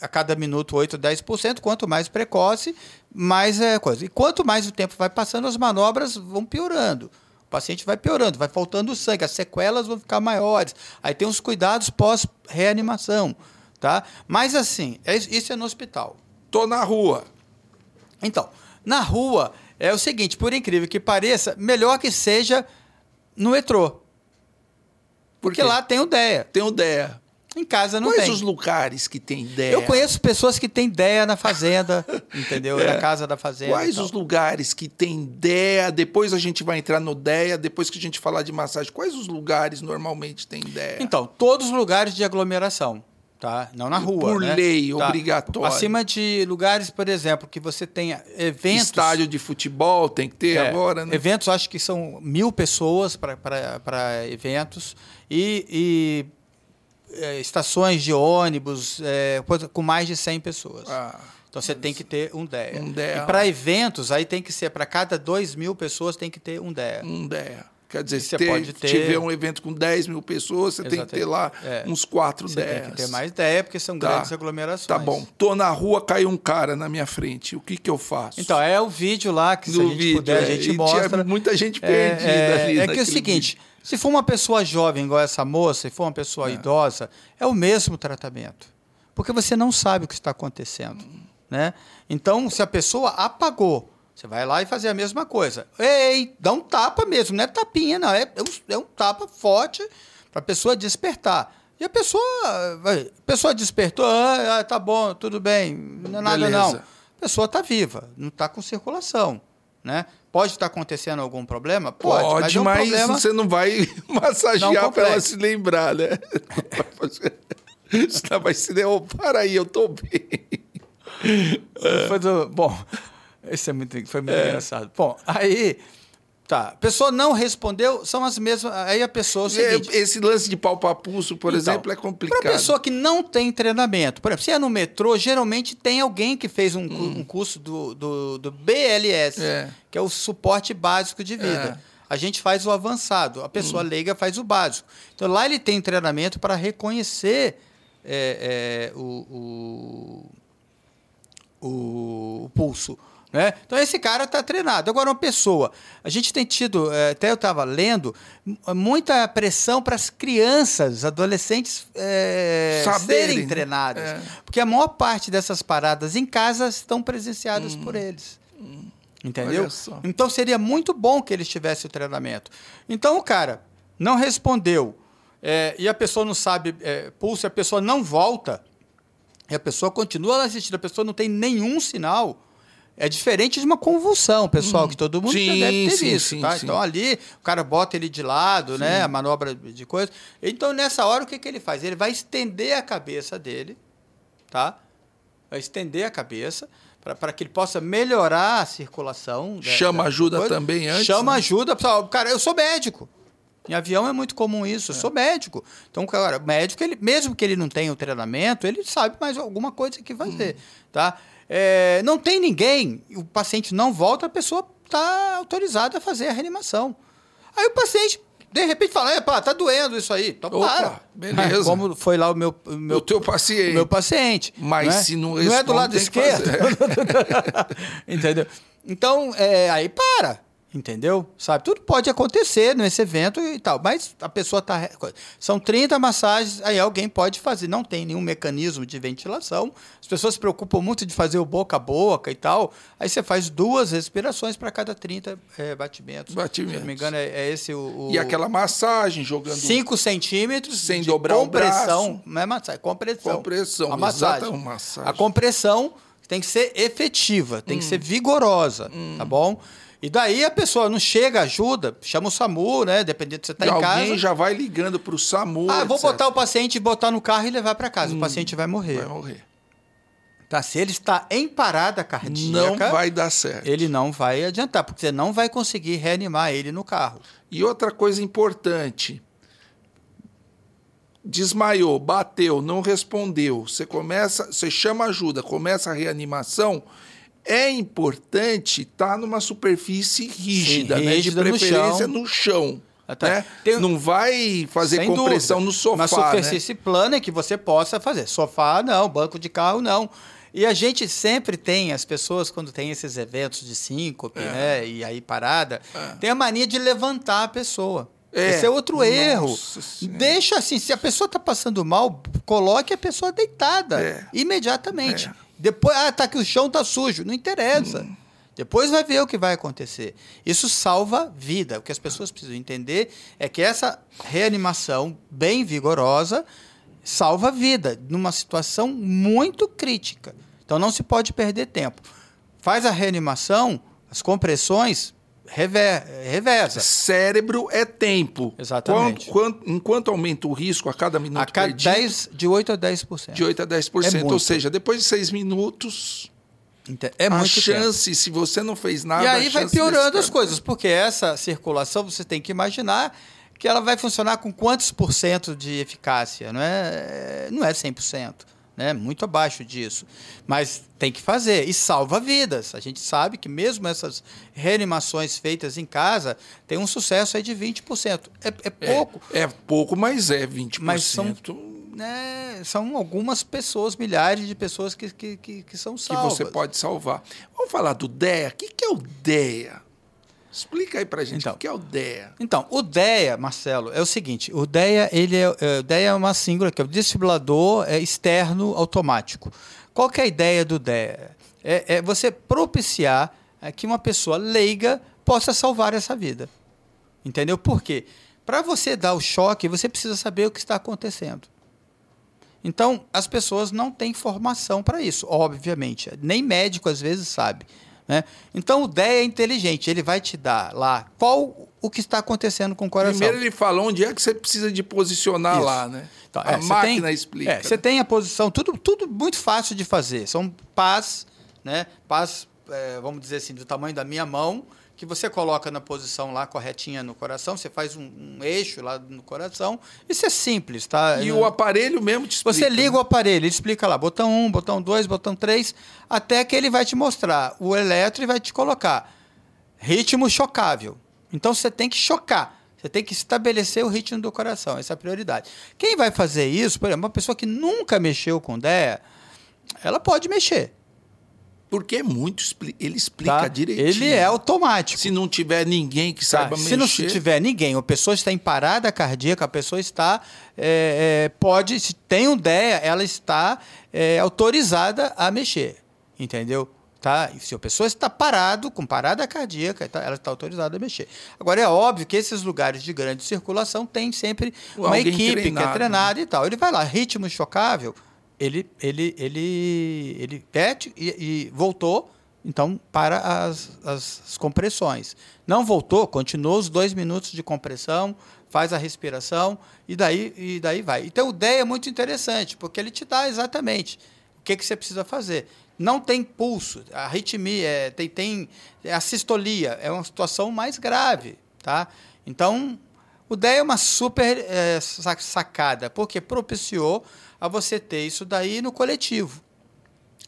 a cada minuto 8, 10%. Quanto mais precoce, mais é coisa. E quanto mais o tempo vai passando, as manobras vão piorando paciente vai piorando, vai faltando sangue, as sequelas vão ficar maiores. Aí tem os cuidados pós-reanimação, tá? Mas assim, é, isso é no hospital. Tô na rua. Então, na rua é o seguinte, por incrível que pareça, melhor que seja no metrô. Porque lá tem o DEA. Tem o DEA. Em casa não Quais tem. os lugares que tem ideia? Eu conheço pessoas que têm ideia na fazenda, entendeu? É. Na casa da fazenda. Quais os lugares que tem ideia? Depois a gente vai entrar no DEA, depois que a gente falar de massagem. Quais os lugares normalmente tem ideia? Então, todos os lugares de aglomeração. Tá? Não na rua. Por né? lei, tá. obrigatório. Acima de lugares, por exemplo, que você tenha eventos. Estádio de futebol tem que ter é, agora, né? Eventos, acho que são mil pessoas para eventos. E, e é, estações de ônibus é, com mais de 100 pessoas. Ah, então você tem que ter um DEA. Um DEA. E para eventos, aí tem que ser, para cada 2 mil pessoas tem que ter um DEA. Um DEA. Quer dizer, se você pode ter... tiver um evento com 10 mil pessoas, você Exatamente. tem que ter lá é. uns 4 você 10. Tem que ter mais DEA, porque são tá. grandes aglomerações. Tá bom. Tô na rua, caiu um cara na minha frente. O que, que eu faço? Então, é o vídeo lá que, se a gente vídeo, puder, a gente mostra. Tinha muita gente perdida é, ali. É que é o seguinte. Vídeo se for uma pessoa jovem, igual essa moça, se for uma pessoa é. idosa, é o mesmo tratamento. Porque você não sabe o que está acontecendo. Né? Então, se a pessoa apagou, você vai lá e fazer a mesma coisa. Ei, dá um tapa mesmo, não é tapinha, não. É, é, um, é um tapa forte para a pessoa despertar. E a pessoa, a pessoa despertou, ah, ah, tá bom, tudo bem, não é nada Beleza. não. A pessoa está viva, não está com circulação. Né? Pode estar acontecendo algum problema? Pode, Pode mas, é um mas problema... você não vai massagear para ela se lembrar, né? Você vai se oh, para aí, eu tô bem. Foi do... Bom, esse é muito, foi muito é. engraçado. Bom, aí Tá. A pessoa não respondeu, são as mesmas. Aí a pessoa. É o seguinte, Esse lance de palpapulso, por então, exemplo, é complicado. Para pessoa que não tem treinamento, por exemplo, se é no metrô, geralmente tem alguém que fez um, hum. um curso do, do, do BLS, é. que é o suporte básico de vida. É. A gente faz o avançado, a pessoa hum. leiga faz o básico. Então lá ele tem treinamento para reconhecer é, é, o, o, o, o pulso Né? Então esse cara está treinado. Agora, uma pessoa, a gente tem tido, eh, até eu estava lendo, muita pressão para as crianças, adolescentes eh, Saberem, serem né? treinadas. É. Porque a maior parte dessas paradas em casa estão presenciadas por eles. Entendeu? Hum. Só. Então seria muito bom que eles tivessem o treinamento. Então o cara não respondeu eh, e a pessoa não sabe eh, pulso, a pessoa não volta, e a pessoa continua assistindo, a pessoa não tem nenhum sinal. É diferente de uma convulsão, pessoal, que todo mundo já Hum. Sim, deve ter sim, visto, sim, tá? sim. Então ali o cara bota ele de lado, né? A manobra de coisa. Então nessa hora o que, que ele faz? Ele vai estender a cabeça dele, tá? Vai estender a cabeça para que ele possa melhorar a circulação. da- Chama da ajuda coisa. também antes, Chama né? ajuda. pessoal. Cara, eu sou médico. Em avião é muito comum isso. Eu sou médico. Então, cara, médico, ele, mesmo que ele não tenha o treinamento, ele sabe mais alguma coisa que fazer, tá? É, não tem ninguém, o paciente não volta, a pessoa está autorizada a fazer a reanimação. Aí o paciente, de repente, fala, pá, tá doendo isso aí. Então, Opa, para. beleza. Como foi lá o meu, o O meu teu paciente. o meu paciente. Mas não é? se não Não é do responde, lado esquerdo. entendeu? Então, é, aí para. Entendeu? Sabe? Tudo pode acontecer nesse evento e tal. Mas a pessoa está. São 30 massagens, aí alguém pode fazer. Não tem nenhum mecanismo de ventilação. As pessoas se preocupam muito de fazer o boca a boca e tal. Aí você faz duas respirações para cada 30 é, batimentos. Batimentos. Se não me engano, é, é esse o. o E aquela massagem jogando 5 centímetros Sem de dobrar o compressão. braço. Não é massagem, é compressão. Compressão, A massagem. exata massagem. A compressão tem que ser efetiva, tem Hum. que ser vigorosa, tá bom? E daí a pessoa não chega, ajuda, chama o SAMU, né? Dependendo de você estar e em alguém casa. já vai ligando pro SAMU. Ah, vou etc. botar o paciente botar no carro e levar para casa. O paciente vai morrer. Vai morrer. Tá? Se ele está em parada cardíaca, Não vai dar certo. ele não vai adiantar, porque você não vai conseguir reanimar ele no carro. E outra coisa importante. Desmaiou, bateu, não respondeu. Você começa, você chama ajuda, começa a reanimação. É importante estar numa superfície rígida, né? De rígida no preferência chão. no chão. Ah, tá. né? Tem- Não vai fazer Sem compressão dúvida. no sofá. Uma né? superfície plana que você possa fazer. Sofá, não. Banco de carro, não. E a gente sempre tem, as pessoas, quando tem esses eventos de síncope, É. né? E aí parada, tem a mania de levantar a pessoa. É. Esse é outro Nossa erro. Senhora. Deixa assim, se a pessoa está passando mal, coloque a pessoa deitada. É. Imediatamente. É. Depois, ah, tá que o chão tá sujo. Não interessa. Hum. Depois vai ver o que vai acontecer. Isso salva vida. O que as pessoas precisam entender é que essa reanimação bem vigorosa salva vida numa situação muito crítica. Então não se pode perder tempo. Faz a reanimação, as compressões, rever, reveza. Cérebro é tempo. Exatamente. Quanto- quanto- enquanto aumenta o risco a cada minuto A cada perdido, 10, de 8 a 10%. de 8 a 10%. É Ou muito. seja, depois de seis minutos, Ente- É a muito tempo. chance, se você não fez nada. E aí vai chance piorando as coisas, porque essa circulação você tem que imaginar que ela vai funcionar com quantos por cento de eficácia, não é, não é 100%, né? Muito abaixo disso. Mas tem que fazer e salva vidas. A gente sabe que mesmo essas reanimações feitas em casa tem um sucesso aí de 20%. É, é pouco, É pouco, mas é 20%. Mas são- né? São algumas pessoas, milhares de pessoas que, que, que, que são que salvas. você pode salvar. Vamos falar do DEA. O que, que é o DEA? Explica aí pra gente Então. o que é o DEA. Então, o DEA, Marcelo, é o seguinte: o DEA, ele é, é, o DEA é uma símbolo que é o desfibrilador é, externo automático. Qual que é a ideia do DEA? É, é você propiciar é, que uma pessoa leiga possa salvar essa vida. Entendeu? Por quê? Para você dar o choque, você precisa saber o que está acontecendo. Então, as pessoas não têm formação para isso, obviamente. Nem médico às vezes sabe. Né? Então, o DEA é inteligente, ele vai te dar lá qual o que está acontecendo com o coração. Primeiro ele fala onde é que você precisa de posicionar Isso. lá, né? Então, a é, máquina tem- explica. É, você tem a posição, tudo, tudo muito fácil de fazer. São pás, né? Pás, é, vamos dizer assim, do tamanho da minha mão, que você coloca na posição lá corretinha no coração, você faz um, um eixo lá no coração. Isso é simples, tá? E o aparelho mesmo te explica. você liga né? o aparelho, ele explica lá, botão 1, botão 2, botão 3, até que ele vai te mostrar o eletro e vai te colocar ritmo chocável. Então você tem que chocar. Você tem que estabelecer o ritmo do coração, essa é a prioridade. Quem vai fazer isso, por exemplo, uma pessoa que nunca mexeu com DEA, ela pode mexer. Porque é muito. Ele explica Tá? direitinho. Ele é automático. Se não tiver ninguém que Tá? saiba Se não mexer. tiver ninguém, a pessoa está em parada cardíaca, a pessoa está. é, é, pode, se tem um DEA, ela está é, autorizada a mexer. Entendeu? Tá? Se a pessoa está parado, com parada cardíaca, tá? ela está autorizada a mexer. Agora, é óbvio que esses lugares de grande circulação têm sempre uma Alguém equipe que treinado, é treinada e tal. Ele vai lá, ritmo chocável, ele, ele, ele, ele pede e, e voltou, então para as, as, compressões. Não voltou, continuou os dois minutos de compressão, faz a respiração e daí, e daí vai. Então o DEA é muito interessante, porque ele te dá exatamente o que, que você precisa fazer. Não tem pulso, a arritmia, é, tem, tem a sistolia, é uma situação mais grave. Tá? Então, o DEA é uma super é, sa- sacada, porque propiciou a você ter isso daí no coletivo.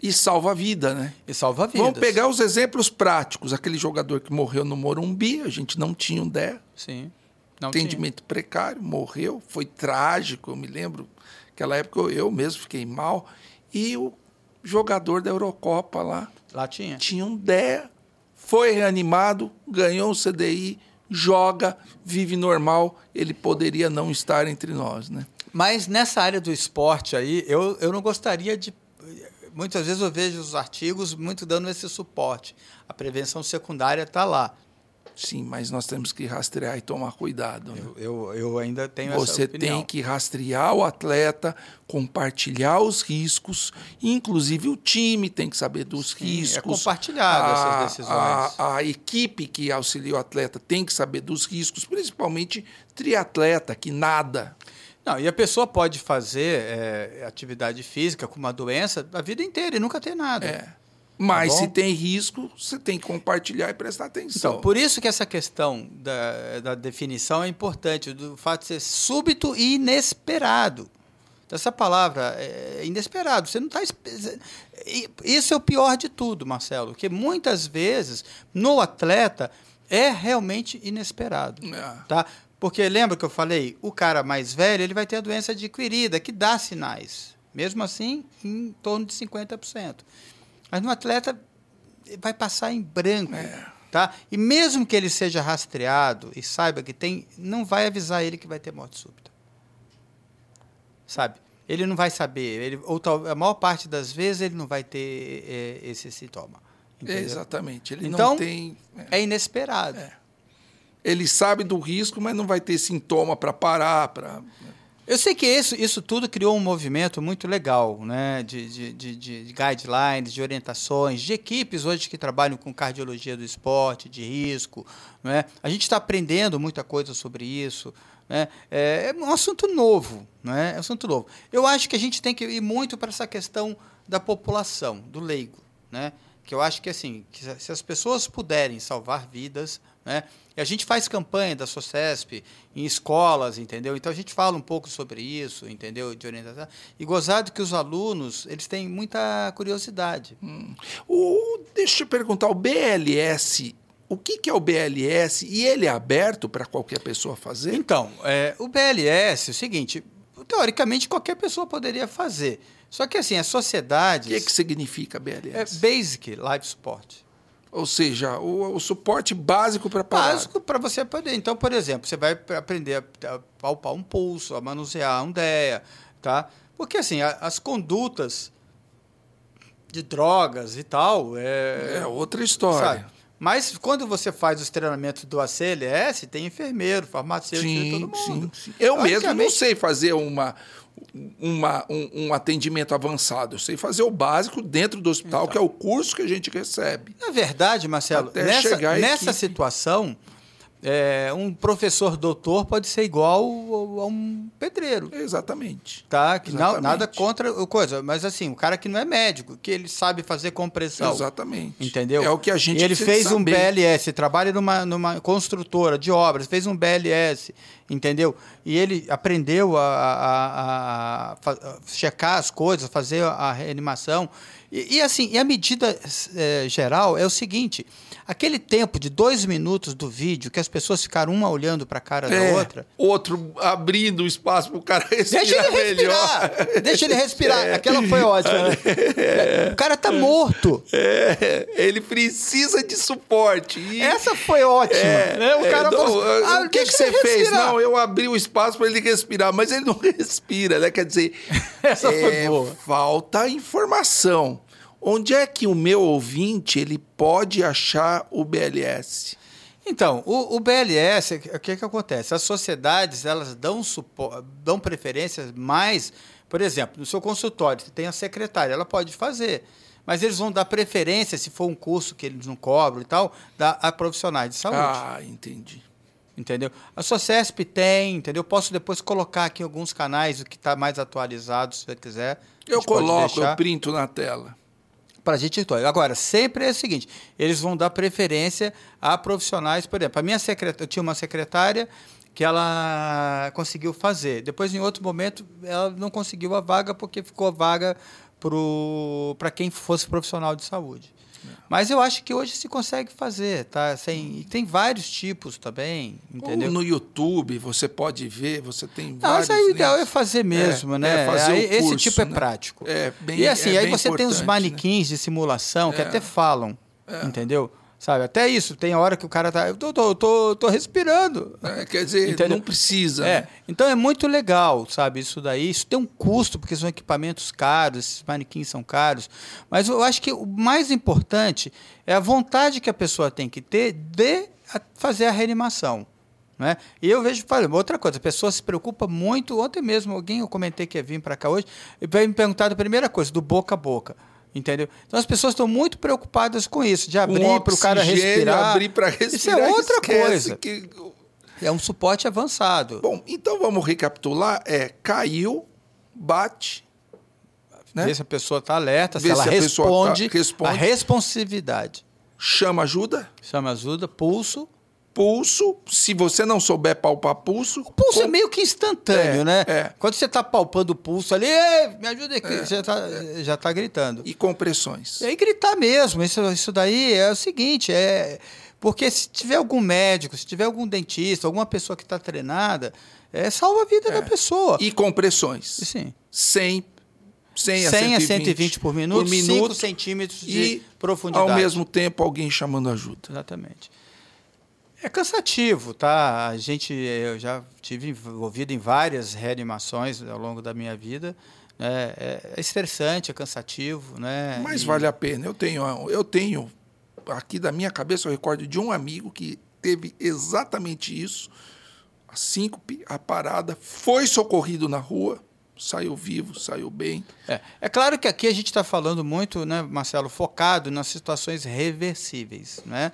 E salva a vida, né? E salva vidas. Vamos pegar os exemplos práticos. Aquele jogador que morreu no Morumbi, a gente não tinha um DEA. Sim. Não tinha. atendimento precário, morreu, foi trágico, eu me lembro. Aquela época eu, eu mesmo fiquei mal. E o jogador da Eurocopa lá Lá tinha. tinha um DEA, foi reanimado, ganhou um CDI, joga, vive normal. Ele poderia não estar entre nós, né? Mas nessa área do esporte aí, eu, eu não gostaria de. Muitas vezes eu vejo os artigos muito dando esse suporte. A prevenção secundária está lá. Sim, mas nós temos que rastrear e tomar cuidado. né? Eu, eu, eu ainda tenho Você essa opinião. tem que rastrear o atleta, compartilhar os riscos, inclusive o time tem que saber dos Sim, é riscos. compartilhado a, essas decisões. A, a equipe que auxilia o atleta tem que saber dos riscos, principalmente triatleta que nada. Não, e a pessoa pode fazer é, atividade física com uma doença a vida inteira e nunca ter nada. É. Mas Tá se tem risco, você tem que compartilhar e prestar atenção. Então, por isso que essa questão da, da definição é importante, do fato de ser súbito e inesperado. Essa palavra é inesperado. Você não está. Isso é o pior de tudo, Marcelo, que muitas vezes no atleta é realmente inesperado. É. Tá? Porque lembra que eu falei, o cara mais velho ele vai ter a doença adquirida, que dá sinais. Mesmo assim, em torno de 50%. Mas no atleta vai passar em branco. Tá? E mesmo que ele seja rastreado e saiba que tem, não vai avisar ele que vai ter morte súbita. Sabe? Ele não vai saber. Ele, ou tal, a maior parte das vezes ele não vai ter é, esse sintoma. entendeu? Exatamente. Ele Então, não tem. é. É inesperado. Ele sabe do risco, mas não vai ter sintoma para parar, para. Eu sei que isso, isso tudo criou um movimento muito legal, né? De, de, de, de guidelines, de orientações, de equipes hoje que trabalham com cardiologia do esporte, de risco. Né? A gente está aprendendo muita coisa sobre isso. Né? É, é um assunto novo. Né? É um assunto novo. Eu acho que a gente tem que ir muito para essa questão da população, do leigo. Né? Que eu acho que assim, que se as pessoas puderem salvar vidas, né? E a gente faz campanha da SOCESP em escolas, entendeu? Então a gente fala um pouco sobre isso, entendeu? De orientação. E gozado que os alunos, eles têm muita curiosidade. O, deixa eu perguntar, o BLS, o que, que é o BLS e ele é aberto para qualquer pessoa fazer? Então, é, o BLS é o seguinte, teoricamente qualquer pessoa poderia fazer. Só que assim, as O sociedades que, que significa é BLS? Basic Life Support. Ou seja, o, o suporte básico para parar. Básico para você poder. Então, por exemplo, você vai aprender a, a palpar um pulso, a manusear um DEA, tá? Porque assim, a- as condutas de drogas e tal, é, É outra história. sabe? Mas quando você faz os treinamentos do ACLS, tem enfermeiro, farmacêutico Sim, todo mundo. sim, sim. Eu mesmo não sei fazer uma, uma, um, um atendimento avançado. Eu sei fazer o básico dentro do hospital, Então. que é o curso que a gente recebe. Na verdade, Marcelo, nessa, nessa situação, é, um professor doutor pode ser igual a um pedreiro. Exatamente. Tá, que não, Exatamente. nada contra coisa, mas assim, o cara que não é médico, que ele sabe fazer compressão. Exatamente. Entendeu? É o que a gente E ele fez um saber. BLS, trabalha numa, numa construtora de obras, fez um BLS, entendeu? E ele aprendeu a, a- a- a checar as coisas, fazer a reanimação. E, e, assim, e a medida eh, geral é o seguinte: aquele tempo de dois minutos do vídeo que as pessoas ficaram uma olhando para a cara É, da outra. Outro abrindo o espaço pro cara respirar Deixa ele melhor. respirar! Deixa ele respirar. Aquela foi ótima. né? O cara tá morto. É, ele precisa de suporte. E- Essa foi ótima. É, né? O cara é, não, falou assim, ah, o que, que você fez? Não, eu abri o espaço para ele respirar, mas ele não respira, né? Quer dizer, Essa foi é, boa. falta informação. Onde é que o meu ouvinte ele pode achar o BLS? Então, o, o BLS, o que, que acontece? As sociedades elas dão, dão preferência mais, por exemplo, no seu consultório, você tem a secretária, ela pode fazer. Mas eles vão dar preferência, se for um curso que eles não cobram e tal, da, a profissionais de saúde. Ah, entendi. Entendeu? A Sociesp tem, entendeu? Posso depois colocar aqui alguns canais, o que está mais atualizado, se você quiser. Eu coloco, eu printo na tela. Para a gente atuar. Agora, sempre é o seguinte: eles vão dar preferência a profissionais, por exemplo, a minha secretária, eu tinha uma secretária que ela conseguiu fazer. Depois, em outro momento, ela não conseguiu a vaga porque ficou vaga para quem fosse profissional de saúde. Mas eu acho que hoje se consegue fazer, tá? Sem, e tem vários tipos também, entendeu? Ou no YouTube você pode ver, você tem Não, vários. mas aí o ideal é fazer mesmo, É, né? é fazer Aí esse curso, tipo é né? prático. É bem- e assim, é aí você tem os né? manequins de simulação que É. até falam, entendeu? Sabe, até isso, tem hora que o cara tá. Eu tô, tô, tô, tô respirando. É, quer dizer, Entendeu? não precisa. É, né? então é muito legal, sabe, isso daí. Isso tem um custo, porque são equipamentos caros, esses manequins são caros. Mas eu acho que o mais importante é a vontade que a pessoa tem que ter de fazer a reanimação. Né? E eu vejo, falei, outra coisa, a pessoa se preocupa muito. Ontem mesmo, alguém eu comentei que ia vir para cá hoje, e veio me perguntar a primeira coisa, do boca a boca. Entendeu? Então as pessoas estão muito preocupadas com isso, de abrir para o cara respirar. abrir para respirar. Isso é outra coisa. que- É um suporte avançado. Bom, então vamos recapitular. É, caiu, bate, né? Ver se a pessoa está alerta, se Ver ela se pessoa tá- responde, responde. a responsividade. chama ajuda, Chama ajuda, pulso. Pulso. Se você não souber palpar pulso, O pulso é com- meio que instantâneo, É, né? é. Quando você está palpando o pulso ali, "Ei, me ajuda aqui, você já está já tá gritando. e compressões. E aí gritar mesmo, isso, isso daí é o seguinte, é porque se tiver algum médico, se tiver algum dentista, alguma pessoa que está treinada, é, salva a vida da pessoa. E compressões. Sim. 100, 100 a 100 a 120, 120 por minuto, por 5 minuto centímetros de e, profundidade. ao mesmo tempo, alguém chamando ajuda. Exatamente. É cansativo, tá? A gente, eu já tive envolvido em várias reanimações ao longo da minha vida. né? É, é estressante, é cansativo, né? Mas E- vale a pena. Eu tenho, eu tenho aqui da minha cabeça, eu recordo de um amigo que teve exatamente isso. A síncope, a parada, foi socorrido na rua, saiu vivo, saiu bem. É, é claro que aqui a gente está falando muito, né, Marcelo, focado nas situações reversíveis, né?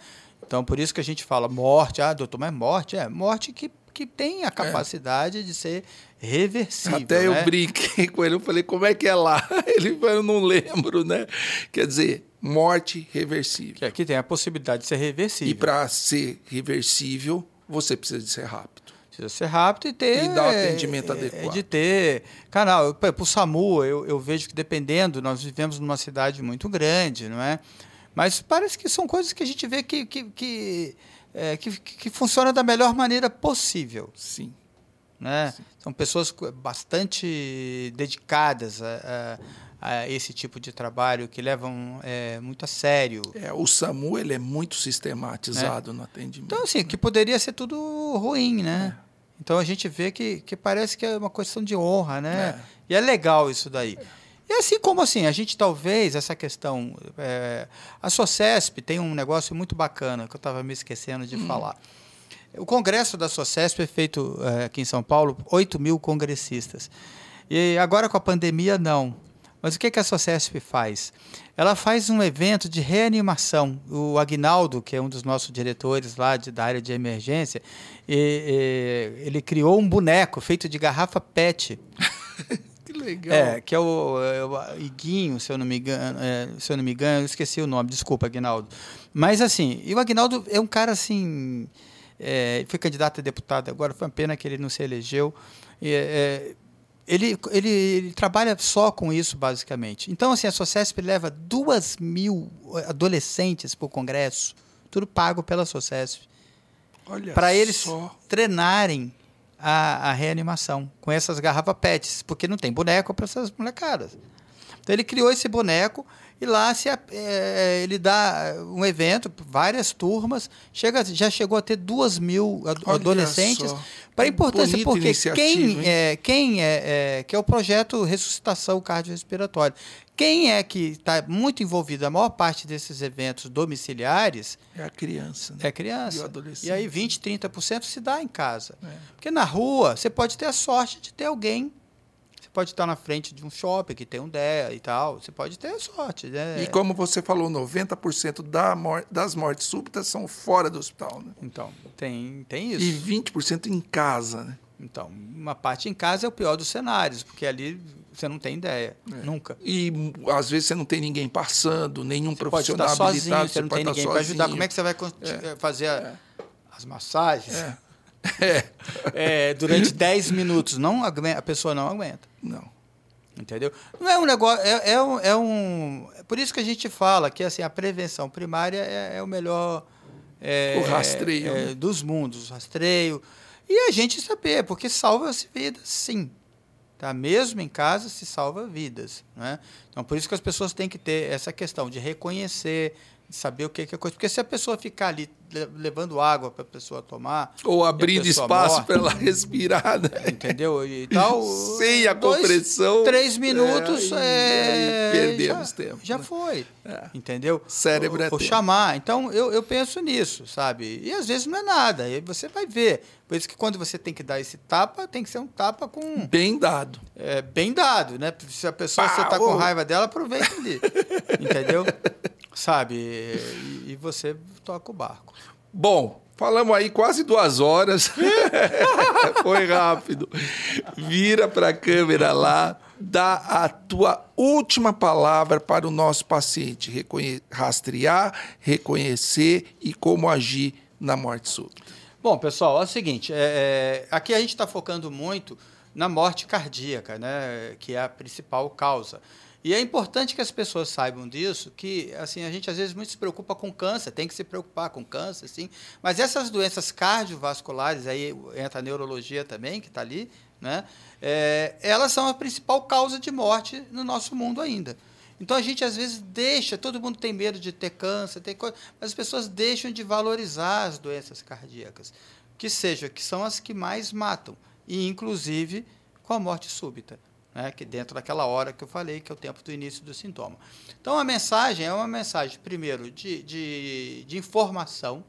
Então, por isso que a gente fala morte. Ah, doutor, mas morte? É, morte que, que tem a capacidade de ser reversível, Até eu né? brinquei com ele, eu falei, como é que é lá? Ele falou, eu não lembro, né? Quer dizer, morte reversível. Que aqui tem a possibilidade de ser reversível. E para ser reversível, você precisa de ser rápido. Precisa ser rápido e ter. E dar o atendimento é, adequado. De ter canal. Para o SAMU, eu, eu vejo que dependendo, nós vivemos numa cidade muito grande, não é? Mas parece que são coisas que a gente vê que, que, que, é, que, que funciona da melhor maneira possível. Sim. Né? São pessoas bastante dedicadas a, a- a esse tipo de trabalho, que levam é, muito a sério. É, o SAMU ele é muito sistematizado no atendimento. Então, assim, que poderia ser tudo ruim, né? Então a gente vê que, que parece que é uma questão de honra, né? E é legal isso daí. E assim como assim, a gente talvez, essa questão. é, a SOCESP tem um negócio muito bacana que eu estava me esquecendo de falar. O congresso da SOCESP é feito é, aqui em São Paulo, 8 mil congressistas. E agora com a pandemia, não. Mas o que, que a SOCESP faz? Ela faz um evento de reanimação. O Agnaldo, que é um dos nossos diretores lá de, da área de emergência, e- e- ele criou um boneco feito de garrafa PET. Que legal. É, que é o, é o Iguinho, se eu não me engano, é, se eu não me engano, eu esqueci o nome, desculpa, Agnaldo. Mas assim, e o Agnaldo é um cara assim, é, foi candidato a deputado agora, foi uma pena que ele não se elegeu. E, é, ele, ele, ele trabalha só com isso, basicamente. Então, assim, a Sociesp leva duas mil adolescentes para o Congresso, tudo pago pela Sociesp. Olha para eles só. treinarem a, a reanimação com essas garrafas PETs, porque não tem boneco para essas molecadas. Então ele criou esse boneco e lá se, a- é, ele dá um evento, várias turmas, chega, já chegou a ter duas mil Olha adolescentes. só. Para Que importância, bonita porque quem hein? é, quem é, é, que é o projeto Ressuscitação Cardiorrespiratória. Quem é que está muito envolvido, a maior parte desses eventos domiciliares, É a criança. Né? é criança. E o adolescente. E aí 20, 30% se dá em casa. É. Porque na rua você pode ter a sorte de ter alguém. Você pode estar na frente de um shopping que tem um DEA e tal. Você pode ter sorte. Né? E como você falou, 90% da mor das mortes súbitas são fora do hospital. Né? Então, tem, tem isso. E 20% em casa. Né? Então, uma parte em casa é o pior dos cenários, porque ali você não tem ideia. É. Nunca. E às vezes você não tem ninguém passando, nenhum Pode profissional estar sozinho, habilitado. você não tem pode ninguém para ajudar. Como é que você vai con- fazer a- as massagens É. É, durante 10 minutos? Não, aguenta- a pessoa não aguenta. Não. Entendeu? Não é um negócio. É, é um, é um- é Por isso que a gente fala que assim, a prevenção primária é, é o melhor. é, O rastreio, é, né? dos mundos, o rastreio. E a gente saber, porque salva-se vidas, sim. Tá? Mesmo em casa, se salva vidas. Né? Então, por isso que as pessoas têm que ter essa questão de reconhecer, saber o que que é coisa. Porque se a pessoa ficar ali le- levando água para a pessoa tomar, Ou e abrindo espaço para ela respirar. Né? entendeu? E tal. Sem a dois, compressão. Três minutos. É, é, perdemos já, tempo, Já né? foi. É. Entendeu? Cérebro é Ou, chamar. Então, eu, eu penso nisso, sabe? E às vezes não é nada. Aí você vai ver. Por isso que quando você tem que dar esse tapa, tem que ser um tapa com Bem dado. é, bem dado, né? Se a pessoa Pá, você tá com raiva dela, aproveita ali. entendeu? Sabe? E, e você toca o barco. Bom, falamos aí quase duas horas. Foi rápido. Vira para a câmera lá, dá a tua última palavra para o nosso paciente. Reconhe- rastrear, reconhecer e como agir na morte súbita. Bom, pessoal, é o seguinte: é, é, aqui a gente está focando muito na morte cardíaca, né, que é a principal causa. E é importante que as pessoas saibam disso, que assim a gente às vezes muito se preocupa com câncer, tem que se preocupar com câncer, sim. Mas essas doenças cardiovasculares, aí entra a neurologia também, que está ali, né, é, elas são a principal causa de morte no nosso mundo ainda. Então a gente às vezes deixa, todo mundo tem medo de ter câncer, tem coisa, mas as pessoas deixam de valorizar as doenças cardíacas, que seja, que são as que mais matam, e inclusive com a morte súbita, né, que dentro daquela hora que eu falei, que é o tempo do início do sintoma. Então a mensagem é uma mensagem, primeiro, de, de, de informação,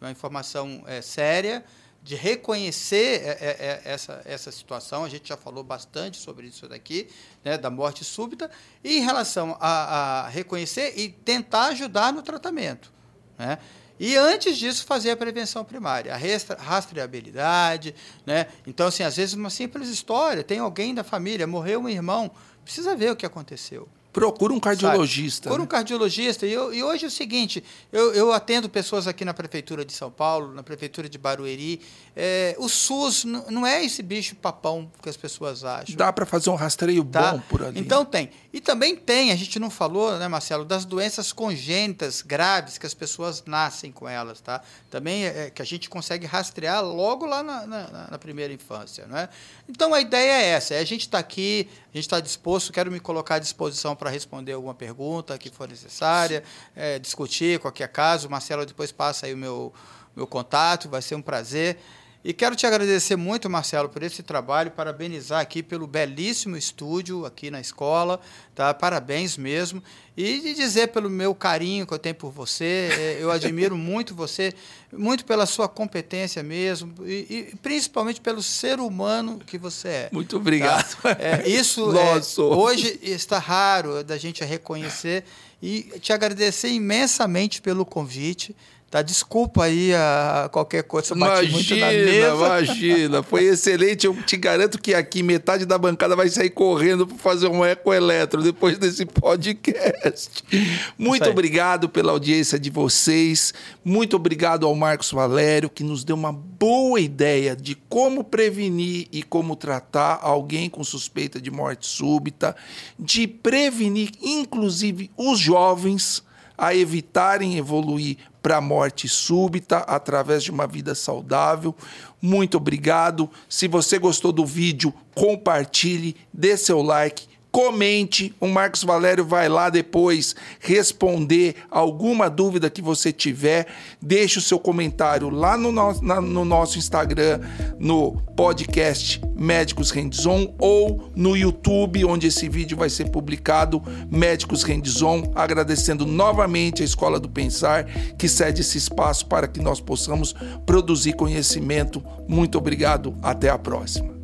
uma informação é, séria, de reconhecer é, é, é, essa, essa situação, a gente já falou bastante sobre isso daqui, né, da morte súbita, e em relação a, a reconhecer e tentar ajudar no tratamento. Né? E antes disso, fazer a prevenção primária, a rastreabilidade. Né? Então, assim, às vezes, uma simples história: tem alguém da família, morreu um irmão, precisa ver o que aconteceu. Procura um cardiologista. Um né? cardiologista. E, eu- e hoje é o seguinte: eu, eu atendo pessoas aqui na Prefeitura de São Paulo, na Prefeitura de Barueri. É, o SUS não é esse bicho papão que as pessoas acham. Dá para fazer um rastreio Tá? bom por ali. Então tem. E também tem, a gente não falou, né, Marcelo, das doenças congênitas graves que as pessoas nascem com elas, tá? Também é, é que a gente consegue rastrear logo lá na, na- na primeira infância, não é? Então a ideia é essa, é a gente está aqui, a gente está disposto, quero me colocar à disposição para responder alguma pergunta que for necessária, é, discutir qualquer caso. Marcelo depois passa aí o meu, meu contato, vai ser um prazer. E quero te agradecer muito, Marcelo, por esse trabalho, parabenizar aqui pelo belíssimo estúdio aqui na escola, tá? Parabéns mesmo. E de dizer pelo meu carinho que eu tenho por você, eh, eu admiro muito você, muito pela sua competência mesmo, e, e principalmente pelo ser humano que você é. Muito obrigado. Tá? É, isso é, hoje está raro da gente reconhecer e te agradecer imensamente pelo convite. Tá? Desculpa aí a, a qualquer coisa, eu bati muito na Imagina, mesa. imagina. Foi excelente. Eu te garanto que aqui metade da bancada vai sair correndo para fazer um ecoeletro depois desse podcast. Muito obrigado pela audiência de vocês. Muito obrigado ao Marcos Valério, que nos deu uma boa ideia de como prevenir e como tratar alguém com suspeita de morte súbita, de prevenir, inclusive, os jovens a evitarem evoluir para a morte súbita através de uma vida saudável. Muito obrigado. Se você gostou do vídeo, compartilhe, dê seu like comente. O Marcos Valério vai lá depois responder alguma dúvida que você tiver. Deixe o seu comentário lá no, no, na, no nosso Instagram, no podcast Médicos Rendizon ou no YouTube, onde esse vídeo vai ser publicado, Médicos Rendizon. Agradecendo novamente a Escola do Pensar, que cede esse espaço para que nós possamos produzir conhecimento. Muito obrigado. Até a próxima.